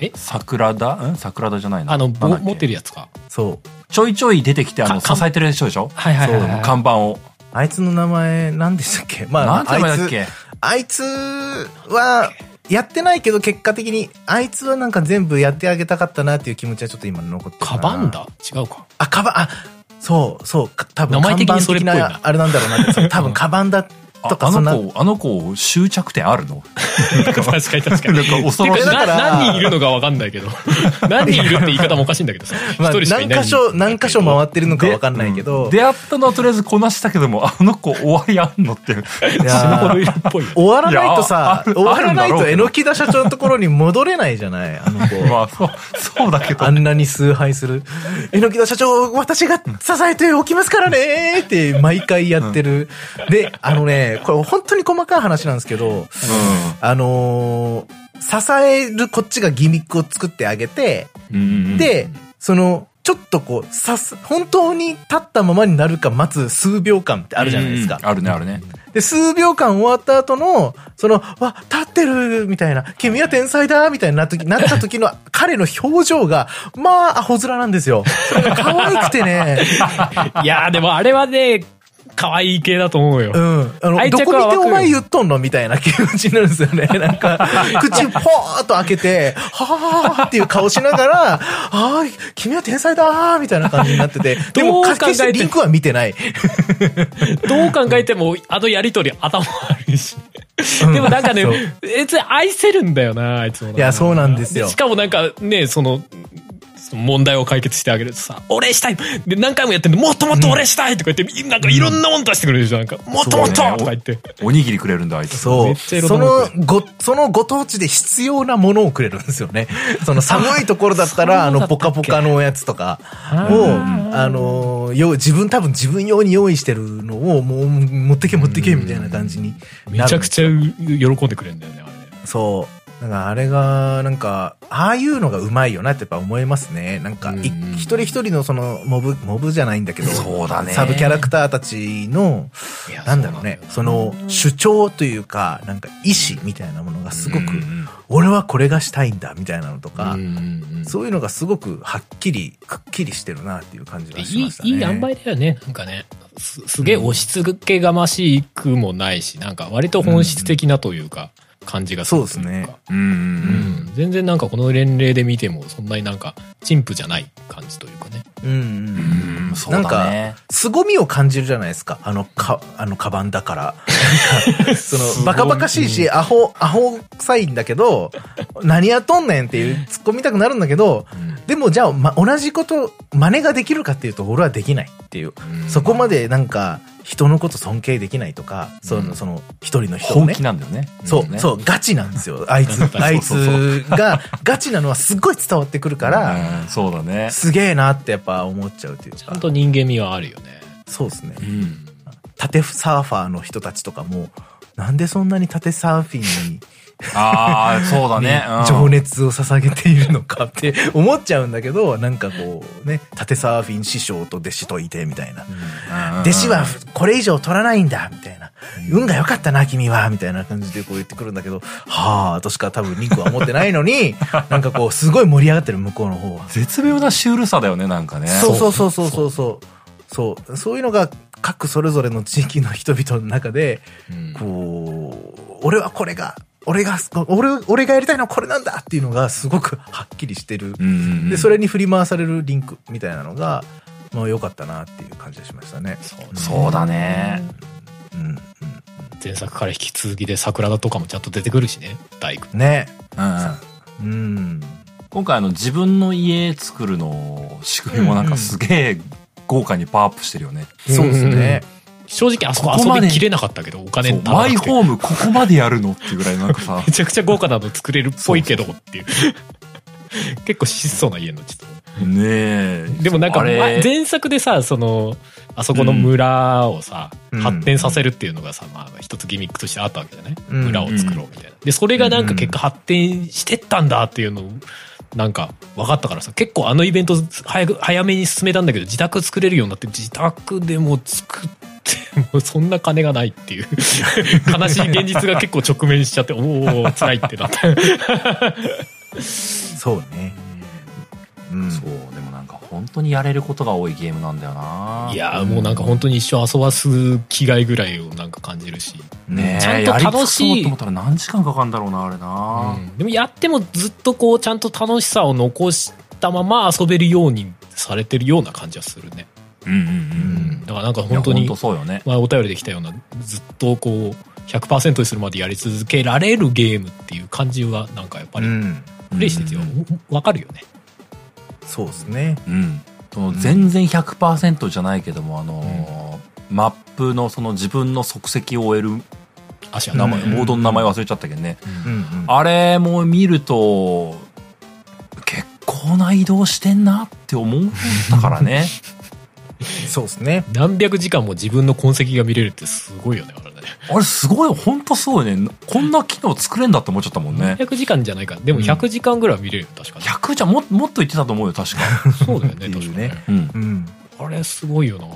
B: え？
A: 桜田？ん？桜田じゃないの？
B: あの、持ってるやつか。
C: そう。
A: ちょいちょい出てきて、あの、支
B: か
A: えてる人でしょ？
B: はいはいはい
C: はい
B: はい。
A: 看板を。
C: あいつの名前何でしたっけ？まあ、
A: なんて名前だっ
C: あい
A: け
C: つ、あいつは、やってないけど結果的に、あいつはなんか全部やってあげたかったなっていう気持ちはちょっと今残ってるな。
B: カバンだ？違うか。
C: あ、カバン、あ、そう、そう、か多分
B: 名前的にそれっぽいな
C: あれなんだろうな多分 カバンだ
A: あ
C: とか、そんな。
A: あの子、あの子、終着点あるの？
B: 確かに確かに。
A: なんか恐ろしい
B: 何人いるのかわかんないけど。何人いるって言い方もおかしいんだけどさ。一
C: まあ、
B: 人しかいない。
C: 何箇所、何箇所回ってるのかわかんないけど、
A: 出会ったのはとりあえずこなしたけども、あの子終わりあんのって。
B: 死ぬほどいるっぽいよ。
C: 終わらないとさ、終わらないと榎田社長のところに戻れないじゃない、あの子。
A: まあ、そう、そうだけど
C: あ。んなに崇拝する。榎田社長、私が支えておきますからねーって毎回やってる。で、あのね、これ本当に細かい話なんですけど、あのー支えるこっちがギミックを作ってあげて、
A: うん。
C: で、その、ちょっとこう、さす、本当に立ったままになるか待つ数秒間ってあるじゃないですか
A: うん。あるね、あるね。
C: で、数秒間終わった後の、その、わ、立ってるみたいな、君は天才だみたいになった時なった時の彼の表情が、まあ、アホ面なんですよ。可愛くてね。
B: いやーでもあれはね、可愛い系だと思うよ。
C: うん。あの、
B: 愛
C: どこ見てお前言っとんのみたいな気持ちになるんですよね。なんか、口ポーっと開けて、はーっていう顔しながら、はーい、君は天才だーみたいな感じになってて、でも、
B: どう考えて
C: 決してリンクは見てない。
B: どう考えても、あのやりとり頭悪いし。
C: うん
B: でもなんかね別に愛せるんだよな、あいつもな。
C: いやそうなんですよ
B: しかもなんかね、その問題を解決してあげるとさ、お礼したいで、何回もやってんで、もっともっとお礼したいとか言って、なんかいろんなもん出してくれるでしょ、なんか、もっともっととか言って。
A: おにぎりくれるんだ、あいつ。
C: そう。そ
B: の
C: ご、そのご当地で必要なものをくれるんですよね。その寒いところだったら、あの、ポカポカのおやつとか
B: あ
C: を、
B: ー
C: あの、よ、自分多分自分用に用意してるのを、もう、持ってけ持ってけみたいな感じに
B: め
C: なる
B: ちゃくちゃ喜んでくれるんだよね、あれね。
C: そう。なんかあれが、なんか、ああいうのがうまいよなってやっぱ思いますね。なんか、一人一人のその、モブ、モブじゃないんだけど、
A: そうだね。
C: サブキャラクターたちの、なんだろうね、その、主張というか、なんか意志みたいなものがすごく、俺はこれがしたいんだみたいなのとか、そういうのがすごくはっきり、くっきりしてるなっていう感じがし
B: いい
C: ましたね。
B: いい塩梅だよね。なんかねすすげえ押し付けがましくもないしなんか割と本質的なというか感じがする
C: そうですね。
A: う。うん。
B: 全然なんかこの年齢で見てもそんなになんか陳腐じゃない感じというかね
C: うんうん
A: うん、そう
C: なんか凄みを感じるじゃないですか。あの、か、あの、カバンだから。その、バカバカしいし、アホ、アホ臭いんだけど、何やっとんねんっていう突っ込みたくなるんだけど、でもじゃあ、ま、同じこと、真似ができるかっていうと、俺はできないっていう。そこまでなんか、人のこと尊敬できないとか、その、その、一人の人をね
A: 本気。なんだよね。
C: そう、
A: ね
C: そう、ガチなんですよ。あいつ、あいつが、ガチなのはすっごい伝わってくるから、
A: うんそうだね。
C: すげえなってやっぱ思っちゃうっていうか。
B: ちゃんと人間味はあるよね
C: そうですね。
A: うん。
C: 縦サーファーの人たちとかも、なんでそんなに縦サーフィンに、
A: ああ、そうだね。うん
C: 情熱を捧げているのかって 思っちゃうんだけど、なんかこうね、縦サーフィン師匠と弟子といてみたいな。
A: うん
C: 弟子はこれ以上取らないんだみたいな。運が良かったな、君はみたいな感じでこう言ってくるんだけど、はあ、としか多分リンクは思ってないのに、なんかこう、すごい盛り上がってる向こうの方は。
A: 絶妙なシュールさだよね、なんかね。
C: そうそうそうそうそうそう。そう。そういうのが各それぞれの地域の人々の中で、
B: うん
C: こう、俺はこれが、俺が、俺、俺がやりたいのはこれなんだっていうのがすごくはっきりしてる。
A: うんうんうん。
C: で、それに振り回されるリンクみたいなのが、まあ良かったなっていう感じがしましたね。
A: そうだね。
C: うん。
B: 前作から引き続きで桜田とかもちゃんと出てくるしね大工
C: うん。ね。
A: うん。
C: うん。
A: 今回あの自分の家作るの仕組みもなんかすげえ豪華にパワーアップしてるよね。
C: そうですね。
B: 正直あそこ遊びきれなかったけどお金足ら
A: マイホームここまでやるのっていうぐらいなんかさ。
B: めちゃくちゃ豪華なの作れるっぽいけどっていう。結構質素な家のちょっと
A: ねえ。
B: でもなんか前作でさそのあそこの村をさ、
C: うん。
B: 発展させるっていうのがさ、まあ、一つギミックとしてあったわけじゃない、
C: うん。
B: 村を作ろうみたいな。でそれがなんか結果発展してったんだっていうのをなんか分かったからさ結構あのイベント早く早めに進めたんだけど自宅作れるようになって自宅でも作ってもそんな金がないっていう 悲しい現実が結構直面しちゃっておお辛いってなった
C: そうね。うん。
A: そう、でもなんか本当にやれることが多いゲームなんだよない
B: やーもうなんか本当に一生遊ばす気概ぐらいをなんか感じるし
A: ねえ
B: ちゃんと楽しい
A: やり尽くそうと思ったら何時間かかるんだろうな、あれな。
B: でもやってもずっとこうちゃんと楽しさを残したまま遊べるようにされてるような感じはするね、
A: うんうんうん。
B: だからなんか本当に
A: 本当そうよね。
B: まあ、お便りできたようなずっとこう100%にするまでやり続けられるゲームっていう感じはなんかやっぱり
C: うん。
B: 嬉しいですよ
A: うん
B: わかるよね
C: そうですね。
A: うん。その全然100%じゃないけども、あのー、マップのその自分の足跡を終える
B: 足
A: 名前、
C: うん
A: モードの名前忘れちゃったけどね。
C: うんうん。
A: あれも見ると、結構な移動してんなって思ったからね。
C: そうですね。
B: 何百時間も自分の痕跡が見れるってすごいよねあれね
A: あれすごい、ほんとすごいね。こんな機能作れんだって思っちゃったもんね。
B: 100時間じゃないかでも100時間ぐらいは見れるよ確かに
A: 100じゃももっと言ってたと思うよ、確か。
B: そうだよね確かにね
A: うん。
C: うん。
B: あれすごいよな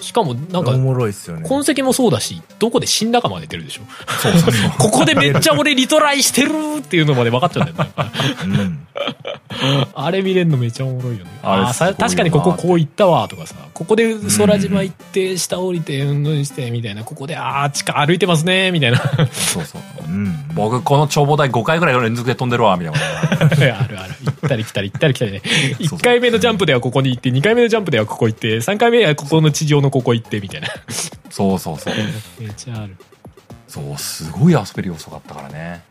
B: しかもなんか
C: おもろいっすよね。
B: 痕跡もそうだしどこで死んだかまで出るでしょ
A: そうそうそう。
B: ここでめっちゃ俺リトライしてるっていうのまで分かっちゃうんだよね
C: うん。
B: あれ見れるのめっちゃおもろいよね
A: あれ
B: あ確かにこここう行ったわとかさここで空島行って下降りてうんぬんしてみたいなここでああ地下歩いてますねみたいな
A: そうそう。
C: うん。
A: 僕、この眺望台5回ぐらい連続で飛んでるわ、みたいな。
B: あるある行ったり来たり行ったり来たりね
A: そうそう
B: 1回目のジャンプではここに行って2回目のジャンプではここ行って3回目はここの地上のここ行ってみたいな
A: そうそうそう。
B: めっちゃある
A: そう、すごい遊べる要素があったからね。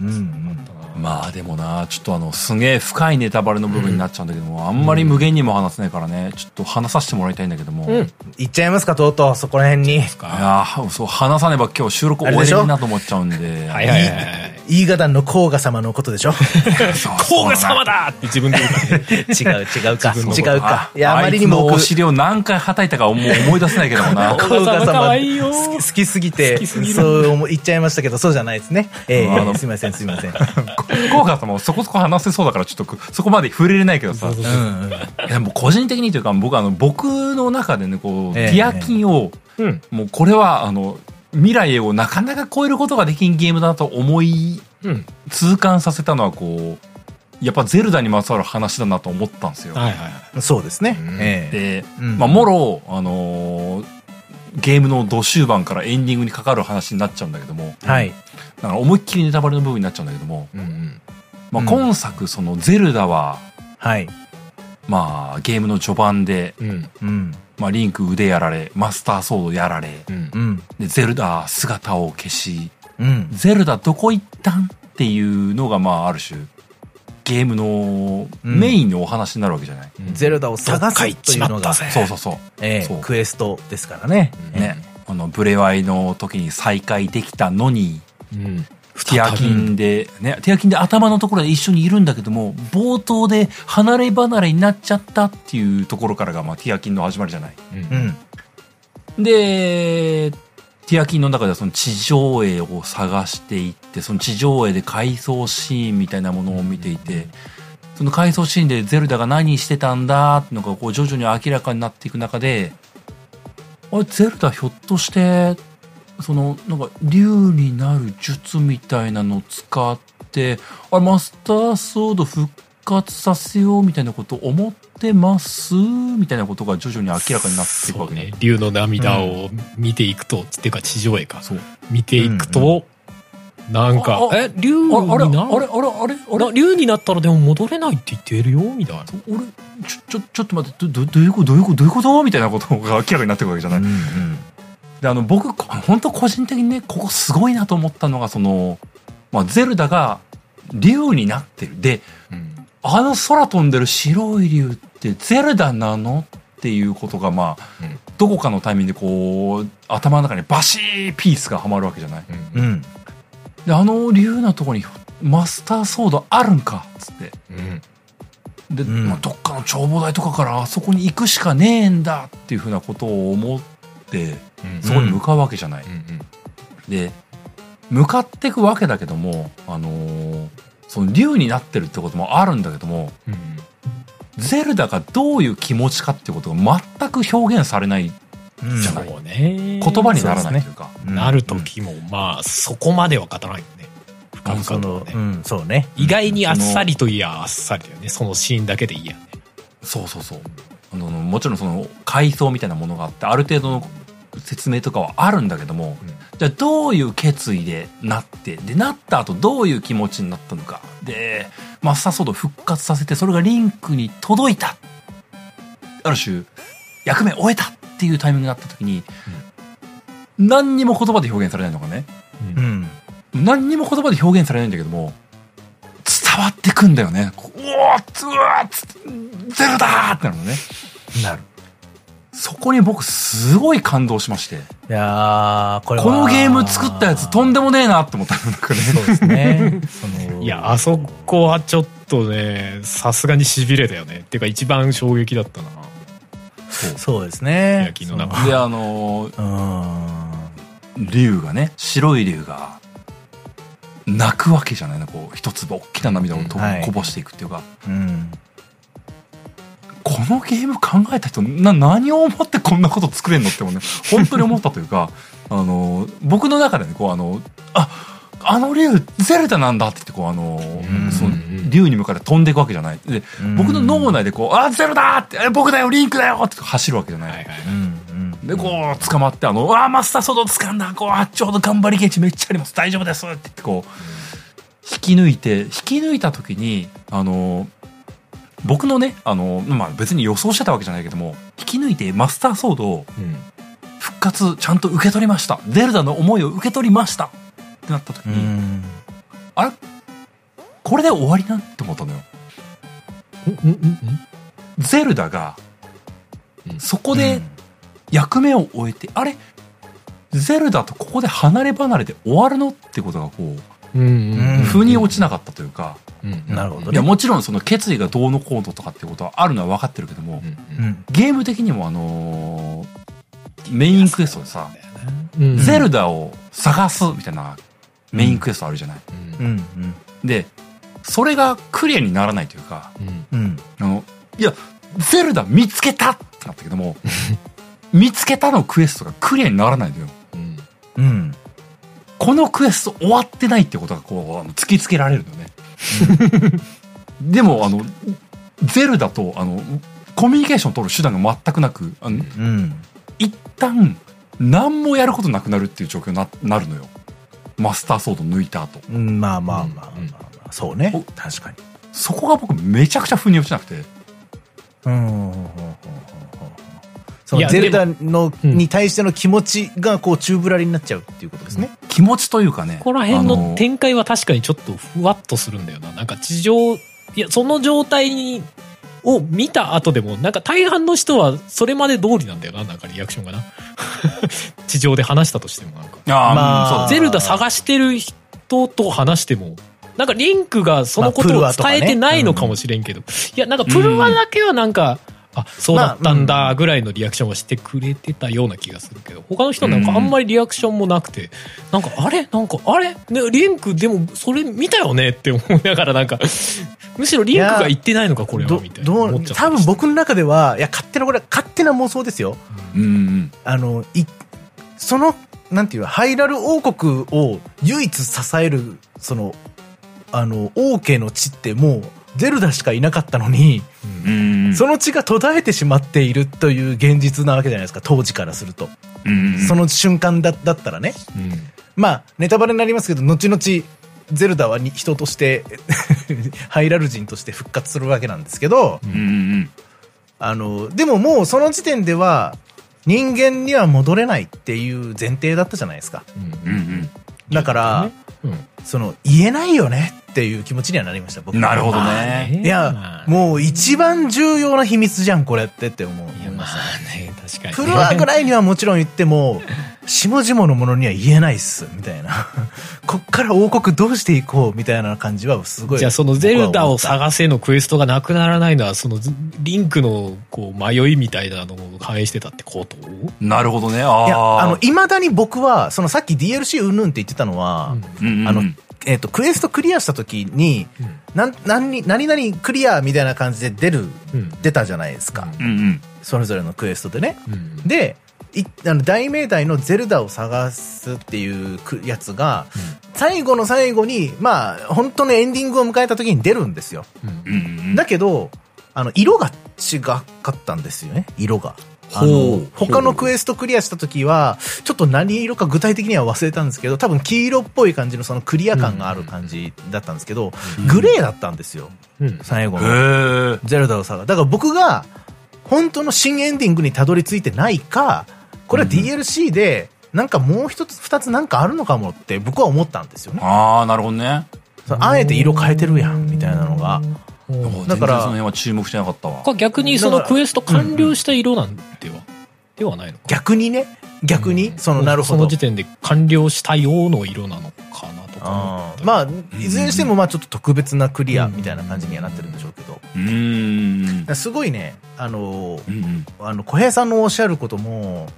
C: うんうん。
A: まあでもな、ちょっとあの、すげえ深いネタバレの部分になっちゃうんだけども、あんまり無限にも話せないからね、ちょっと話させてもらいたいんだけども。
B: うん
A: い
C: 行っちゃいますか、とうとう、そこら辺に。
A: やーそう、話さねば今日収録終わりになと思っちゃうんで。
B: はいはいはい
C: の甲賀様のことでしょ？
B: 甲賀様だって自分で言う
C: 違う、違うか。
B: 自
C: 違うか。いや、あまりにも
A: お尻を何回叩いたかもう思い出せないけどもな。
B: 甲賀様
C: 好きすぎて、そう思言っちゃいましたけど、そうじゃないですね。え
A: あの
C: えすいません、すいません。
A: 効果さんもそこそこ話せそうだからちょっとそこまで触れれないけどさ。
B: そう
A: でも個人的にというか僕あの僕の中でねこう、
C: ええ。
A: ティアキンを
B: うん
A: もうこれはあの未来をなかなか超えることができんゲームだと思い
B: うん。
A: 痛感させたのはこうやっぱゼルダにまつわる話だなと思ったんですよ。
B: はいはいはい。
C: そうですね。
A: で、
C: うん。
A: まあもろあのーゲームの土終盤からエンディングにかかる話になっちゃうんだけども、
C: はい。
A: だから思いっきりネタバレの部分になっちゃうんだけども、
B: うんうん
A: まあ、
C: うん
A: 今作そのゼルダは、
C: はい。
A: まあゲームの序盤で、
B: うん
C: うん。
A: まあ、リンク腕やられマスターソードやられ
B: うん
C: うん。
A: でゼルダ姿を消し
C: うん。
A: ゼルダどこ行ったん？っていうのがまあある種ゲームのメインのお話になるわけじゃない、
C: ゼルダを探すというのが、
B: ぜ
A: そうそうそう。
C: ええ
A: そう。
C: クエストですからね。
A: ね、あのブレワイの時に再会できたのに
B: うん。
A: ティアキンで、ね、ティアキンで頭のところで一緒にいるんだけども冒頭で離れ離れになっちゃったっていうところからが、まあ、ティアキンの始まりじゃない？
B: うん
C: うん。
A: でティアキンの中ではその地上絵を探していってその地上絵で回想シーンみたいなものを見ていてその回想シーンでゼルダが何してたんだっていうのがこう徐々に明らかになっていく中であれゼルダひょっとしてそのなんか竜になる術みたいなのを使ってあれマスターソード復活させようみたいなこと思ってますみたいなことが徐々に明らかになっていくわけね。
B: ね。竜の涙を見ていくと、っていうか地上絵か。
A: そう。
B: 見ていくと、なんか
A: ああ
B: え竜に
A: あれあれ
B: な
A: あれあれあれあれあれ？
B: な竜になったらでも戻れないって言ってるよみたいな。
A: 俺ちょちょちょっと待ってどどどういうこと？どういうこと？どういうことみたいなことが明らかになってくるわけじゃない、
C: うん
A: であの僕こ本当個人的にねここすごいなと思ったのがその、まあ、ゼルダが竜になってる。であの空飛んでる白い竜ってゼルダなの？っていうことがまあ、
B: うん。
A: どこかのタイミングでこう頭の中にバシーピースがはまるわけじゃない？
B: うん。
C: うん。
A: であの竜のとこにマスターソードあるんかっつって。
B: うん。
A: で、どっかの眺望台とかからあそこに行くしかねえんだっていうふうなことを思って
B: うん。
A: そこに向かうわけじゃない。
B: うん。
A: で向かっていくわけだけども、あのーその竜になってるってこともあるんだけども
B: うん。
A: ゼルダがどういう気持ちかっていうことが全く表現されない
C: うん
A: じゃない。
B: そうね。
A: 言葉にならないというか。
C: うん。
B: なる時もまあそこまでは語らないよね。深々とはね。
C: うん、そうね。
B: 意外にあっさりといやあっさりだよね。そのシーンだけでいいやね。
A: そうそうそう。あのもちろんその階層みたいなものがあってある程度の説明とかはあるんだけども、じゃあどういう決意でなってでなった後どういう気持ちになったのかでマスターソードを復活させてそれがリンクに届いたある種役目を終えたっていうタイミングになった時に、何にも言葉で表現されないのがね
C: うん。
A: 何にも言葉で表現されないんだけども伝わってくんだよねこううわーうわゼルだーってなるのね
C: なる。
A: そこに僕すごい感動しまして。
C: いやー、これは。
A: このゲーム作ったやつとんでもねえなって思ったなんかね。
C: そうですね。
B: いやあそこはちょっとねさすがにしびれたよね。っていうか一番衝撃だったな。
C: そう。ですね。
B: 焼きの中。
A: であの
C: そのうん。
A: 竜がね白い竜が泣くわけじゃないの。こう一粒大きな涙をと
C: はい。
A: こぼしていくっていうか、
C: うん。
A: ここのゲーム考えた人、な、何を思ってこんなこと作れんのってもね、本当に思ったというか、あの、僕の中でね、こう、あの、あ、あの竜、ゼルダなんだって言って、こう、あの、その、竜に向かって飛んでいくわけじゃない。で、僕の脳内でこう、あ、ゼルダって、僕だよ、リンクだよって走るわけじゃない。はいはいで、こう、捕まって、あの、あ、マスターソード掴んだ、こう、あ、ちょうど頑張りゲージめっちゃあります、大丈夫ですって言って、こう、引き抜いて、引き抜いた時に、あの、僕のね、あの、まあ、別に予想してたわけじゃないけども、引き抜いてマスターソードを、復活ちゃんと受け取りました。ゼルダの思いを受け取りました。ってなった時に、あれ？これで終わりなって思ったのよ。ゼルダが、そこで役目を終えて、あれ？ゼルダとここで離れ離れで終わるの？ってことがこう、腑に落ちなかったというか、
C: なるほど、ね、
A: いやもちろんその決意がどうのこうのとかってことはあるのは分かってるけども、ゲーム的にもあのー、メインクエストでさ、ゼルダを探すみたいなメインクエストあるじゃない？で、それがクリアにならないというか、あの、いや、ゼルダ見つけたってなったけども、見つけたのクエストがクリアにならないのよ。うん。このクエスト終わってないってことがこう、突きつけられるのね。でも、あの、ゼルダと、あの、コミュニケーションを取る手段が全くなく、あの、うん、一旦、何もやることなくなるっていう状況にななるのよ。マスターソード抜いた後。
C: うん、まあまあまあまあ、まあ、そうね。確かに。
A: そこが僕めちゃくちゃ腑に落ちなくて。うん。
C: そのゼルダの、に対しての気持ちがこう宙ぶらりになっちゃうっていうことですね。
A: 気持ちというかね。
B: ここら辺の展開は確かにちょっとふわっとするんだよな。なんか地上、いや、その状態に、を見た後でも、なんか大半の人はそれまで通りなんだよな、なんかリアクションがな。地上で話したとしてもなんか。あまあ、ゼルダ探してる人と話しても、なんかリンクがそのことを伝えてないのかもしれんけど、まあねうん、いや、なんかプルワだけはなんか、うんあ、そうだったんだぐらいのリアクションをしてくれてたような気がするけど、他の人なんかあんまりリアクションもなくて、なんかあれ？なんかあれ、ね、リンクでもそれ見たよねって思いながらなんか、むしろリンクが言ってないのかこれはみたいな
C: 多分僕の中では、いや、勝手なこれ、勝手な妄想ですよ。うん。あの、い、その、なんていうハイラル王国を唯一支える、その、あの、王家の地ってもう、ゼルダしかいなかったのに、うん、その血が途絶えてしまっているという現実なわけじゃないですか、当時からすると。うん、その瞬間だだったらね。うん、まあ、ネタバレになりますけど、後々、ゼルダは人として ハイラル人として復活するわけなんですけど、あの、でももうその時点では、人間には戻れないっていう前提だったじゃないですか。だから、その、言えないよねっていう気持ちにはなりました、僕
A: なるほどね。
C: いや、もう一番重要な秘密じゃん、これってって思いましたね。確かに。プロアぐらいにはもちろん言っても、下々のものには言えないっす、みたいな。こっから王国どうしていこう、みたいな感じはすごい。
B: じゃあそのゼルダを探せのクエストがなくならないのは、そのリンクのこう迷いみたいなのを反映してたってこと？
A: なるほどね。あ
C: いや、あの、未だに僕は、そのさっき DLC うんぬんって言ってたのは、うん、あの、えっ、ー、と、クエストクリアした時に、うん、なん、何、何々クリアみたいな感じで出る、うん、出たじゃないですか。うんうん、それぞれのクエストでね。うん、で、いあの大命題のゼルダを探すっていうやつが、うん、最後の最後に、まあ、本当のエンディングを迎えた時に出るんですよ。うん、だけど、あの、色が違かったんですよね、色が。あの、他のクエストクリアした時は、ちょっと何色か具体的には忘れたんですけど、多分黄色っぽい感じのそのクリア感がある感じだったんですけど、グレーだったんですよ。最後の。ゼルダを探だから僕が、本当の新エンディングにたどり着いてないか、これは DLC で、なんかもう一つ二つなんかあるのかもって僕は思ったんですよね。
A: ああ、なるほどね。
C: あえて色変えてるやん、みたいなのが。
A: だから、その辺は注目してなかったわ。
B: 逆にそのクエスト完了した色なんでは、ではないの
C: 逆にね、逆に、その、なるほ
B: ど。その時点で完了したようの色なのかなと
C: かまあ、いずれにしても、まあちょっと特別なクリアみたいな感じにはなってるんでしょうけど。うん。すごいね、あの、あの、小平さんのおっしゃることも、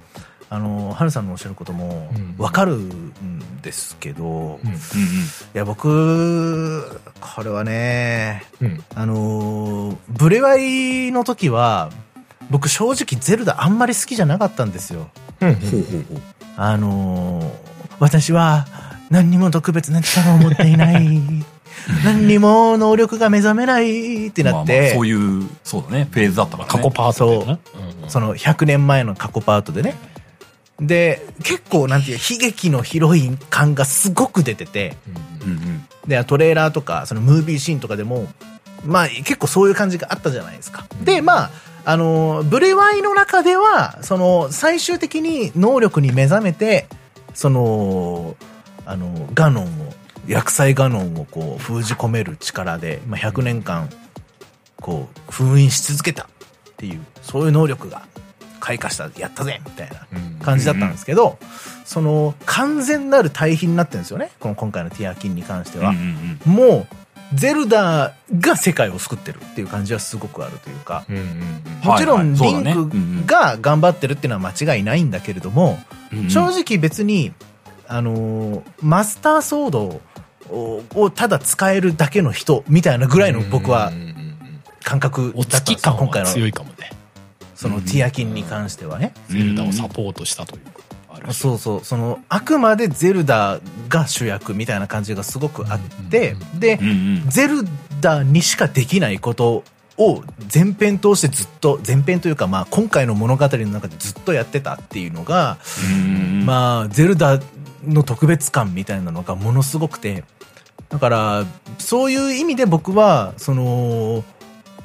C: あの、ハルさんのおっしゃることもわかるんですけど、うん。うん、いや、僕、これはね、うん、あの、ブレワイの時は、僕正直ゼルダあんまり好きじゃなかったんですよ。あの、私は何にも特別な力を持っていない。何にも能力が目覚めない。ってなって。まあまあ
A: そういう、そうだね、フェーズだったから、ね、
B: 過去パート
C: で、ね、そう、その100年前の過去パートでね。で、結構なんていう、悲劇のヒロイン感がすごく出てて、うんうん、で、トレーラーとか、そのムービーシーンとかでも、まあ結構そういう感じがあったじゃないですか。うん、で、まあ、あの、ブレワイの中では、その、最終的に能力に目覚めて、その、あの、ガノンを、薬剤ガノンをこう封じ込める力で、まあ、100年間、こう、封印し続けたっていう、そういう能力が開花した、やったぜみたいな感じだったんですけど、その、完全なる対比になってるんですよね。この今回のティアキンに関しては。もう、ゼルダが世界を救ってるっていう感じはすごくあるというか、もちろんリンクが頑張ってるっていうのは間違いないんだけれども、正直別に、あのマスターソードをただ使えるだけの人みたいなぐらいの僕は感覚
B: だったんですよ、今回の。強いかもね。
C: そのティアキンに関してはね。
B: ゼルダをサポートしたというか。
C: そうそう。そのあくまでゼルダが主役みたいな感じがすごくあって、で、ゼルダにしかできないことを前編通してずっと前編というかまあ今回の物語の中でずっとやってたっていうのが、まあゼルダの特別感みたいなのがものすごくてだからそういう意味で僕はその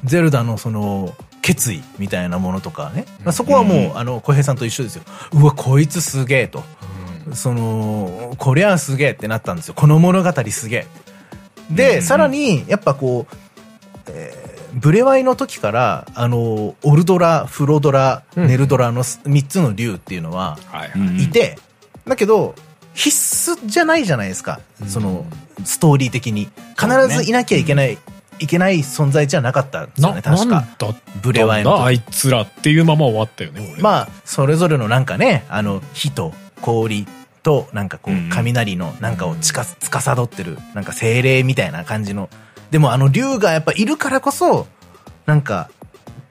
C: ゼルダのその決意みたいなものとかね、まあ、そこはもう、うん、あの小平さんと一緒ですよ。うわこいつすげえと、うん、そのこりゃすげえってなったんですよ。この物語すげえ。で、うん、さらにやっぱこう、えー、ブレワイの時からあのオルドラフロドラ、ネルドラの3つの竜っていうのはいて、だけど必須じゃないじゃないですか、そのストーリー的に。必ずいなきゃいけないいけない存在じゃなかったんですよね、確か。
B: ブレワイの。あいつらっていうまま終わったよね、
C: まあ、それぞれのなんかね、あの、火と氷と、なんかこう、雷のなんかをつか、つかさどってる、なんか精霊みたいな感じの。でもあの竜がやっぱいるからこそ、なんか、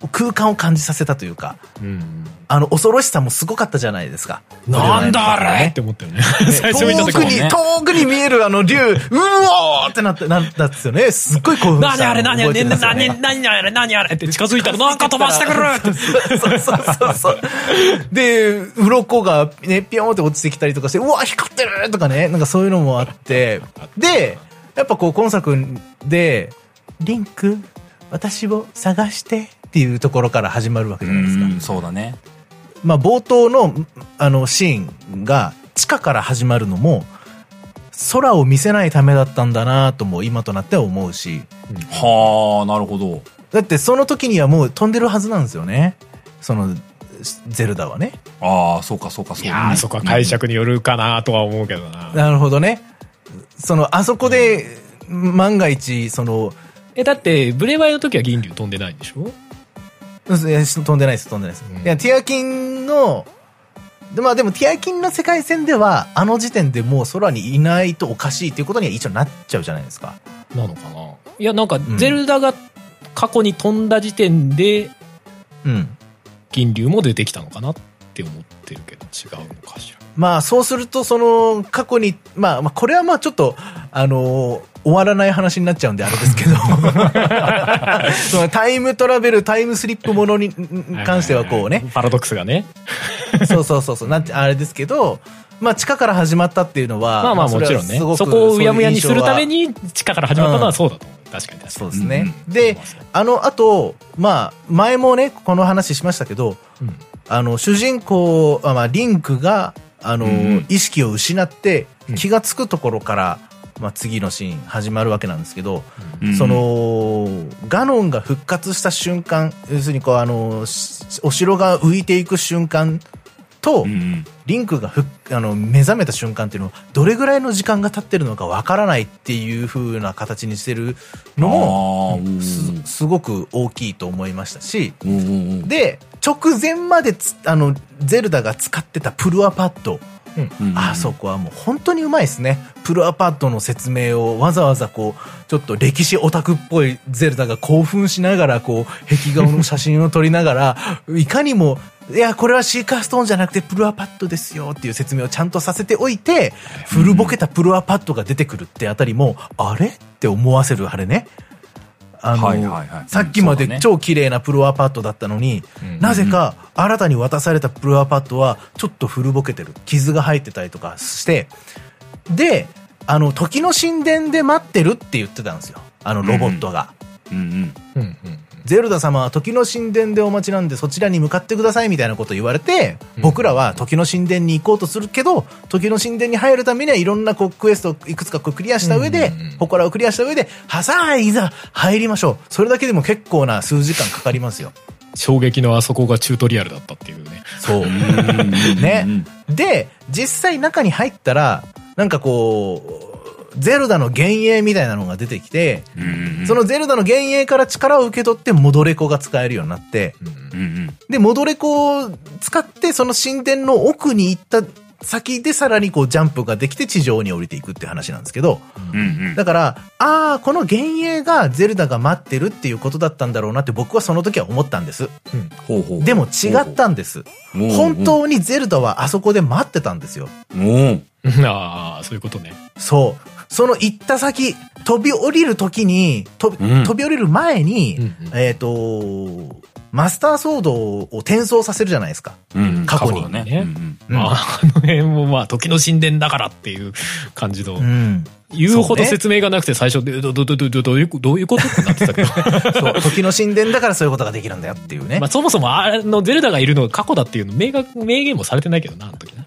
C: 空間を感じさせたというか、うん、あの、恐ろしさもすごかったじゃないですか。
B: なんだあれって思ったよね。最
C: 初見た時に、ね。遠くに見えるあの竜、うおーってなって、なんだっですよね。すっごい興奮
B: した。何あれ何あれ何、何、何あれ何あれって近づいたらなんか飛ばしてくる
C: そうそうそうそう。で、鱗がね、ピョンって落ちてきたりとかして、うわ、光ってるとかね、なんかそういうのもあって、で、やっぱこう今作で、リンク、私を探してっていうところから始まるわけじゃないですか。
A: そうだね。
C: まあ冒頭のあのシーンが地下から始まるのも、空を見せないためだったんだなとも今となっては思うし。
A: はあ、なるほど。
C: だってその時にはもう飛んでるはずなんですよね。その、ゼルダはね。
A: ああ、そうかそうかそうか、
B: ね。そこは解釈によるかなとは思うけどな。
C: なるほどね。その、あそこで、万が一、その、
B: え、だって、ブレワイの時は銀龍飛んでないんでしょ？
C: 飛ん。でないです、飛ん。でないです。うん、いや、ティアキンの、まあでもティアキンの世界線では、あの時点でもう空にいないとおかしいっていうことには一応なっちゃうじゃないですか。
B: なのかないや、なん。か、ゼルダが過去に飛ん。だ時点で、うん。銀龍も出てきたのかなって思ってるけど、違うのかしら。
C: まあ、そうすると、その、過去に、まあ、まあ、これはまあちょっと、あのー、終わらない話になっちゃうんであれですけど。そのタイムトラベルタイムスリップものに関してはこうね。
B: パラドックスがね。
C: そうそうそうそう。なんてあれですけどまあ地下から始まったっていうのは
B: まあまあもちろんね。そこをうやむやにするために地下から始まったのはそうだと。うん、確かに。
C: そうですね、うん、であのあとまあ前もねこの話しましたけど、うん、あの主人公まあリンクがあの、意識を失って気が付くところから、まあ、次のシーン始まるわけなんですけど、うん、そのガノンが復活した瞬間要するにこうあのお城が浮いていく瞬間と、リンクがふあの目覚めた瞬間っていうのはどれぐらいの時間が経ってるのかわからないっていう風な形にしてるのもすすごく大きいと思いましたし。で直前までつあのゼルダが使ってたプルアパッド
A: うんうん
C: あそこはもう本当にうまいですね。プルアパッドの説明をわざわざこう、ちょっと歴史オタクっぽいゼルダが興奮しながらこう、壁画の写真を撮りながら、いかにも、いや、これはシーカーストーンじゃなくてプルアパッドですよっていう説明をちゃんとさせておいて、古ぼけたプルアパッドが出てくるってあたりも、あれって思わせるあれね。あの、
A: はいはいはい。
C: さっきまで超綺麗なプルアパッドだったのに、
B: うん
C: なぜか新たに渡されたプルアパッドはちょっと古ぼけてる。傷が入ってたりとかして、で、あの、時の神殿で待ってるって言ってたんですよ。あのロボットが。
A: うん。うん
B: うん。うん
C: ゼルダ様は時の神殿でお待ちなんでそちらに向かってくださいみたいなこと言われて、僕らは時の神殿に行こうとするけど、時の神殿に入るためにはいろんなこうクエストをいくつかこうクリアした上で
B: うんうんうん、
C: 祠をクリアした上で、はさあ、いざ入りましょう。それだけでも結構な数時間かかりますよ。
B: 衝撃のあそこがチュートリアルだったっていうね。
C: そう。ね。で、実際中に入ったら、なんかこう、ゼルダの幻影みたいなのが出てきて、そのゼルダの幻影から力を受け取ってモドレコが使えるようになって、で、モドレコを使ってその神殿の奥に行った先でさらにこうジャンプができて地上に降りていくっていう話なんですけど、
A: うんうん
C: だから、ああ、この幻影がゼルダが待ってるっていうことだったんだろうなって僕はその時は思ったんです。
A: ほうほう
C: でも違ったんです。
A: ほうほう
C: 本当にゼルダはあそこで待ってたんですよ。
B: ああ、そういうことね。
C: そう。その行った先、飛び降りる時に、と
A: うん
C: 飛び降りる前に、
B: うんうん
C: えっ、と、マスターソードを転送させるじゃないですか。
A: うん
C: 過去に
A: だね
B: ね
A: うん
C: うん
B: まあ、あの辺もまあ、時の神殿だからっていう感じの、
C: うん。
B: 言うほど説明がなくて最初で、ど、ど、ど、ど、ど、どういう、どういうこと？ってなってたけど。
C: そう、時の神殿だからそういうことができるんだよっていうね。
B: まあ、そもそも、あの、ゼルダがいるのが過去だっていうの、明確、明言もされてないけどな、あの時な。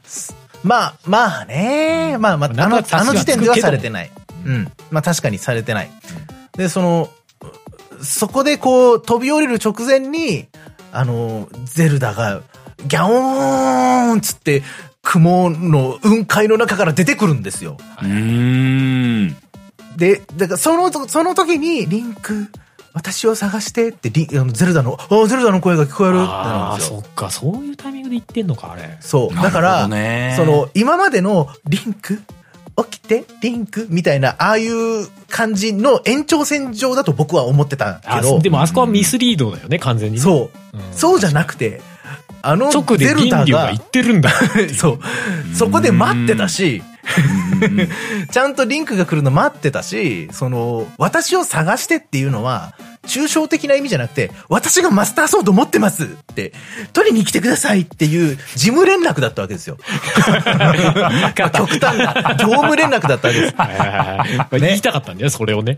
C: まあ、まあね。まあまあ、あの、あの時点ではされてない。うん。まあ確かにされてない。で、その、そこでこう、飛び降りる直前に、あの、ゼルダが、ギャオーンつって、雲の雲海の中から出てくるんですよ。
A: うーん
C: で、だからその、その時に、リンク、私を探してってリン、あのゼルダの、あゼルダの声が聞こえるってなる
B: ああ、
C: んですよ。
B: そっか、そういうタイミングで言ってんのか、あれ。
C: そう。だから、
A: どね
C: その、今までのリンク起きて、リンクみたいな、ああいう感じの延長線上だと僕は思ってた
B: あ
C: けど、
B: でもあそこはミスリードだよね、完全にね。
C: そう、
B: うん
C: そうじゃなくて、あの
B: 直で
C: ゼルダが
B: 銀龍が言っ、てるんだ。
C: そう、そこで待ってたし、ちゃんとリンクが来るの待ってたし、その、私を探してっていうのは、抽象的な意味じゃなくて、私がマスターソード持ってますって、取りに来てくださいっていう事務連絡だったわけですよ。ま あ極端な、業務連絡だったわけです。
B: はいはいはいはい言いたかったんだよ、それをね。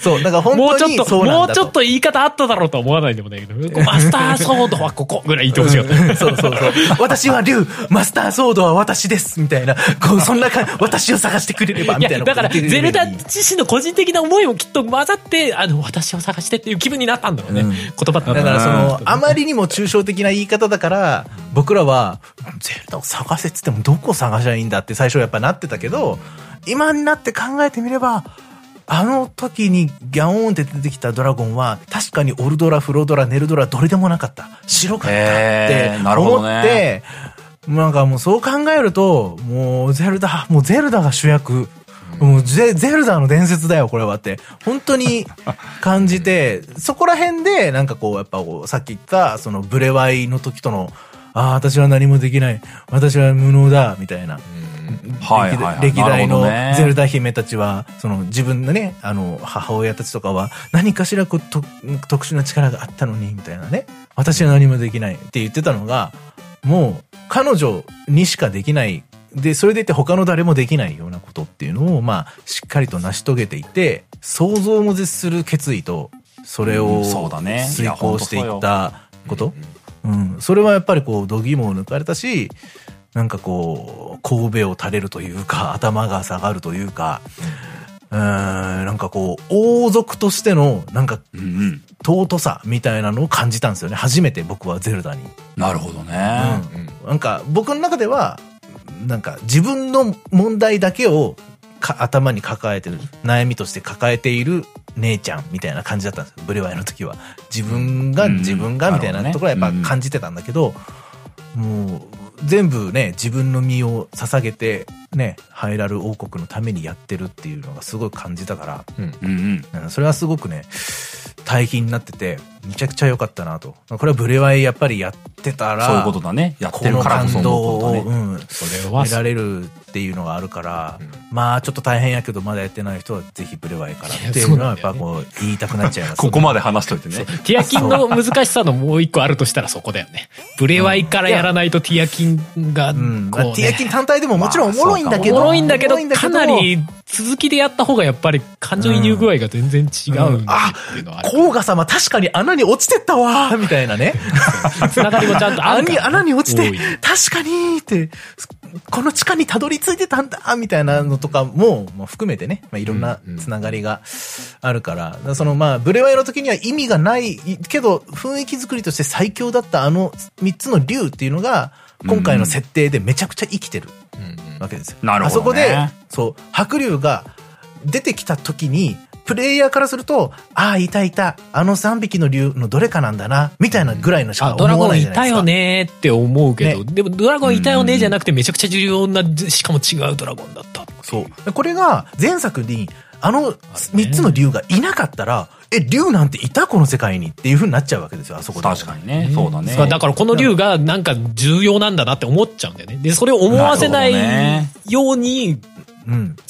C: そう、だから本
B: もうち
C: 当に
B: ょっと、
C: そうなんだと。
B: もうちょっと言い方あっただろうとは思わないでもないけど、マスターソードはここぐらい言ってほしかった。
C: そうそうそう。私は竜、マスターソードは私です、みたいな。こう、そんな感じ、私を探してくれれば、みたいな
B: だから、ゼルダ自身の個人的な思いもきっと混ざって、あの、私を探してっていう気分になったんだろうね。
C: うん
B: 言葉だ
C: だからその、あま
B: り、
C: りにも抽象的な言い方だから、僕らは、ゼルダを探せっつってもどこ探しゃいいんだって最初やっぱなってたけど、今になって考えてみれば、あの時にギャオーンって出てきたドラゴンは、確かにオルドラ、フロドラ、ネルドラ、どれでもなかった。白かったって
A: へーなるほ
C: 思
A: どね
C: って、なんかもうそう考えると、もうゼルダ、もうゼルダが主役。もうゼゼルダの伝説だよ、これはって。本当に感じて、そこら辺で、なんかこう、やっぱこう、さっき言った、そのブレワイの時との、ああ、私は何もできない。私は無能だ、みたいな。歴代のゼルダ姫たちは、その自分のね、あの、母親たちとかは、何かしらこうと特殊な力があったのに、みたいなね。私は何もできないって言ってたのが、もう、彼女にしかできない。で、それでいて他の誰もできないようなことっていうのを、まあ、しっかりと成し遂げていて、想像も絶する決意と、それを遂行していったこと。うん。それはやっぱりこう、度肝を抜かれたし、なんかこう、神戸を垂れるというか、頭が下がるというか、うーん、なんかこう、王族としての、なんか、
A: うんうん。
C: 尊さみたいなのを感じたんですよね。初めて僕はゼルダに。
A: なるほどね。
C: うん。なんか、僕の中では、なんか、自分の問題だけをか頭に抱えてる、悩みとして抱えている姉ちゃんみたいな感じだったんですよ。ブレワイの時は。自分が、
A: うん
C: 自分がみたいなところはやっぱ感じてたんだけど、もう、全部ね、自分の身を捧げて、ね、ハイラル王国のためにやってるっていうのがすごい感じたから、
B: うん
A: うんうん。
C: うんそれはすごくね、対比になってて、めちゃくちゃ良かったなと。これはブレワイやっぱりやってたら、
A: そういうことだね。やってるからこそ
C: 感動
A: 思うこと
C: を、
A: ね。
C: うん、
B: それは
C: 得られるっていうのがあるから、
B: うん
C: まあちょっと大変やけどまだやってない人はぜひブレワイからっていうのはやっぱこう 言いたくなっちゃいます。
A: ここまで話しといてね。
B: ティアキンの難しさのもう一個あるとしたらそこだよね。ブレワイからやらないとティアキンが
C: ティアキン単体でももちろんおもろいんだけど。
B: おもろいんだけどかなり続きでやった方がやっぱり感情移入具合が全然違うっていうのはある。
C: 甲賀様確かに穴に落ちてったわ。ー みたいなね。
B: つながりもちゃんとあ
C: 穴に、
B: る
C: 穴に落ちて確かにって、この地下にたどり着いてたんだみたいなのとかも、もう含めてね、まあ、いろんなつながりがあるから、だからそのまあ、ブレワイの時には意味がないけど、雰囲気作りとして最強だったあの3つの竜っていうのが、今回の設定でめちゃくちゃ生きてる
B: うんうん。
C: わけですよ。
A: なるほどね。
C: あそこで、そう、白竜が出てきた時に、プレイヤーからすると、ああ、いたいた、あの3匹の竜のどれかなんだな、みたいなぐらいのしか
B: あ、ドラ
C: 思わ
B: ゴンいた
C: ないじゃないですか。
B: よねーって思うけど、
C: ね
B: でもドラゴンいたよねじゃなくてめちゃくちゃ重要な、しかも違うドラゴンだった。
C: そう。これが前作に、あの3つの竜がいなかったら、え、竜なんていたこの世界にっていう風になっちゃうわけですよ、あそこで。
A: 確かにね。そうだね。
B: だからこの竜がなんか重要なんだなって思っちゃうんだよね。で、それを思わせないように
C: うん。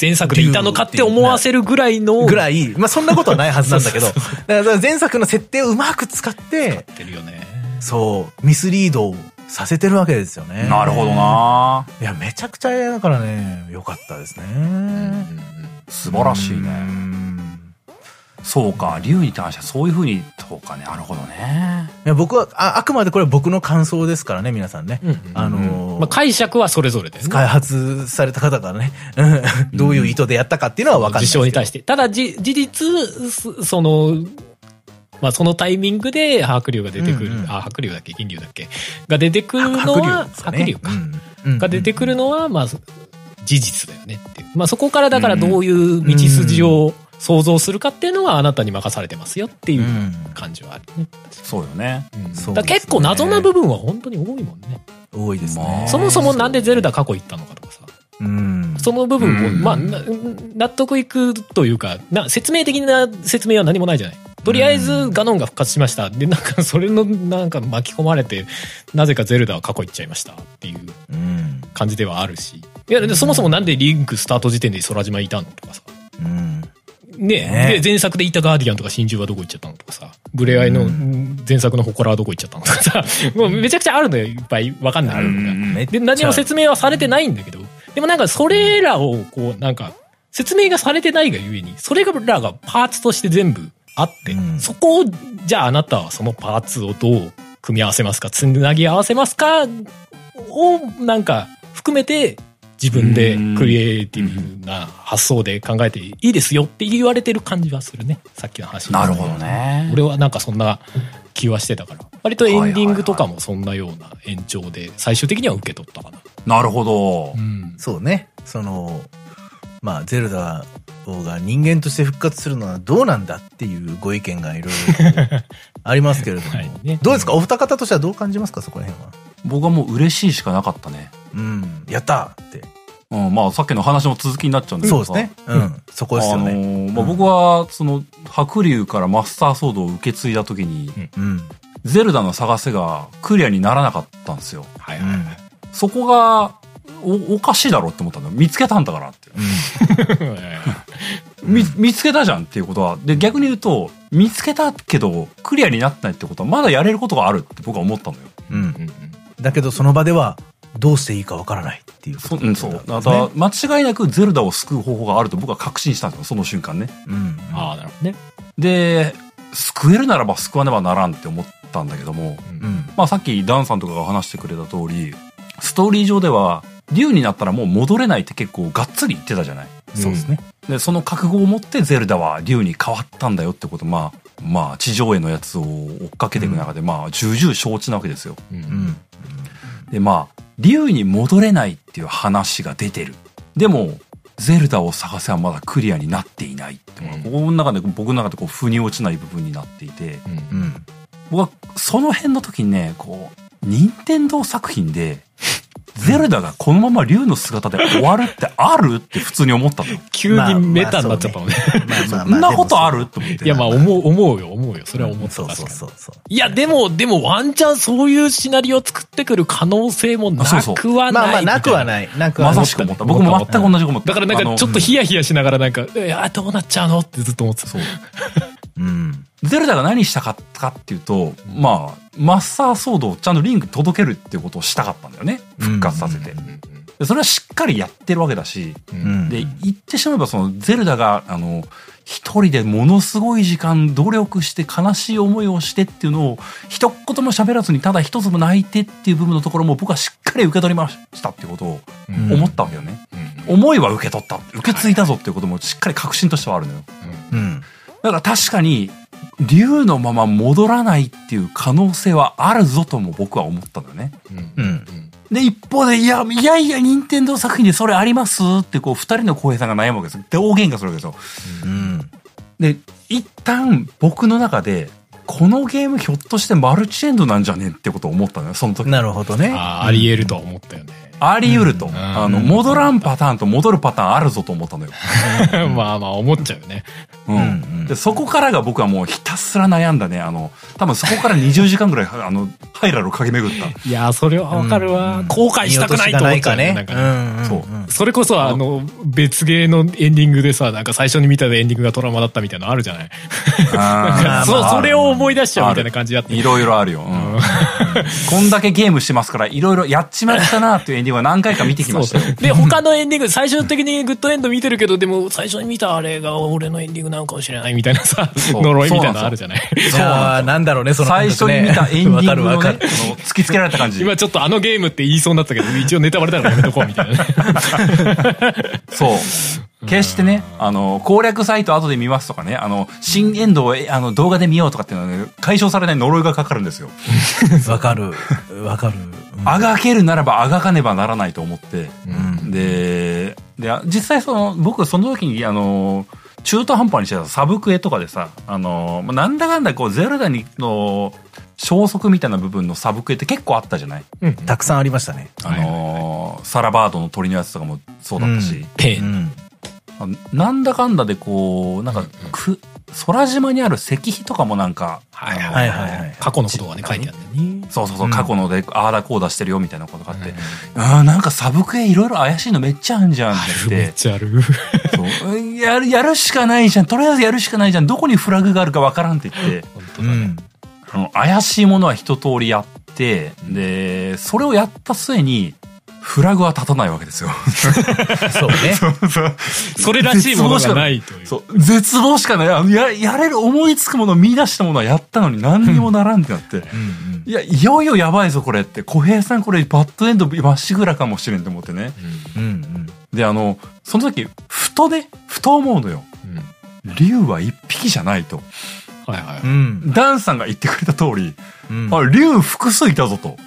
B: 前作でいたのかって思わせるぐらいの。
C: ぐらい、まあそんなことはないはずなんだけど、だから前作の設定をうまく使って、
B: ってるよね。
C: そう、ミスリードさせてるわけですよね。
A: なるほど。な。
C: いや、めちゃくちゃだからね、良かったですね。
A: 素晴らしいね。
C: うん
A: そうか。竜に関してはそういうふうに、そうかね。なるほどね。
C: いや僕はあ、あくまでこれは僕の感想ですからね、皆さんね。
B: うんうん
C: あのー
B: まあ解釈はそれぞれですね。
C: 開発された方がね、う んどういう意図でやったかっていうのは分かんないですけど。
B: 事象に対して。ただ、じ、事実、すその、まあ、そのタイミングで白竜が出てくる。
C: うんうん
B: あ、白竜だっけ？銀竜だっけ？が出てくるの
C: 白竜
B: は、白竜か。
C: うんうん
B: が出てくるのは、まあ、事実だよねっていう。まあ、そこからだからどういう道筋を想像するかっていうのはあなたに任されてますよっていう
C: うん
B: 感じはあるね。
A: そうよね。
B: うん
C: そうですね
B: だから結構謎な部分は本当に多いもんね。
C: 多いです
A: ま
C: ね
A: あ。
B: そもそもなんでゼルダ過去行ったのかとかさ。
C: うん。
B: その部分も、
A: うん
B: まあ、な納得いくというか、な、説明的な説明は何もないじゃない。とりあえずガノンが復活しました。で、なんかそれの、なんか巻き込まれて、なぜかゼルダは過去行っちゃいましたっていう
C: うん。
B: 感じではあるし。いや、でそもそもなんでリンクスタート時点で空島いたのとかさ。
C: うん。
B: ね。
C: ね。
B: で、前作でいたガーディアンとか真珠はどこ行っちゃったのとかさ。ブレアイの
C: うん。
B: 前作の祠はどこ行っちゃったのとかさ。もうめちゃくちゃあるのよ、いっぱいわかんないのが。で、何も説明はされてないんだけど、でもなんかそれらを、こう、なんか、説明がされてないがゆえに、それらがパーツとして全部あって、
C: うん。
B: そこを、じゃああなたはそのパーツをどう組み合わせますか、つなぎ合わせますか、を、なんか、含めて、自分でクリエイティブな発想で考えていいですよって言われてる感じはするね。さっきの話。
A: なるほど。ね。
B: 俺はなんかそんな気はしてたから。割とエンディングとかもそんなような延長で、最終的には受け取ったかな。
A: なるほど
B: う。ん。
C: そうね。その、まあ、ゼルダが人間として復活するのはどうなんだっていうご意見がいろいろありますけれども。
B: はいね
C: どうですか？お二方としてはどう感じますか？そこら辺は。
A: 僕はもう嬉しいしかなかったね。
C: うん。やったって。
A: うん、まあさっきの話の続きになっちゃうんですけど
C: そうですね。うん。そこですよ
A: あのまあ、僕は、その、白竜からマスターソードを受け継いだ時に、
C: うん。
A: ゼルダの探せがクリアにならなかったんですよ。
B: はいはい
C: うん。
A: そこが、お、おかしいだろって思ったんだよ。見つけたんだからって。み、見つけたじゃんっていうことは。で、逆に言うと、見つけたけど、クリアになってないってことは、まだやれることがあるって僕は思ったのよ。
C: うんうんだけどその場ではどうしていいかわからないっていうこと
A: そうん、そう。だから、間違いなくゼルダを救う方法があると僕は確信したんですよ。その瞬間ね。
C: うん。
B: ああ、なるほどね。
A: で、救えるならば救わねばならんって思ったんだけども、
C: うん。
A: まあさっきダンさんとかが話してくれた通り、ストーリー上では、竜になったらもう戻れないって結構がっつり言ってたじゃない。
C: そうですね。
A: で、その覚悟を持ってゼルダは竜に変わったんだよってこと、まあ、まあ、地上絵のやつを追っかけていく中で、まあ、重々承知なわけですよ。
B: うん
C: うん。
A: で、まあ、竜に戻れないっていう話が出てる。でも、ゼルダを探せはまだクリアになっていないっていうここの中で、僕の中でこう、腑に落ちない部分になっていて、
B: うん
C: うん。
A: 僕はその辺の時にね、こう、任天堂作品で、ゼルダがこのまま竜の姿で終わるってあるって普通に思ったのよ。
B: 急にメタになっちゃったのね。
A: そんなことあると思って。
B: いや、まあ、思う、思うよ、思うよ。それは思った。
C: そうそうそうそう。
B: いや、でも、でも、ワンチャンそういうシナリオを作ってくる可能性もな
A: あそうそう
B: くはない。
C: まあまあ、なくは
B: い。
C: ない。なくは
A: ま
C: ない。
A: さしく思った。僕も全く同じこと思った。
B: だからなんか、ちょっとヒヤヒヤしながらなんか、いや、どうなっちゃうのってずっと思ってた。
A: そう。
C: うん。
A: ゼルダが何したかったかっていうと、まあ、マスターソードをちゃんとリンクに届けるっていうことをしたかったんだよね。復活させて。でそれはしっかりやってるわけだし、
B: う。
C: うんん。
A: で、言ってしまえばそのゼルダが、あの、一人でものすごい時間努力して悲しい思いをしてっていうのを一言も喋らずにただ一つも泣いてっていう部分のところも僕はしっかり受け取りましたっていうことを
B: うん
A: 思ったわけよね。
B: うん
A: 思いは受け取った。受け継いだぞっていうこともしっかり確信としてはあるのよ。
C: うん。
A: だから確かに、竜のまま戻らないっていう可能性はあるぞとも僕は思ったんだよね。
B: うん
C: うん
A: で、一方で、いや、いやいや、任天堂作品でそれありますって、こう、二人の浩平さんが悩むわけですよ。で、大喧嘩するわけですよ。
C: うん。
A: で、一旦、僕の中で、このゲームひょっとしてマルチエンドなんじゃね？ってことを思ったのよ、その時。
C: なるほどね。
B: ああ、あり得るとは思ったよね。
A: あり得ると。
B: ん
A: あの、戻らんパターンと戻るパターンあるぞと思ったのよ。
B: まあまあ、思っちゃうよね。
A: うん。で、そこからが僕はもうひたすら悩んだね。あの、多分そこから20時間ぐらい、あの、ハイラルを駆け巡った。
B: いや、それはわかるわ。後悔したくないと思っちゃうね。
A: そう
B: それこそ、あの、別ゲーのエンディングでさ、なんか最初に見たエンディングがトラウマだったみたいなのあるじゃない？
A: あー
B: そう、
A: まあ
B: それを思い出しちゃうみたいな感じだった。
A: いろいろあるよ。うんこんだけゲームしてますから、いろいろやっちまったなっていうエンディングは何回か見てきましたよ。
B: で、他のエンディング、最終的にグッドエンド見てるけど、でも最初に見たあれが俺のエンディングなのかもしれないみたいなさ、
A: そう
B: 呪いみたいなのあるじゃない？
C: いやーなんだろうね、その感
A: 最初。に見たエンディング
C: わかる
A: のね、あ
C: わかる
A: の突きつけられた感じ。
B: 今ちょっとあのゲームって言いそうになったけど、一応ネタバレだからやめとこうみたいなね。
A: そう。決してね、あの、攻略サイト後で見ますとかね、あの、新エンドをえあの動画で見ようとかっていうのはね、解消されない呪いがかかるんですよ。
C: わかる。わかる。
A: あがけるならばあがかねばならないと思って。
C: うん。
A: で、で、実際その、僕その時に、あの、中途半端にしてたサブクエとかでさ、あの、まあなんだかんだこう、ゼルダにの消息みたいな部分のサブクエって結構あったじゃない？
C: たくさんありましたね。
A: あの、サラバードの鳥のやつとかもそうだったし、
B: ペン。
C: うん。
A: あなんだかんだでこう、なんか、く、空島にある石碑とかもなんか、
B: はい
C: はいはいはい。
B: 過去のことがね、書いてあるんだよね。
A: そうそうそう、
C: うん
A: 過去ので、ああだこうだしてるよみたいなことがあって、ああ、なんかサブクエいろいろ怪しいのめっちゃあんじゃんって
B: め
A: 言っ、
B: ちゃある。
A: そうやる、やるしかないじゃん。とりあえずやるしかないじゃん。どこにフラグがあるかわからんって言って、
C: うん。
A: あの怪しいものは一通りやって、で、それをやった末に、フラグは立たないわけですよ。
C: そうね。
B: それらしいものがないという。
A: そう、絶望しかない。あのや、やれる、思いつくもの、見出したものはやったのに何にもならんってなって。
C: うんうん。
A: いや、いよいよやばいぞ、これって。小平さんこれバッドエンドまっしぐらかもしれんと思ってね。
C: うんうん。
A: で、あの、その時、ふとね、ふと思うのよ。
B: うん
A: 竜は一匹じゃないと。
B: はいは
C: うん。
A: ダンさんが言ってくれた通り、
C: うん。
A: あ、竜複数いたぞと。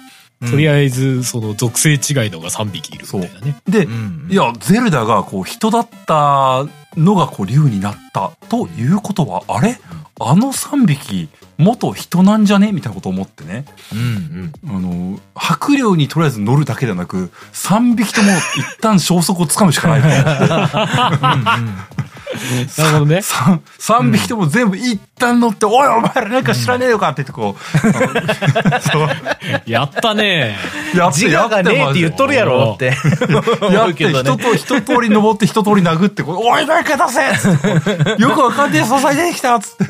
B: い。とりあえず、その属性違いのが3匹いるみたいなね。
A: で、
C: うん
A: いや、ゼルダがこう人だったのがこう竜になったということは、あれ？あの3匹、元人なんじゃね？みたいなことを思ってね。
C: うん。
A: あの、白竜にとりあえず乗るだけではなく、3匹とも一旦消息をつかむしかないと思って。
B: なるほどね。
A: 三三匹とも全部一旦乗って、おいお前らなんか知らねえのかって言ってこう、
B: やったね。
A: やって
C: 自我がねえって言っとるやろって。
A: や
C: 思う
A: って、
C: けどね
A: 一通り、一通り登って一通り殴って、こうおい、誰か出せよくわかんねえ素材出てきたっつっ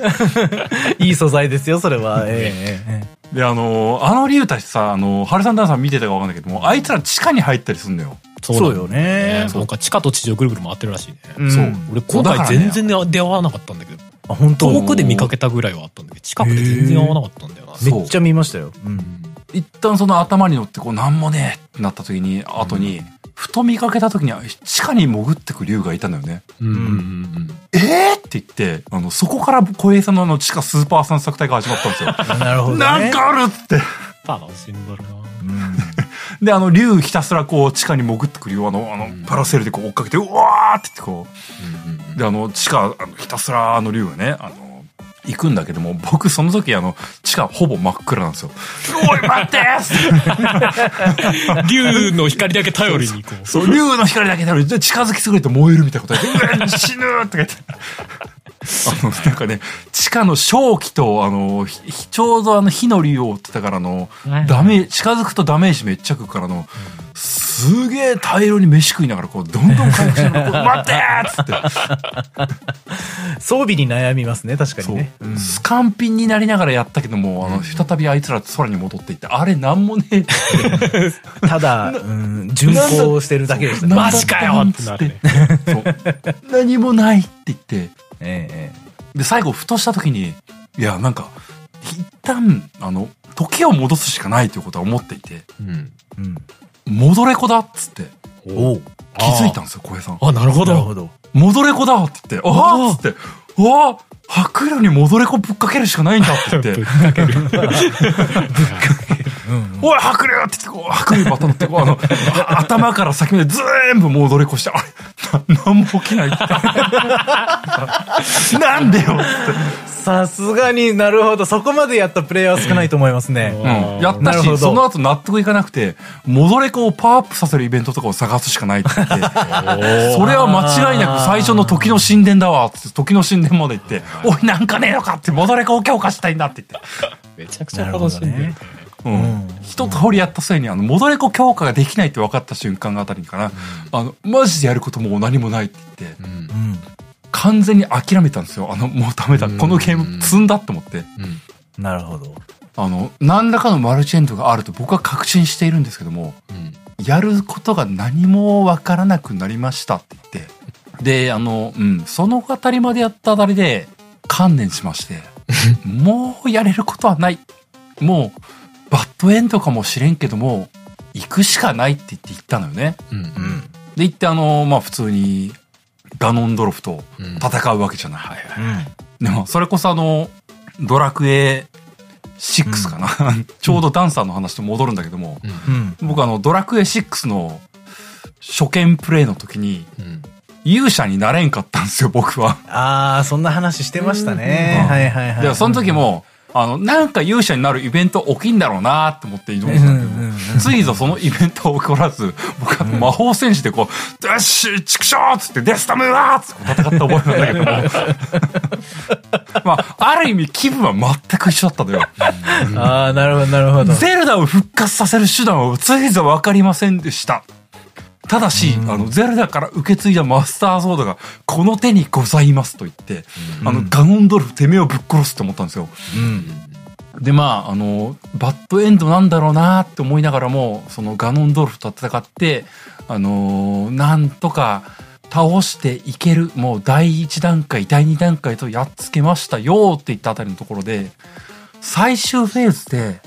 A: て。
C: いい素材ですよ、それは。ええええ
A: で、あの、あの竜たちさ、あの、ハルさんダンさん見てたかわかんないけども、あいつら地下に入ったりすんのよ。
C: そうよね
B: そうか、地下と地上ぐるぐる回ってるらしいね。
C: うん
A: そう
B: 俺、今回
A: だからね
B: 全然出会わなかったんだけど。
C: あ、本当？
B: 遠くで見かけたぐらいはあったんだけど、近くで全然会わなかったんだよな。
A: そう
C: めっちゃ見ましたよ。うん。
A: 一旦その頭に乗って、こう、なんもねえってなった時に、後に、ふと見かけた時には地下に潜ってく竜がいたのよね。
B: うんうんうん
A: えー？って言って、あの、そこから小平さんのあの地下スーパー散策隊が始まったんですよ。
C: なるほどね。
A: なんかあるって。
B: 楽しんどるな
C: うん
A: で、あの、竜ひたすらこう地下に潜ってくるよ。あの、あの、パラセールでこう追っかけて、うわーって言ってこ
B: う。
A: で、あの、地下、あのひたすらあの竜がね、あの、行くんだけども、僕その時あの、地下ほぼ真っ暗なんですよ。おい、待ってー
B: 竜の光だけ頼りにこう
A: そう、竜の光だけ頼りに近づきすぎると燃えるみたいなこと言って、うわ死ぬーって言って。あの、なんかね、地下の正気と、あの、ひちょうどあの火の竜を追ってたからあの、ダメ、近づくとダメージめっちゃ食うからあの、すげえ大量に飯食いながらこう、どんどん回復してる 待ってーっつって。
C: 装備に悩みますね、確か
A: そう
C: にね。うん。
A: スカンピンになりながらやったけども、あの、再びあいつら空に戻っていって、あれなんもねえって。
C: ただ、うん、巡航してるだけでしたね。
B: マジかよってなる。
A: 何もないって言って、
C: ええ
A: で、最後、ふとした時に、いや、なんか、一旦、あの、時を戻すしかないということは思っていて、
B: うん
C: ええうん。
A: 戻れ子だっつって、
C: おう
A: 気づいたんですよ、小平さん。
B: あなるほど
C: なるほど。
A: 戻れ子だって言って、ああっつって、うわあ白龍に戻れ子ぶっかけるしかないんだって言って
B: ぶっ、かける
C: うん。
A: おい、白龍って言って、こう、白龍バタ乗って、こう、あの、あ頭から先まで全部戻れ子して、あれ、な、なんも起きないって。なんでよって。
C: さすがになるほど。そこまでやったプレイヤーは少ないと思いますね。
A: うん、やったし、その後納得いかなくて、戻れ子をパワーアップさせるイベントとかを探すしかないって言って、それは間違いなく最初の時の神殿だわって、時の神殿まで行って、おい、なんかねえのかって、戻れ子を強化したいんだって言って。
B: めちゃくちゃ楽しんでるね
A: うん
C: うん
A: 一通りやった際に、あの、戻れ子強化ができないって分かった瞬間あたりかな、あの、マジでやることもう何もないって言って。完全に諦めたんですよ。あの、もうダメだ。
B: うん
A: このゲーム積んだって思って。
B: うん
C: なるほど。
A: あの、何らかのマルチエンドがあると僕は確信しているんですけども、
B: うん
A: やることが何もわからなくなりましたって言って。で、あの、うん、そのあたりまでやったあたりで、観念しまして、もうやれることはない。もう、バッドエンドかもしれんけども、行くしかないって言って行ったのよね。
B: うん
C: うん。
A: で、行ってあの、まあ普通に、ガノンドロフと
B: うん
A: 戦うわけじゃない。
C: うん。
A: でも、それこそあの、ドラクエ6かな。ちょうどダンサーの話と戻るんだけども、
C: うん。
A: 僕あの、ドラクエ6の初見プレイの時に、
B: うん
A: 勇者になれんかったんですよ、僕は。
C: ああ、そんな話してましたね。
A: うん
C: はいはいはい。
A: で、その時も、あの、なんか勇者になるイベント起きんだろうなって思って挑んでたんだけど、ついぞそのイベント起こらず、僕は魔法戦士でこう、ダッシュ、チクショーっつってデスタムーワーっつって戦った覚えなんだけども。まあ、ある意味気分は全く一緒だったのよ。
C: ああ、なるほどなるほど。
A: ゼルダを復活させる手段はついぞ分かりませんでした。ただし、あの、ゼルダから受け継いだマスターソードが、この手にございますと言って、あの、ガノンドルフてめえをぶっ殺すって思ったんですよ。
C: うん。
A: で、まあ、あの、バッドエンドなんだろうなって思いながらも、そのガノンドルフと戦って、あのなんとか倒していける、もう第1段階、第2段階とやっつけましたよって言ったあたりのところで、最終フェーズで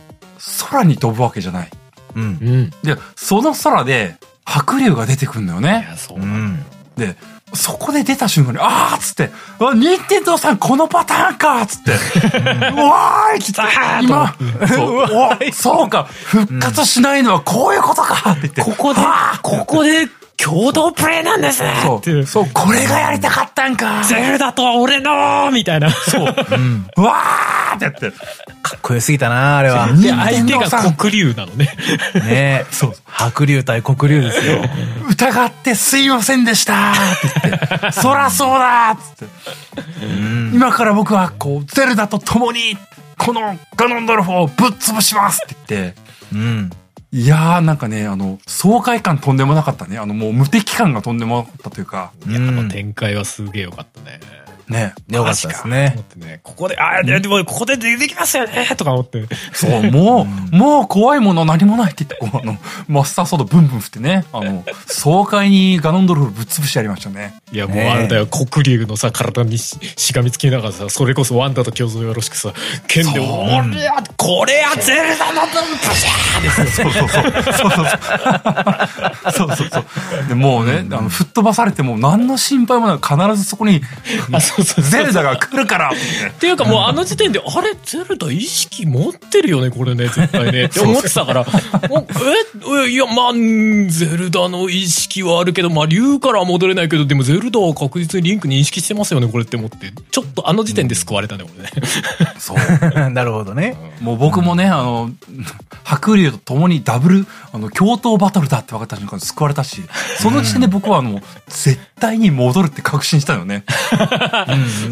A: 空に飛ぶわけじゃない。
C: うん。
B: うん
A: で、その空で白龍が出てくるんだよ
B: い
A: ね。
B: やそう
C: う
B: なん。
A: で、そこで出た瞬間に、あーっつって、あ、任天堂さんこのパターンかっつって、うわーい来た今、そう おそうか、復活しないのはこういうことかって言って、
B: ここでここで共同プレイなんですねって
A: そう、そう、これがやりたかったんか
B: ゼルダとは俺のみたいな。そう。
C: うん。
A: うわーってやって、
C: かっこよすぎたな、あれは。
B: で、相手が黒竜なのね。
C: ね
A: そう
C: 白龍対黒龍ですよ。
A: 疑ってすいませんでしたって言って、そらそうだって、今から僕はこう、ゼルダと共に、このガノンドルフをぶっ潰しますって言って、
C: うん。
A: いやーなんかね、あの、爽快感とんでもなかったね。あの、もう無敵感がとんでもなかったというか、
B: いや、あの展開はすげえよかったね。
A: ね。
C: よかったです
B: と
C: ね
B: ここで、あ、ででもここで出てきますよねとか思って。
A: そう、もう、もう怖いもの何もないって言って、こう、あの、マスターソードブンブン振ってね、あの、爽快にガノンドルフぶっ潰してやりましたね。
B: いや、もうあれだよ、黒竜のさ、体にししがみつきながらさ、それこそワンダと共存よろしくさ、剣で、
A: そう
B: 俺や、これやゼルダの分、プシャー
A: そうそうそう。そうそうそう。そうそうそう。でもうね、あの、吹っ飛ばされても何の心配もない。必ずそこに、ゼルダが来るからって
B: いうかもうあの時点で、あれ？ゼルダ意識持ってるよね、これね、絶対ね。って思ってたから、おええ？いや、まあ、ゼルダの意識はあるけど、まあ、竜からは戻れないけど、でもゼルダは確実にリンク認識してますよね、これって思って。ちょっとあの時点で救われたね、俺ね。
A: そう。
C: なるほどね。
A: もう僕もね、あの、白龍と共にダブル、あの、共闘バトルだって分かった瞬間に救われたし、その時点で僕はあの、絶対に戻るって確信したよね。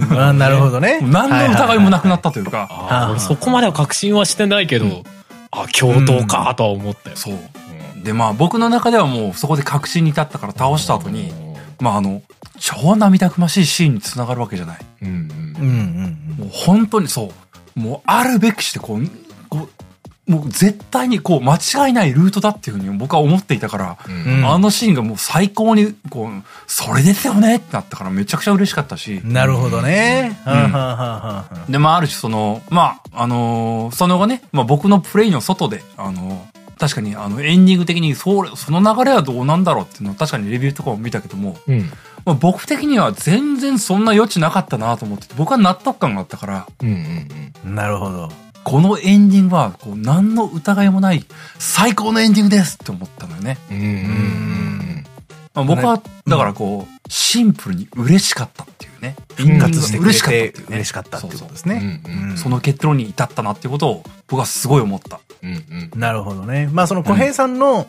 C: うんあなるほどね。
A: 何の疑いもなくなったというか、
B: そこまでは確信はしてないけど、あ、共闘か、とは思ったよ。
A: そう。で、まあ僕の中ではもうそこで確信に至ったから倒した後に、まああの、超涙ぐましいシーンにつながるわけじゃない。
B: うんうん
C: うんうん
A: もう本当にそう。もうあるべきしてこう、こう、もう絶対にこう間違いないルートだっていうふうに僕は思っていたから、
C: うん
A: あのシーンがもう最高に、こう、それですよねってなったからめちゃくちゃ嬉しかったし。
C: なるほどね。はあはあはあはあ
A: で、まあある種その、まあ、あのーその後ね、まあ僕のプレイの外で、あのー確かにあのエンディング的にそその流れはどうなんだろうっていうのは確かにレビューとかも見たけども、
B: うん。
A: まあ、僕的には全然そんな余地なかったなと思ってて、僕は納得感があったから、
B: うんうんうん。
C: なるほど。
A: このエンディングは、こう、何の疑いもない、最高のエンディングですって思ったのよね。
B: うん
A: まあ、僕は、だからこう、シンプルに嬉しかったっていうね。
C: 復活してくれ
A: 嬉しかったって。
C: 嬉しかったっていうことです
B: うん。
C: ね。
B: うん
C: うん
A: その結論に至ったなっていうことを、僕はすごい思った。
B: うんうん。
C: なるほどね。まあその小平さんの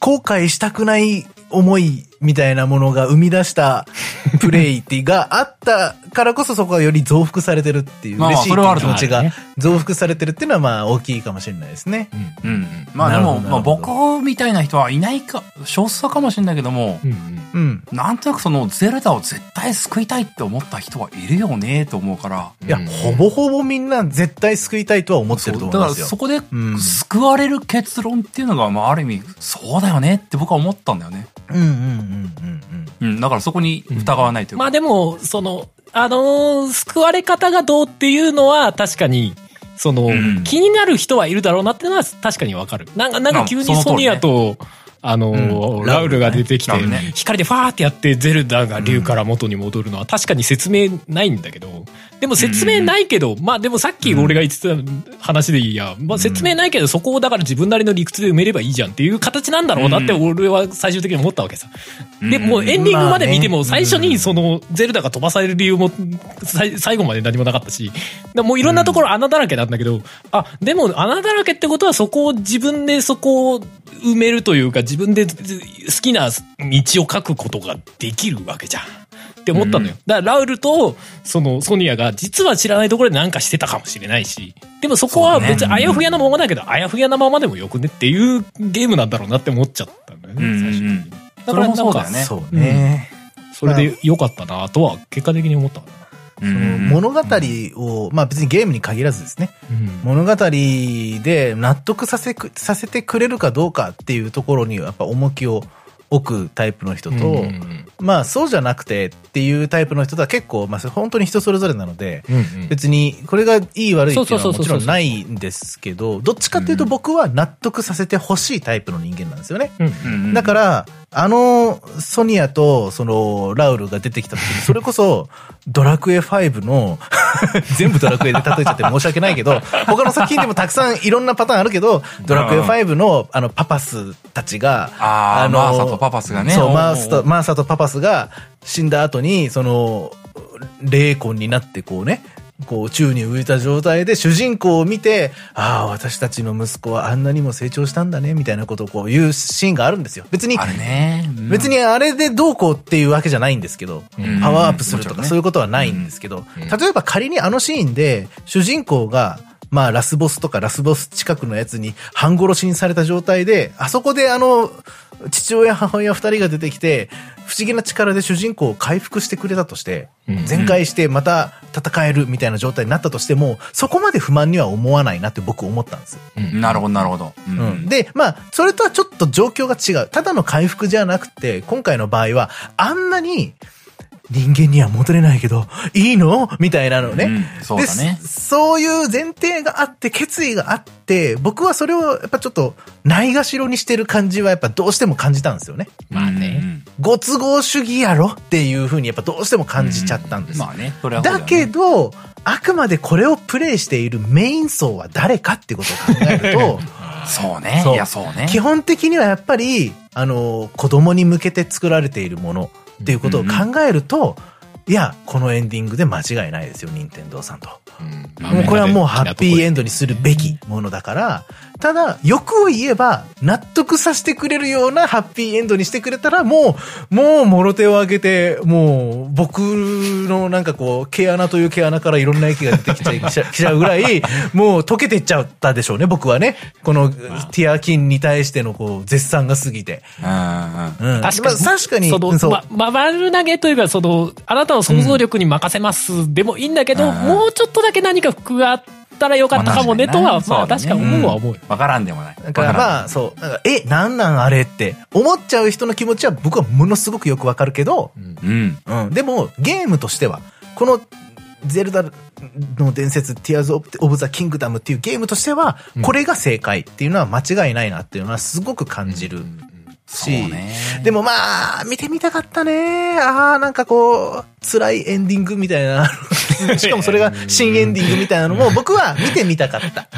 C: 後悔したくない思いみたいなものが生み出した プレイってがあったからこそそこがより増幅されてるっていう、
A: まあ
C: 嬉しい気持ちが
B: ね
C: 増幅されてるっていうのはまあ大きいかもしれないですね。
B: うん
A: うん。まあでも、まあ僕みたいな人はいないか、少数派かもしれないけども、
B: うんうん。
C: うん。
A: なんとなくそのゼルダを絶対救いたいって思った人はいるよねと思うから、
C: いや、ほぼほぼみんな絶対救いたいとは思ってると
A: だから
C: 思いますよ。
A: そこで
C: うん
A: 救われる結論っていうのが、まあある意味、そうだよねって僕は思ったんだよね。
C: うんうんうんうん
A: うん、だからそこに疑わないというか。
B: まあでも、その、あのー救われ方がどうっていうのは確かに、その、
A: ん
B: 気になる人はいるだろうなっていうのは確かにわかる。なんか、なんか急にソニアと、あのー
C: うん。
B: ラウルが出てきて、
A: ね。
B: 光でファーってやってゼルダが竜から元に戻るのは確かに説明ないんだけど、でも説明ないけど、まあでもさっき俺が言ってた話でいいや、まあ説明ないけどそこをだから自分なりの理屈で埋めればいいじゃんっていう形なんだろうなって俺は最終的に思ったわけさ。で、もうエンディングまで見ても最初にそのゼルダが飛ばされる理由も最最後まで何もなかったし、でもういろんなところ穴だらけなんだけど、あ、でも穴だらけってことはそこを自分でそこを埋めるというか自分で好きな道を書くことができるわけじゃん。って思ったのよ。だからラウルと、そのソニアが実は知らないところで何かしてたかもしれないし、でもそこは別にあやふやなままだけど、あやふやなままでもよくねっていうゲームなんだろうなって思っちゃったんだよね、
A: うんうんうん
B: 最終的に。
A: それもそうだよね。
C: そうね。
B: それで良かったなとは結果的に思ったかな。
A: うん
C: その物語を、まあ別にゲームに限らずですね、物語で納得させく、させてくれるかどうかっていうところにやっぱ重きを置くタイプの人と、
B: うん
C: まあそうじゃなくてっていうタイプの人とは結構、まあ本当に人それぞれなので、
B: うんうん。
C: 別にこれがいい悪いっていうのはもちろんないんですけど、どっちかっていうと僕は納得させてほしいタイプの人間なんですよね。
B: うん
A: うん。
C: だから、あの、ソニアと、その、ラウルが出てきた時に、それこそ、ドラクエ5の、全部ドラクエで例えちゃって申し訳ないけど、他の作品でもたくさんいろんなパターンあるけど、ドラクエ5の、あの、パパスたちが、
A: あーマーサとパパスがね。
C: そうマーサと、マーサとパパスが死んだ後に、その、霊魂になってこうね、こう宙に浮いた状態で主人公を見て、ああ、私たちの息子はあんなにも成長したんだね、みたいなことをこう言うシーンがあるんですよ。別に
A: あ、れね。
C: 別にあれでどうこうっていうわけじゃないんですけど、
A: うん。
C: パワーアップするとかそういうことはないんですけど、
B: うん。
C: 例えば仮にあのシーンで主人公が、まあラスボスとかラスボス近くのやつに半殺しにされた状態で、あそこであの、父親母親二人が出てきて、不思議な力で主人公を回復してくれたとして、
B: うん
C: 全開してまた戦えるみたいな状態になったとしても、そこまで不満には思わないなって僕思ったんです。
A: なるほど、なるほど。う
C: うん、で、まあ、それとはちょっと状況が違う。ただの回復じゃなくて、今回の場合は、あんなに、人間には戻れないけど、いいの？みたいなのね。
A: うんそうだね
C: でそういう前提があって、決意があって、僕はそれをやっぱちょっと、ないがしろにしてる感じはやっぱどうしても感じたんですよね。
B: まあね。
A: うん
C: ご都合主義やろっていう風にやっぱどうしても感じちゃったんです。
A: まあね、それはね
C: だけど、あくまでこれをプレイしているメイン層は誰かってことを考えると、
A: そうね。
C: そう
A: いや、そうね。
C: 基本的にはやっぱり、あの、子供に向けて作られているものっていうことを考えると、いや、このエンディングで間違いないですよ、任天堂さんと。
B: うん
C: もうこれはもうハッピーエン
B: ド。
C: ドにするべきものだから、ただ、欲を言えば、納得させてくれるようなハッピーエンドにしてくれたら、もう、もう、もろ手を挙げて、もう、僕のなんかこう、毛穴という毛穴からいろんな液が出てきちゃい きちゃうぐらい、もう溶けていっちゃったでしょうね、僕はね。この、ティアキンに対してのこう、絶賛が過ぎて。
A: うん。
B: 確かに。
C: まあ確かに、
B: その、
C: そう。
B: ま、ま、丸投げというか、その、あなたの想像力に任せます、でもいいんだけど、
A: うん
B: もうちょっとだけ何か加わったらよかったかもね、とは、まあ確かに思うは思うよ。
A: わからんでもない。
C: だからまあ、そう。なんか、え、なんなんあれって、思っちゃう人の気持ちは僕はものすごくよくわかるけど、
A: うん。
C: うん。でも、ゲームとしては、この、ゼルダの伝説、ティアーズ・オブ・ザ・キングダムっていうゲームとしては、これが正解っていうのは間違いないなっていうのはすごく感じるし、
A: ね。
C: でもまあ、見てみたかったね。ああ、なんかこう、辛いエンディングみたいな。しかもそれが新エンディングみたいなのも僕は見てみたかった。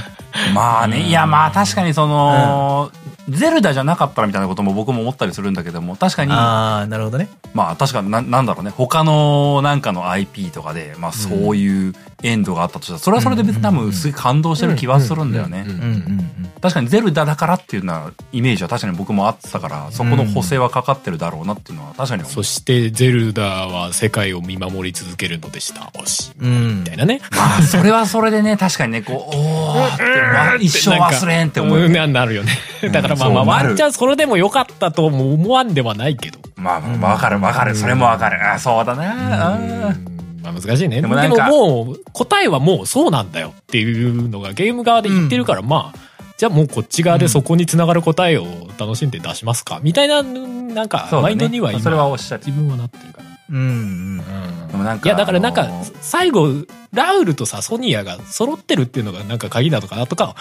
A: まあね、いやまあ確かにその、ゼルダじゃなかったらみたいなことも僕も思ったりするんだけども、確かに、
C: ああ、なるほどね。
A: まあ確かにな、なんだろうね、他のなんかの IP とかで、まあそういうエンドがあったとしたら、それはそれで別に多分すごい感動してる気はするんだよね。
B: うん
C: うんうんうん。
A: 確かにゼルダだからっていうのはイメージは確かに僕もあってたから、そこの補正はかかってるだろうなっていうのは確かに思う
B: そして、ゼルダは世界を見守り続けるのでした。おし。
C: うん
B: みたいなね。
A: まあそれはそれでね、確かにね、こう、おーって、まあ一生忘れんって思うよね。
B: んななるよね。だからまあまあ、ワンチャンそれでもよかったとも思わんではないけど。
A: まあまあわかるわかる、それもわかる。あそうだな。うん
B: まあ難しいね。でも
A: でも
B: もう、答えはもうそうなんだよっていうのがゲーム側で言ってるから、まあ、じゃあもうこっち側でそこにつながる答えを楽しんで出しますかみたいな、なんか、マインドには今、
A: それはおっしゃる
B: 自分はなってるから。
C: うんうん。
A: でもなんか
B: いや、だからなんか最後、ラウルとさ、ソニアが揃ってるっていうのがなんか鍵なのかなとか、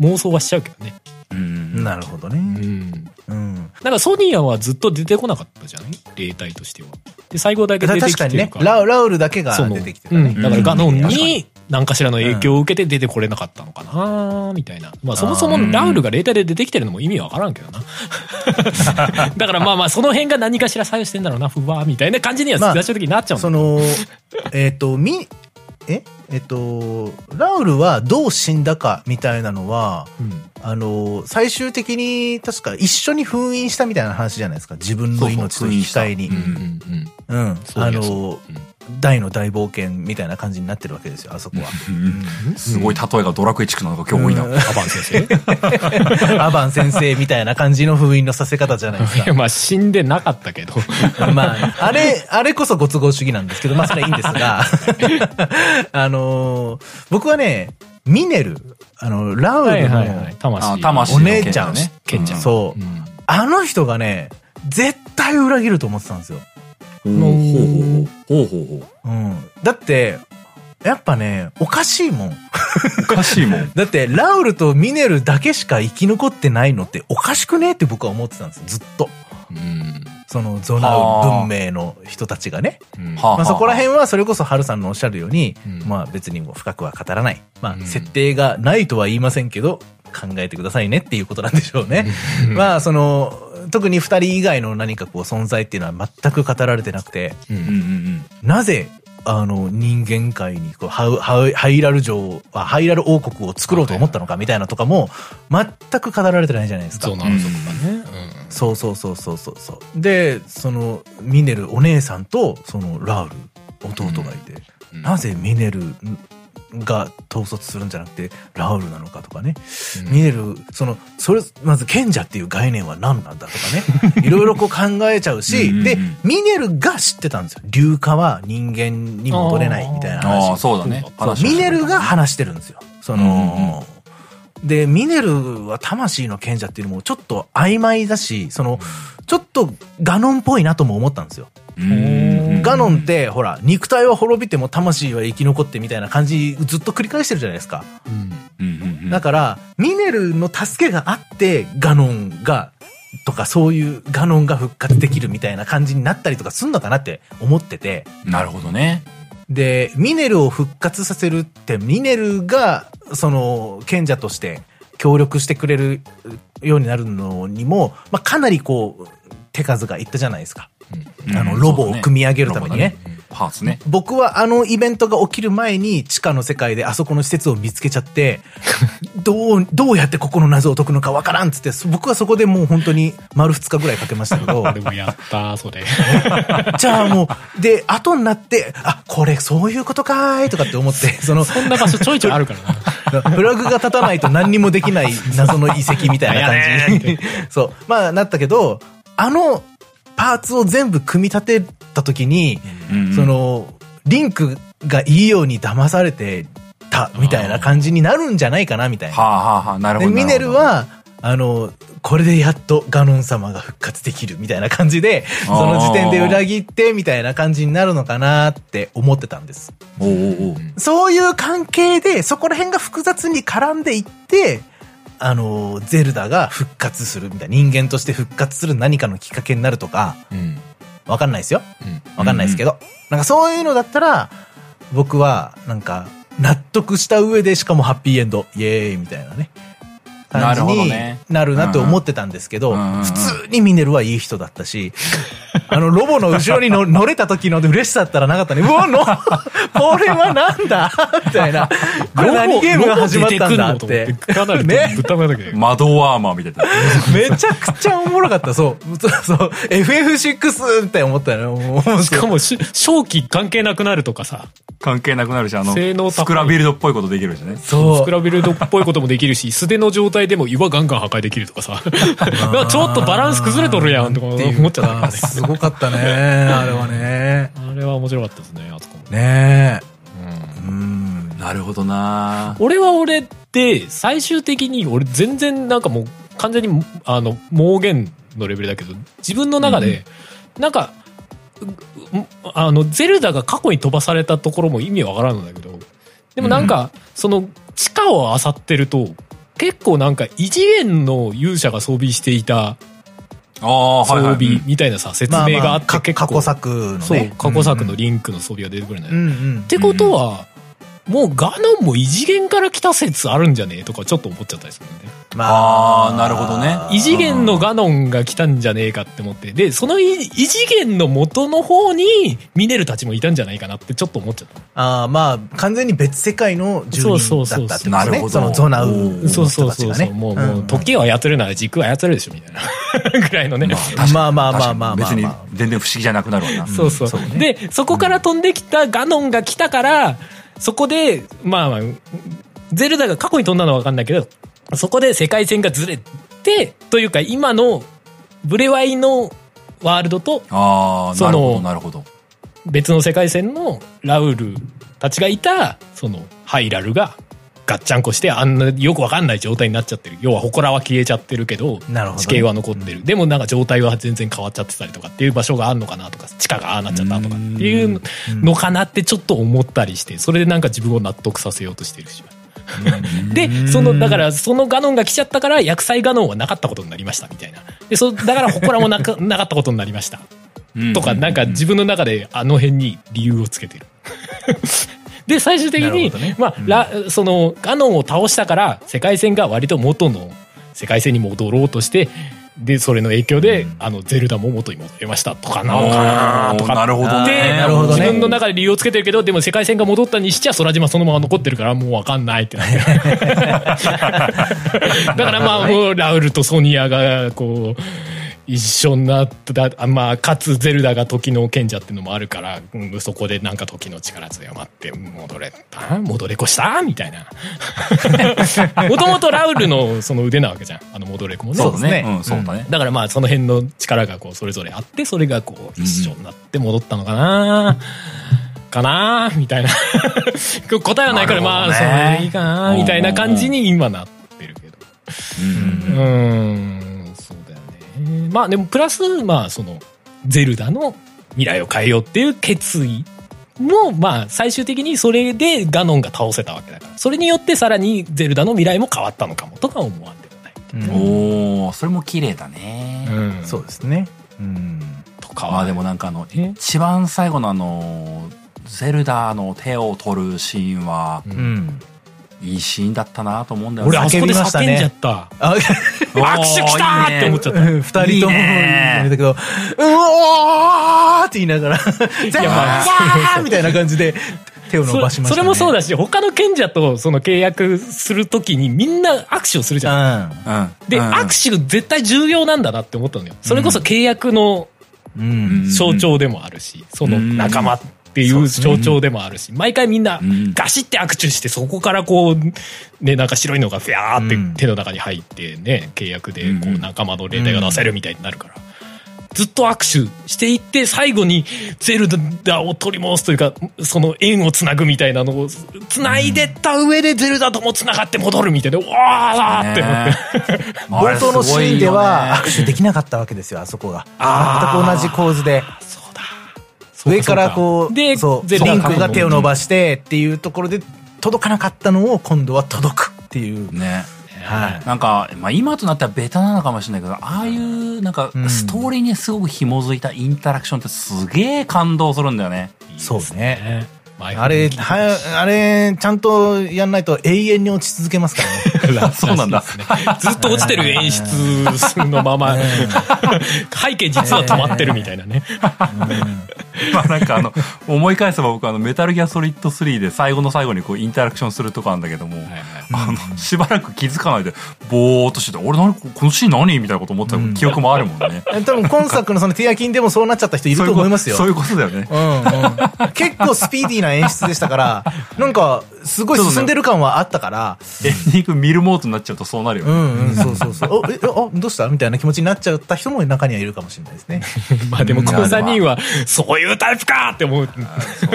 B: 妄想はしちゃうけどね。
A: うん
C: なるほどね。
B: うん。
C: うん。
B: なんかソニアはずっと出てこなかったじゃない？例題としては。で、最後だけ出てき
C: 確かにね
B: てるか。ら。
C: ラウラウルだけが出てきてたね。
B: うん。だからガノン
C: うん
B: に何かしらの影響を受けて出てこれなかったのかなみたいな。まあそもそもラウルが例題で出てきてるのも意味わからんけどな。だからまあまあその辺が何かしら作用してんだろうな、ふわーみたいな感じには
C: まあ
B: 最終的になっちゃうんだ
C: その、えっ、と、み、ええっ、と、ラウルはどう死んだかみたいなのは、
B: うん
C: あの、最終的に確か一緒に封印したみたいな話じゃないですか。自分の命と引き換えに。
A: そう
B: んうん
C: うん。大の大冒険みたいな感じになってるわけですよ、あそこは。
A: うんすごい例えがドラクエ地区なのが今日多いな。
C: うん
B: アバン先生
C: アバン先生みたいな感じの封印のさせ方じゃないですか。
B: まあ死んでなかったけど。
C: まあ、あれ、あれこそご都合主義なんですけど、まあそれはいいんですが、あのー僕はね、ミネル、あの、ラウルのお姉ちゃん
A: ね。
C: そう、
B: うん
C: あの人がね、絶対裏切ると思ってたんですよ。
A: ほうほうほうほうほうほう
C: うん。だって、やっぱね、おかしいもん。
A: おかしいもん。
C: だって、ラウルとミネルだけしか生き残ってないのっておかしくねって僕は思ってたんですよ、ずっと。
B: うん
C: そのゾナウ文明の人たちがね。まあそこら辺はそれこそハルさんのおっしゃるように、
B: うん
C: まあ別にもう深くは語らない。ま
B: うん
C: あ設定がないとは言いませんけど、考えてくださいねっていうことなんでしょうね。まあその、特に二人以外の何かこう存在っていうのは全く語られてなくて、なぜ、あの、人間界にこうハウ、ハウハイラル城、あハイラル王国を作ろうと思ったのかみたいなとかも、全く語られてないじゃないですか。
B: そうね。
C: そうそうそうそうそう。で、その、ミネル、お姉さんと、その、ラウル、弟がいて、
B: うん。
C: なぜミネルが統率するんじゃなくて、ラウルなのかとかね。
B: うん
C: ミネル、その、それ、まず賢者っていう概念は何なんだとかね。いろいろこう考えちゃうし、
A: うんうんうん
C: で、ミネルが知ってたんですよ。硫化は人間に戻れないみたいな
A: うん。ああ、
C: 話。
A: そうだね。
C: ミネルが話してるんですよ。その、で、ミネルは魂の賢者っていうのもちょっと曖昧だし、その、ちょっとガノンっぽいなとも思ったんですよ。ガノンって、ほら、肉体は滅びても魂は生き残ってみたいな感じ、ずっと繰り返してるじゃないですか。だから、ミネルの助けがあって、ガノンが、とかそういうガノンが復活できるみたいな感じになったりとかすんのかなって思ってて。
A: なるほどね。
C: で、ミネルを復活させるって、ミネルが、その、賢者として協力してくれるようになるのにも、まあ、かなりこう、手数がいったじゃないですか。あの、
A: うん
C: ロボを組み上げるためにね。
A: パーツね。
C: 僕はあのイベントが起きる前に地下の世界であそこの施設を見つけちゃって、どう、どうやってここの謎を解くのかわからんっつって、僕はそこでもう本当に丸2日ぐらいかけましたけど、
B: 俺もやった、それ。
C: じゃあもう、で、後になって、あ、これそういうことかーいとかって思って、その、
B: そんな場所ちょいちょいあるからな。
C: プラグが立たないと何にもできない謎の遺跡みたいな感じに。そう。まあ、なったけど、あのパーツを全部組み立てた時に、
A: うんうん
C: その、リンクがいいように騙されてたみたいな感じになるんじゃないかなみたいな。
A: はあはあはあ、なるほど。
C: でミネルは、あの、これでやっとガノン様が復活できるみたいな感じで、その時点で裏切ってみたいな感じになるのかなって思ってたんです。
A: おうおう
C: そういう関係で、そこら辺が複雑に絡んでいって、あの、ゼルダが復活するみたいな、人間として復活する何かのきっかけになるとか、
B: うん。
C: わかんないですよ。
B: うん。
C: わかんないですけど。なんかそういうのだったら、僕は、なんか、納得した上で、しかもハッピーエンド、イエーイみたいなね。感じに
A: ね
C: なるなと思ってたんですけど、普通にミネルはいい人だったし、あの、ロボの後ろにの乗れた時の嬉しさったらなかったね。うわ、の、これはなんだ？みたいな。これ何ゲームが始まったんだって。
B: かなり
C: ね
B: ぶったまだけど。
A: マドワーマーみたいな。
C: めちゃくちゃおもろかった。そう。そうそう。FF6 って思ったよね。もう
B: しかもし、正気関係なくなるとかさ、
A: 関係なくなるし、あの、
B: 性能
A: スクラビルドっぽいことできるしね。
C: そう
B: スクラビルドっぽいこともできるし、素手の状態でも岩ガンガン破壊できるとかさ、なんかちょっとバランス崩れとるやんとか思っちゃったね。
C: すごかったね。あれはね。
B: あれは面白かったですね、あそこも。
C: ねえ。
B: うん
C: うん。
A: なるほどな
B: 俺は俺で、最終的に俺全然なんかもう完全にあの、盲言のレベルだけど、自分の中で、なんか、ううあの、ゼルダが過去に飛ばされたところも意味わからんのだけど、でもなんか、その、地下を漁ってると、結構なんか異次元の勇者が装備していた装
A: はい。
B: 備みたいなさ、説
C: まあ
B: 明があって結構、
C: 過去作のね。
B: そう、過去作の
C: ン
B: リンクの装備が出てくるんだよ。ってことは、もうガノンも異次元から来た説あるんじゃねえとかちょっと思っちゃったりするんね。
A: あーなるほどね
B: 異次元のガノンが来たんじゃねえかって思って。で、その異異次元の元の方にミネルたちもいたんじゃないかなってちょっと思っちゃった。
C: ああ、まあ、完全に別世界の住人だったってことね。
A: なるほど
C: そのゾナウ
B: そう
C: 人
B: そうそうそう。もう、
C: ん
B: もう、時を操るなら軸を操るでしょ、みたいな。ぐらいのね。
C: まあまあまあまあまあまあ
A: 別に全然不思議じゃなくなるわな。
B: そうそう。
C: そうね
B: で、そこから飛んできたガノンが来たから、そこで、まあまあ、ゼルダが過去に飛んだのは分かんないけど、そこで世界線がずれて、というか今のブレワイのワールドと
A: ああ、
B: その
A: なるほど、なるほど。
B: 別の世界線のラウルたちがいた、そのハイラルがガッチャンコしてあんなよくわかんない状態になっちゃってる。要は祠は消えちゃってるけど、地形は残ってる。でもなんか状態は全然変わっちゃってたりとかっていう場所があるのかなとか、地下がああなっちゃったとかっていうのかなってちょっと思ったりして、それでなんか自分を納得させようとしてるし。で、その、だから、そのガノンが来ちゃったから、薬剤ガノンはなかったことになりました、みたいな。で、そ、だから、祠もなか なかったことになりました。とか、なんか自分の中であの辺に理由をつけてる。で、最終的に、
C: ね
B: まあ、ラその、ガノンを倒したから、世界線が割と元の世界線に戻ろうとして、で、それの影響で、あの、ゼルダも元に戻りましたとかなのかなとか。
A: なるほどね
B: で
C: なるほどね
B: 自分の中で理由をつけてるけど、でも世界線が戻ったにしちゃ空島そのまま残ってるからもうわかんないってなってる。だからまあもうラウルとソニアがこう、一緒になった、あまあ、かつゼルダが時の賢者っていうのもあるから、うんそこでなんか時の力強まって、戻れた。戻れこした？みたいな。もともとラウルのその腕なわけじゃん。あの戻れこもね。
A: そう
C: ですね。
A: うん、そうだね。
B: だからまあその辺の力がこうそれぞれあってそれがこう一緒になって戻ったのかな、かな？みたいな。答えはないからまあそれでいいかな。みたいな感じに今なってるけど。
A: うん
B: まあでもプラスまあそのゼルダの未来を変えようっていう決意も、まあ、最終的にそれでガノンが倒せたわけだから。それによってさらにゼルダの未来も変わったのかもとか思わんでもない。
A: おおそれも綺麗だね。
B: うん
C: そうですね。うん。
B: とかは。
A: まあでもなんかあの、
B: え
A: 一番最後のあの、ゼルダの手を取るシーンは、
C: うん。
A: いいシーンだったなと思うんだよ
B: 俺、あそこで
C: 叫
B: んじゃった。握手来たーって思っちゃった。
C: 二人とも言
A: ね
C: うんだけど、うおーって言いながら、ゼルダーみたいな感じで手を伸ばしましたね。
B: それもそう
C: だ。
B: だし、他の賢者とその契約するときにみんな握手をするじゃん。
A: うん。
B: で、
A: うん
B: 握手絶対重要なんだなって思ったのよ。それこそ契約の
C: うん。
B: 象徴でもあるし、その仲間っていう象徴でもあるし、毎回みんな
A: うん
B: ガシって握手して、そこからこう、ね、なんか白いのがフィャーって手の中に入ってね、契約でこ
A: う
B: うん仲間の例題が出せるみたいになるから。ずっと握手していって、最後にゼルダを取り戻すというか、その縁をつなぐみたいなのを、つないでった上でゼルダともつながって戻るみたいな、うわーって思って。
C: 冒頭のシーンでは握手できなかったわけですよ、あそこが。全く同じ構図で。上からこう、
B: で、
C: リンクが手を伸ばしてっていうところで届かなかったのを今度は届くっていう。
A: ね。
C: はい。
A: なんか、まあ今となったらベタなのかもしれないけど、ああいう、なんか
C: う、ん
A: ストーリーにすごく紐づいたインタラクションってすげえ感動するんだよね。
C: そうね。
B: ね。
C: あれ、はあれ、ちゃんとやんないと永遠に落ち続けますからね。
A: そうなんだ。
B: ずっと落ちてる演出のまま、背景実は止まってるみたいなね。
A: まあなんかあの、思い返せば僕あの、メタルギアソリッド3で最後の最後にこうインタラクションするとこなんだけども、あの、しばらく気づかないで、ぼーっとしてて、俺何、このシーン何みたいなこと思った記憶もあるもんね。
C: 多分今作のそのティアキンでもそうなっちゃった人いると思いますよ。
A: そういうことそういうことだよね。
C: うんうん、結構スピーディーな演出でしたから、なんか、すごい進んでる感はあったから、
A: エンディング見るモードになっちゃうとそうなるよね。
C: うんうん、そうそうそう。お、え、あ、どうしたみたいな気持ちになっちゃった人も中にはいるかもしれないですね。
B: まあでもこの3人は、そういうタイプかって思っ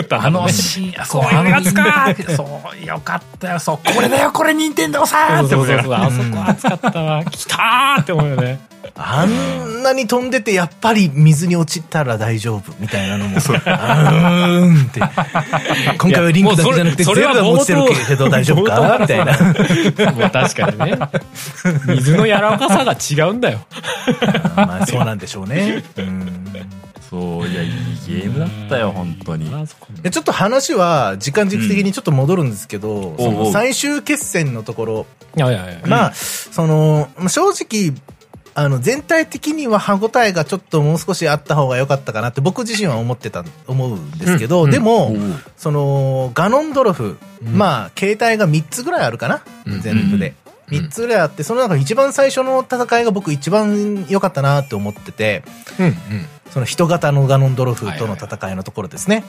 B: た
A: あの
B: ね
A: シーン、そう、
B: いうやつか
A: そう、よかったよ、そう、これだよ、これ、任天堂さんって思いな
B: そうそうそう、あそこ熱かったわ。来たーって思うよね。
C: あんなに飛んでて、やっぱり水に落ちたら大丈夫みたいなのも、うーんって。今回はリンクだけじゃなくて、
B: いや
C: ゼルダも落ちてるけど大丈夫か？みたいな。
B: もう確かにね。水の柔らかさが違うんだよ。
C: まあそうなんでしょうね。うん
A: そう、いや、いいゲームだったよ、本当に。
C: ちょっと話は時間軸的にちょっと戻るんですけど、その最終決戦のところ、
B: いやいやいや。
C: まあ、その、まあ正直、あの、全体的には歯応えがちょっともう少しあった方が良かったかなって僕自身は思ってた、思うんですけど、
B: うん
C: でも、
A: おう
C: その、ガノンドロフ、まあ、形態が3つぐらいあるかな、
B: うん
C: 全部で。
B: うん
C: 3つぐらいあって、その中で一番最初の戦いが僕一番良かったなって思ってて、
B: うんうん。
C: その人型のガノンドロフとの戦いのところですね。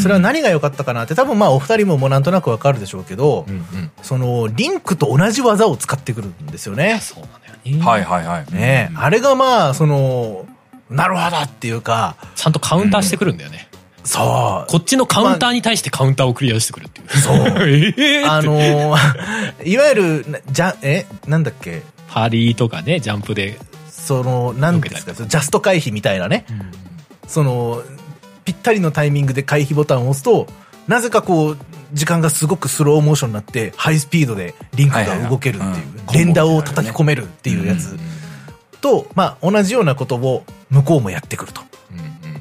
C: それは何が良かったかなって多分まあお二人ももうなんとなくわかるでしょうけど、
B: うんうん。
C: そのリンクと同じ技を使ってくるんですよね。
B: そうなんだよね。
A: はいはいはい。
C: ねえ、あれがまあ、その、なるほどっていうか、
B: ちゃんとカウンターしてくるんだよね。
C: そう。
B: こっちのカウンターに対してカウンターをクリアしてくるっていう。
C: そう。
B: ええ
C: あのー いわゆる、なじゃ、え、なんだっけ？
B: パリーとかね、ジャンプで。
C: その、なんですか、ジャスト回避みたいなね。その、ぴったりのタイミングで回避ボタンを押すと、なぜかこう、時間がすごくスローモーションになって、ハイスピードでリンクが動けるっていう、
A: はい
C: 連打を叩き込めるっていうやつと、まあ、同じようなことを向こうもやってくると。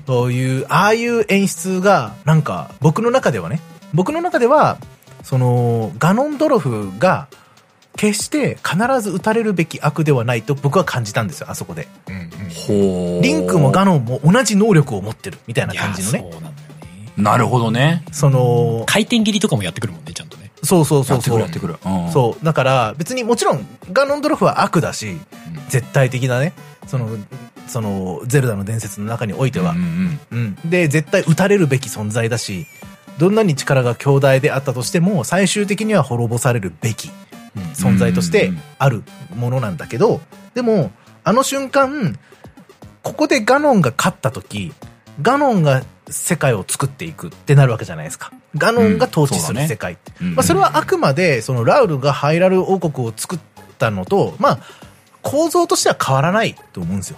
C: そういう、ああいう演出が、なんか、僕の中ではね、僕の中では、その、ガノンドロフが、決して必ず撃たれるべき悪ではないと僕は感じたんですよ、あそこで。
B: うんうん
A: ほう。
C: リンクもガノンも同じ能力を持ってる、みたいな感じのね。
B: そうなんだよね。
A: なるほどね。
C: その、
B: 回転切りとかもやってくるもんね、ちゃんとね。
C: そうそう
A: やってく
C: そうそう。
A: るやってくる。うん
C: そう。だから、別にもちろん、ガノンドロフは悪だし、絶対的なね、その、その、ゼルダの伝説の中においては
A: うん。うん
C: うん。で、絶対撃たれるべき存在だし、どんなに力が強大であったとしても、最終的には滅ぼされるべき存在としてあるものなんだけど、でも、あの瞬間、ここでガノンが勝った時、ガノンが世界を作っていくってなるわけじゃないですか。ガノンが統治する世界って。
A: うん
C: まあ、それはあくまで、そのラウルがハイラル王国を作ったのと、まあ、構造としては変わらないと思うんですよ。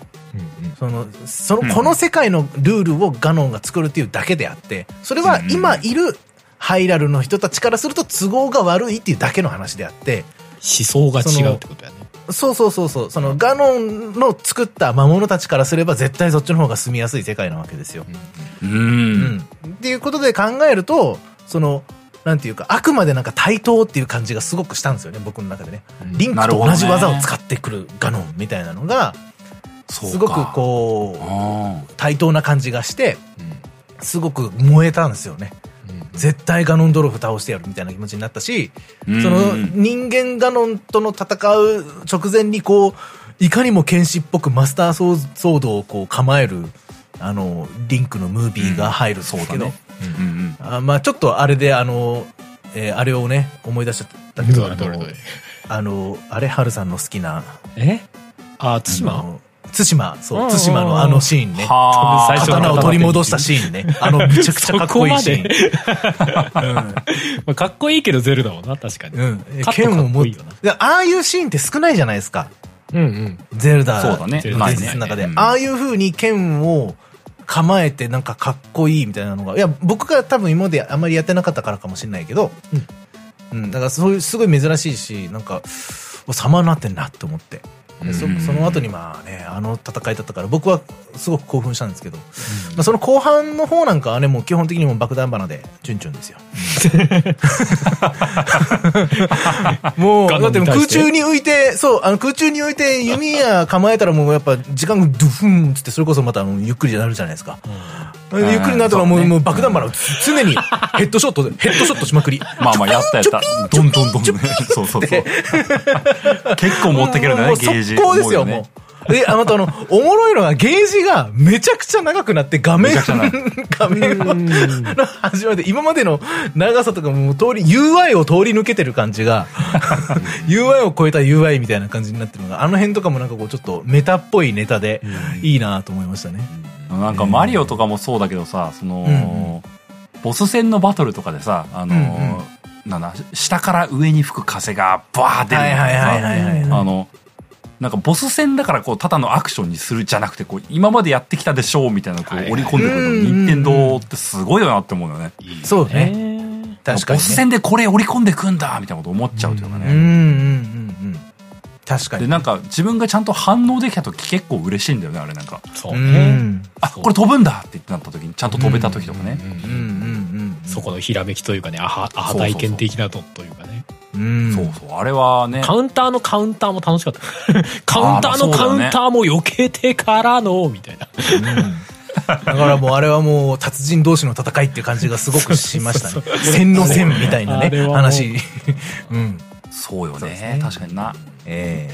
C: その、その、この世界のルールをガノンが作るっていうだけであって、それは今いるハイラルの人たちからすると都合が悪いっていうだけの話であって、
B: 思想が違うってことやね。
C: そうそうそうそう、そのガノンの作った魔物たちからすれば絶対そっちの方が住みやすい世界なわけですよ。
A: う。
C: うんん。っていうことで考えると、その、なんていうか、あくまでなんか対等っていう感じがすごくしたんですよね、僕の中でね。リンクと同じ技を使ってくるガノンみたいなのが、すごくこう、
A: あ
C: 対等な感じがして、すごく燃えたんですよね。絶対ガノンドロフ倒してやるみたいな気持ちになったし、
A: うん
C: その人間ガノンとの戦う直前にこう、いかにも剣士っぽくマスターソードをこう構える、あの、リンクのムービーが入るんですけど、
A: そうだねうんうん。
C: あまあちょっとあれであの、えーあれをね、思い出しちゃったけど、あの、あれ、ハルさんの好きな、
B: え？あ、対馬？
C: 対馬、そう、
B: うん
C: 対馬のあのシーンね。刀を取り戻したシーンね。あの、めちゃくちゃかっこいいシーン。
B: まあかっこいいけどゼルだもんな、確かに。
C: うん。
B: カットかっこいいよな。
C: でああいうシーンって少ないじゃないですか。
B: うんうん。
C: ゼルダ
A: そうだね
C: の伝説の中で。ああいう風に剣を構えてなんかかっこいいみたいなのが、いや、僕が多分今まであんまりやってなかったからかもしれないけど、うん。だからそういう、すごい珍しいし、なんか、お様になってんなって思って。でそ
A: うん
C: その後にまあね、あの戦いだったから僕はすごく興奮したんですけど、まあその後半の方なんかはね、もう基本的にもう爆弾花でチュンチュンですよ。もう、だって空中に浮いて、そう、あの空中に浮いて弓矢構えたらもうやっぱ時間がドゥフンっつってそれこそまたあのゆっくりになるじゃないですか。でゆっくりになったらもう,、もう爆弾花を常にヘッドショットで、ヘッドショットしまくり。
A: まあまあ、やったやった。どんどんどん。そうそうそう。結構持ってけるね、ゲージ。
C: 速攻ですよ、もう。で、あの、あの、おもろいのが、ゲージがめちゃくちゃ長くなって、画面 画面の始まり、今までの長さとかもう通り、UI を通り抜けてる感じが、UI を超えた UI みたいな感じになってるのが、あの辺とかもなんかこう、ちょっとメタっぽいネタで、いいなと思いましたね。
A: なんかマリオとかもそうだけどさ、その、ボス戦のバトルとかでさ、あの、なんだ、下から上に吹く風がバー出るみたいなあの、なんかボス戦だからこう、ただのアクションにするじゃなくて、こう、今までやってきたでしょうみたいな、こう、織り込んでくるの、
C: うん
A: 任天堂ってすごいよなって思うよね。
C: そうね。
B: ね。
C: 確かに、ね。
A: ボス戦でこれ織り込んでくんだみたいなこと思っちゃうというかね。
C: うんうんうんうん。確かに。
A: で、なんか自分がちゃんと反応できた時結構嬉しいんだよね、あれなんか。
B: そう
C: う
B: ね。
C: ん。
A: あ、これ飛ぶんだって言ってなった時に、ちゃんと飛べた時とかね。
C: うんうんうん。
B: そこのひらめきというかね、アハ、アハ体験的なのというかね。
C: うん。
A: そうそう。あれはね、
B: カウンターのカウンターも楽しかった。カウンターのカウンターも避けてからの、みたいな。
C: だからもうあれはもう達人同士の戦いっていう感じがすごくしましたね。戦の戦みたいなね話。うん。
A: そうよね確かにな。
C: え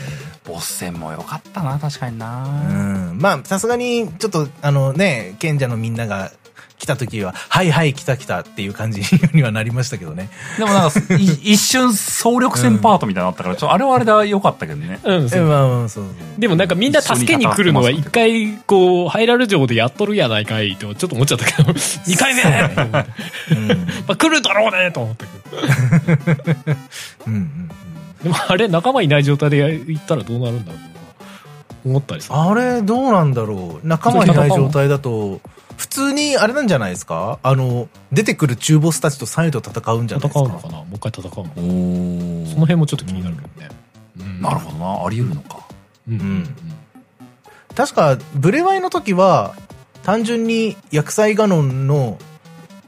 A: ボス戦も良かったな、確かに
C: え
A: な。
C: うん。まあさすがにちょっとあのね、賢者のみんなが来た時は、はいはい来た来たっていう感じにはなりましたけどね。
A: でもなんか、い 一瞬総力戦パートみたいになったから、ちょあれはあれで良かったけどね。
B: うん、
C: え
B: そう
C: まあまあそうそう。
B: でもなんかみんな助けに来るのは一回こう、ハイラル城でやっとるやないかいとちょっと思っちゃったけど、二回目ね
C: うん。
B: まあ来るだろうねと思ったけど。
C: うんうん。
B: でもあれ仲間いない状態で行ったらどうなるんだろうな。思ったりさ。
C: あれどうなんだろう。仲間いない状態だと、普通にあれなんじゃないですか？あの、出てくる中ボスたちと再度戦うんじゃないですか？
B: 戦うのかな？もう一回戦うのかな？
A: お
B: その辺もちょっと気になるけどね。うん
A: なるほどな。あり得るのか。
B: うんうんうん
C: 確か、ブレワイの時は、単純に薬剤ガノンの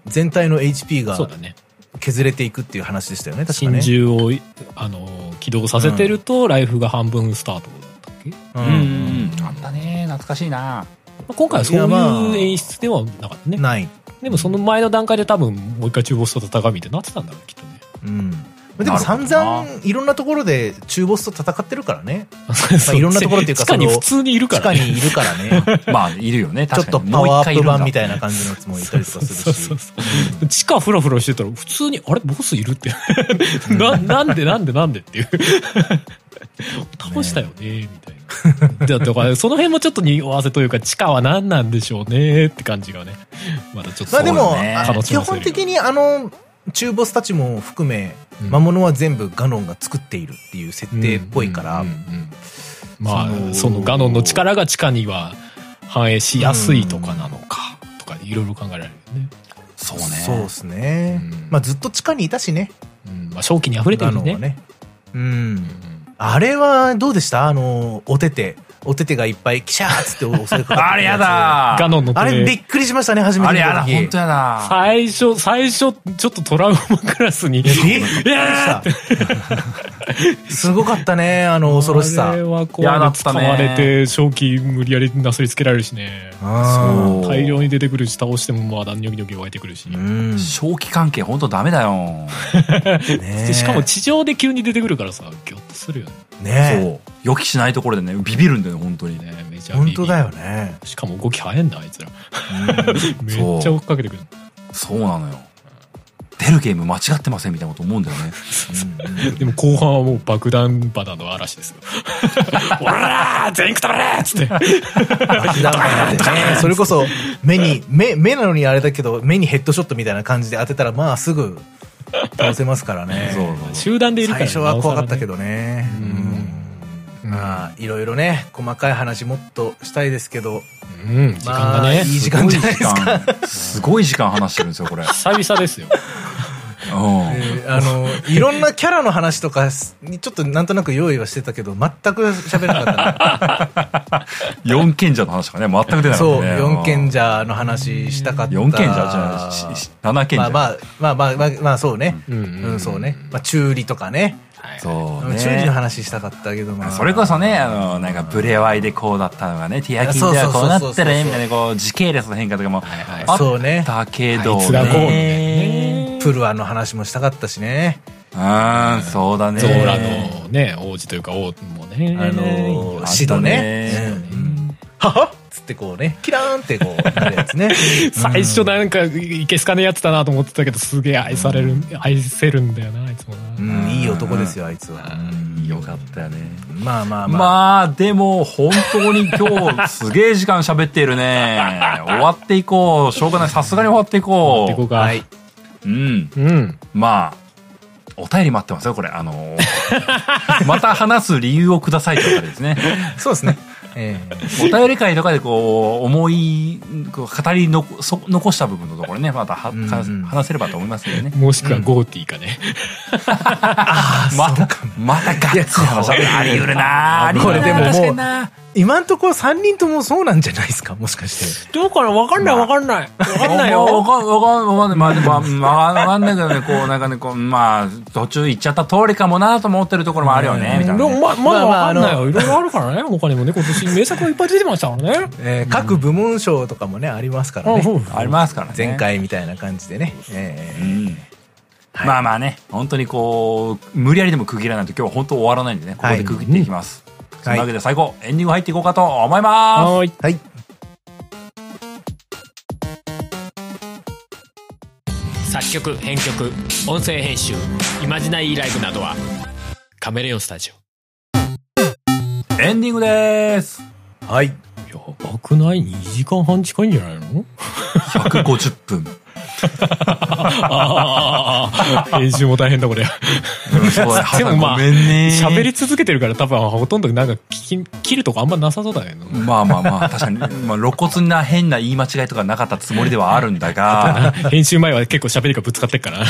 C: 全体の HP が
B: そうだね。
C: 削れていくっていう話でしたよね、確か
B: 真
C: ね。
B: 珠を、あの、起動させてると、ライフが半分スタートだったっけ、
C: うん
A: うん。あったね。懐かしいな。
B: まあ今回はそう
C: い
B: う演出ではなかったね。
C: ない。
B: でもその前の段階で多分もう一回中ボスと戦うみたいになってたんだろう、きっとね。
C: うん。でも散々いろんなところで中ボスと戦ってるからね。まあいろんなところっていうかその
B: 地下に普通にいるから、ね。
C: 地下にいるからね。
A: まあ、いるよね。
C: ちょっ。とパワーアップ版み
A: い
C: たいな感じのやつもいたりとかするし
B: そうそう。そう地下フラフラしてたら普通に、あれボスいるって。な、なんでなんでなんでっていう。倒したよね、みたいな。だだから、その辺もちょっと匂わせというか、地下は何なんでしょうねって感じがね。まだちょっと。
C: まあでも、基本的にあの、中ボスたちも含め、
B: うん
C: 魔物は全部ガノンが作っているっていう設定っぽいから、
B: まあ
C: その
B: ガノンの力が地下には反映しやすいとかなのかとかいろいろ考えられるよね。
A: そうね。
C: そうですね
B: うん。
C: まあずっと地下にいたしね。
B: うん、まあ正気に溢れてるしね。
C: ね。うん。あれはどうでした？あの、おてて。おててがいっぱいキシャーっつって襲いかかる
A: あれやだ
B: ガノンの
C: あれびっくりしましたね、初めて
A: あれやだ。本当やだ。
B: 最初、最初、ちょっとトラウマクラスに。
C: びっくりした。すごかったね、あの恐ろしさ
B: あれ。はこう
A: 嫌だったね
B: 掴まれて、正気無理やりなすりつけられるしね。
C: あ
A: そう
B: 大量に出てくるし、倒してもまだニョキニョキ湧いてくるし。
A: 正気関係本当ダメだよ。
B: しかも地上で急に出てくるからさ、ギョッとするよね。
C: ね
A: そう。予期しないところでね、ビビるんだよね、本当にね。
B: ねめちゃ
C: 本当だよね。
B: しかも動き早いんだ、あいつら。めっちゃ追っかけてくる。
A: そうなのよ。出るゲーム間違ってませんみたいなこと思うんだよね。
B: でも後半はもう爆弾花の嵐ですよ。おらー全員食べれっつって。
C: それこそ、目に、目、目なのにあれだけど、目にヘッドショットみたいな感じで当てたら、まあすぐ倒せますからね。
B: 集団でいるから
C: 最初は怖かったけ
B: ど。
C: どね。うんまあ、いろいろね、細かい話もっとしたいですけど、
B: うん、時間が
C: まあ
B: ね。
C: いい時間じゃないですか。
A: すごい時間すごい時間話してるんですよ、これ。
B: 久々ですよ。
C: あの、いろんなキャラの話とかにちょっとなんとなく用意はしてたけど、全く喋らなかったな。
A: 四賢者の話とかね、全く出なかった
C: そう、
A: ね。
C: 四賢者の話したかった。
A: 四賢者じゃない七賢者。
C: まあまあ、まあまあまあ、まあそうね。
B: うん、
C: そうね。まあ、中理とかね。
A: そうね。
C: 中理の話したかったけど、まあ。
A: それこそね、あの、なんか、ブレワイでこうだったのがね、ティアキンではこうなってるね、みたいな、こう、時系列の変化とかも、
B: はい
A: あ
C: そうね
A: ったけど
B: あいつがこうみたいな
A: ね。
C: プルアの話もしたかったしね。
A: うん、そうだね。
B: ゾーラのね、王子というか王もね。
C: あの
A: あったね
C: シドね。うんははつってこうね、キラーンってこうなるやつね。
B: 最初なんか、いけすかねやつだなと思ってたけど、すげえ愛される、愛せるんだよな、あいつもな。
C: うん、いい男ですよ、あいつは。
A: よかったよね。
C: まあまあまあ。
A: まあ、でも、本当に今日、すげえ時間喋っているね。終わっていこう。しょうがない。さすがに終わっていこう。
B: でこうか。
C: はい。
A: うん。
B: うん。
A: まあ、お便り待ってますよ、これ。あのーまた話す理由をくださいってことですね。
C: そうですね。え
A: お便り会とかでこう、思い、こう語りのそ残した部分のところね、または、
C: うんうん。
A: 話せればと思いますけどね。
B: もしくはゴーティーかね。
A: また、またガッツリ話
C: いや
A: あり得るなあり得るな
C: これでももう今んところ3人ともそうなんじゃないですか？もしかして。
B: どうかな？わかんないわかんない。わかんない
A: わ
B: よ。
A: かん、わかん、わかんない。まあ、まあ、わかんないけどね、こう、なんかね、こう、まあ、途中行っちゃった通りかもなと思ってるところもあるよね、みたいなね。
B: でもま、まだわかんないよ。いろいろあるからね。他にもね、今年名作がいっぱい出てましたからね。
C: えー各部門賞とかもね、ありますからね。
A: ありますからね。
C: 前回みたいな感じでね。えー
A: うんまあまあね、本当にこう、無理やりでも区切らないと今日は本当終わらないんでね、ここで区切っていきます。そんなわけで最後、エンディング入っていこうかと思います。
B: はーい。
C: はい。
B: 作曲、編曲、音声編集、イマジナイーライブなどは、カメレオンスタジオ。
A: エンディングです。
C: はい。
B: やばくない ?2 時間半近いんじゃないの
A: ？150分。
B: 編集も大変だ、これ。でもまあ。喋り続けてるから多分ほとんどなんか聞き切るとこあんまなさそうだけど。
A: まあまあまあ、確かに、まあ、露骨な変な言い間違いとかなかったつもりではあるんだが、
B: 編集前は結構喋りがぶつかってっから。
A: あ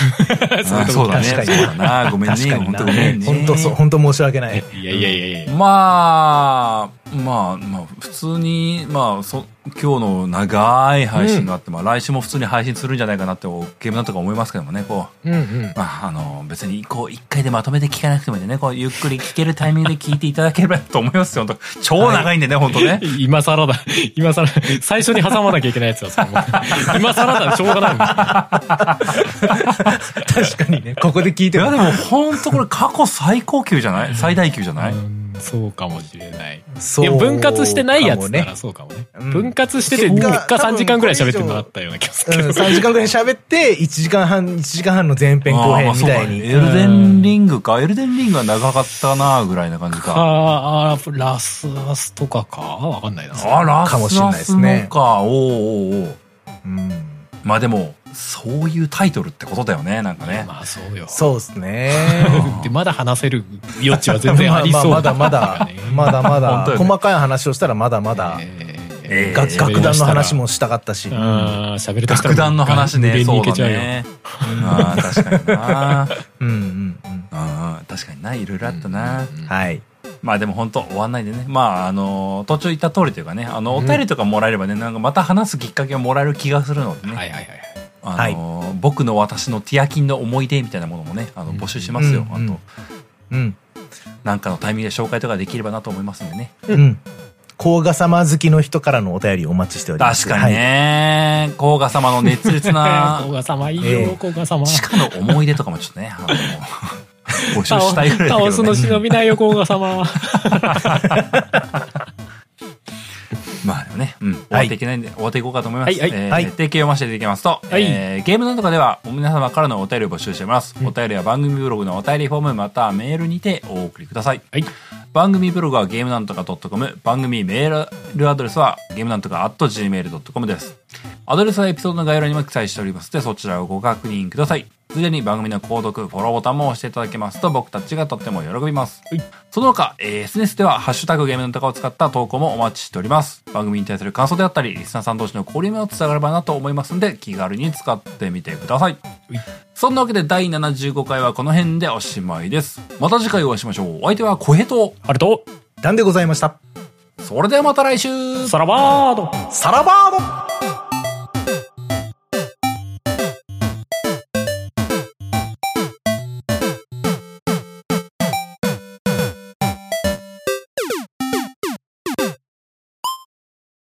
A: そうだね。そうだな。ごめんね。本当ごめんね。
C: 本当そう、本当申し訳ない。
B: いやいやいやいや。
A: まあ、まあ、まあ、普通に、まあ、そ、今日の長い配信があって、まあ、来週も普通に配信するんじゃないかなって、ゲームなんとか思いますけどもね、こう。
B: うんうん。
A: まあ、あの、別に、こう、一回でまとめて聞かなくてもいいんでね、こう、ゆっくり聞けるタイミングで聞いていただければと思いますよ、本当超長いんでね、本当ね。
B: 今更だ。今更、最初に挟まなきゃいけないやつだ、今更だ、しょうがない。
C: 確かにね、ここで聞いても
A: いや、でも、本当これ過去最高級じゃない？最大級じゃない？
B: うんそうかもしれない。分割してないやつ
C: ら
B: そうかもね。
C: うん
B: 分割してて3日3時間ぐらい喋ってるのあったような気がするけ
C: うん、
B: ど。
C: 3時間ぐらい喋って、1時間半、1時間半の前編後編みたいに。
A: エルデンリングか。エルデンリングは長かったな、ぐらいな感じか。
B: あーあー、ラスアスとかか？わかんないな。
A: あら、
C: かもしれないですね
A: ラスアスのか。おうおうおう
C: うん
A: まあでも、そういうタイトルってことだよね、なんかね。
B: まあそうよ。
C: そうですね。
B: で、まだ話せる余地は全然ありそう
C: まあまあまだまだ、まだまだ細かい話をしたらまだまだ、
B: えー
A: ええ
C: 楽楽団の話もしたかったし。
B: 喋るとしたら
A: 楽団の話ね、そうだ
B: にいけちゃうよ。
A: ね。ああ、確かにな。
C: うんうんうん。
A: ああ、確かにな、いろいろあったな。
C: はい。
A: まあでも本当終わんないでね。まああの、途中言った通りというかね、あの、お便りとかもらえればね、なんかまた話すきっかけをもらえる気がするのでね。
B: はいはいはい。
A: あの、僕の私のティアキンの思い出みたいなものもね、あの、募集しますよ。
C: うん
A: あと、
C: うん。
A: なんかのタイミングで紹介とかできればなと思いますんでね。
C: うん。甲賀様好きの人からのお便りお待ちしております。
A: 確かにね、甲賀様の熱烈な
B: 甲賀様いい
C: ええ
B: よ、甲賀様。
A: 地下の思い出とかもちょっとね、あの、募集したいぐらいだけ
B: 倒すの
A: どね。
B: 忍びないよ、甲賀様。
A: まあでもね、うん、終わっていけないんで、終わっていこうかと思います。
B: はいはい
A: えー
C: はい
A: 定型読ませていきますと、
B: はい
A: えーゲームなんとかでは、皆様からのお便りを募集しています。お便りは番組ブログのお便りフォームまたはメールにてお送りください。
B: はい。
A: 番組ブログはゲームなんとか .com、番組メールアドレスはゲームなんとか .gmail.com です。アドレスはエピソードの概要欄にも記載しておりますので、そちらをご確認ください。すでに番組の購読、フォローボタンも押していただけますと、僕たちがとっても喜びます。その他、えー SNS では、ハッシュタグゲームなんとかを使った投稿もお待ちしております。番組に対する感想であったり、リスナーさん同士の交流もつながればなと思いますので、気軽に使ってみてください。そんなわけで第75回はこの辺でおしまいです。また次回お会いしましょう。お相手は小平と、
B: あれと、
C: なんでございました。
A: それではまた来週
B: さらばーど。
C: さらばーど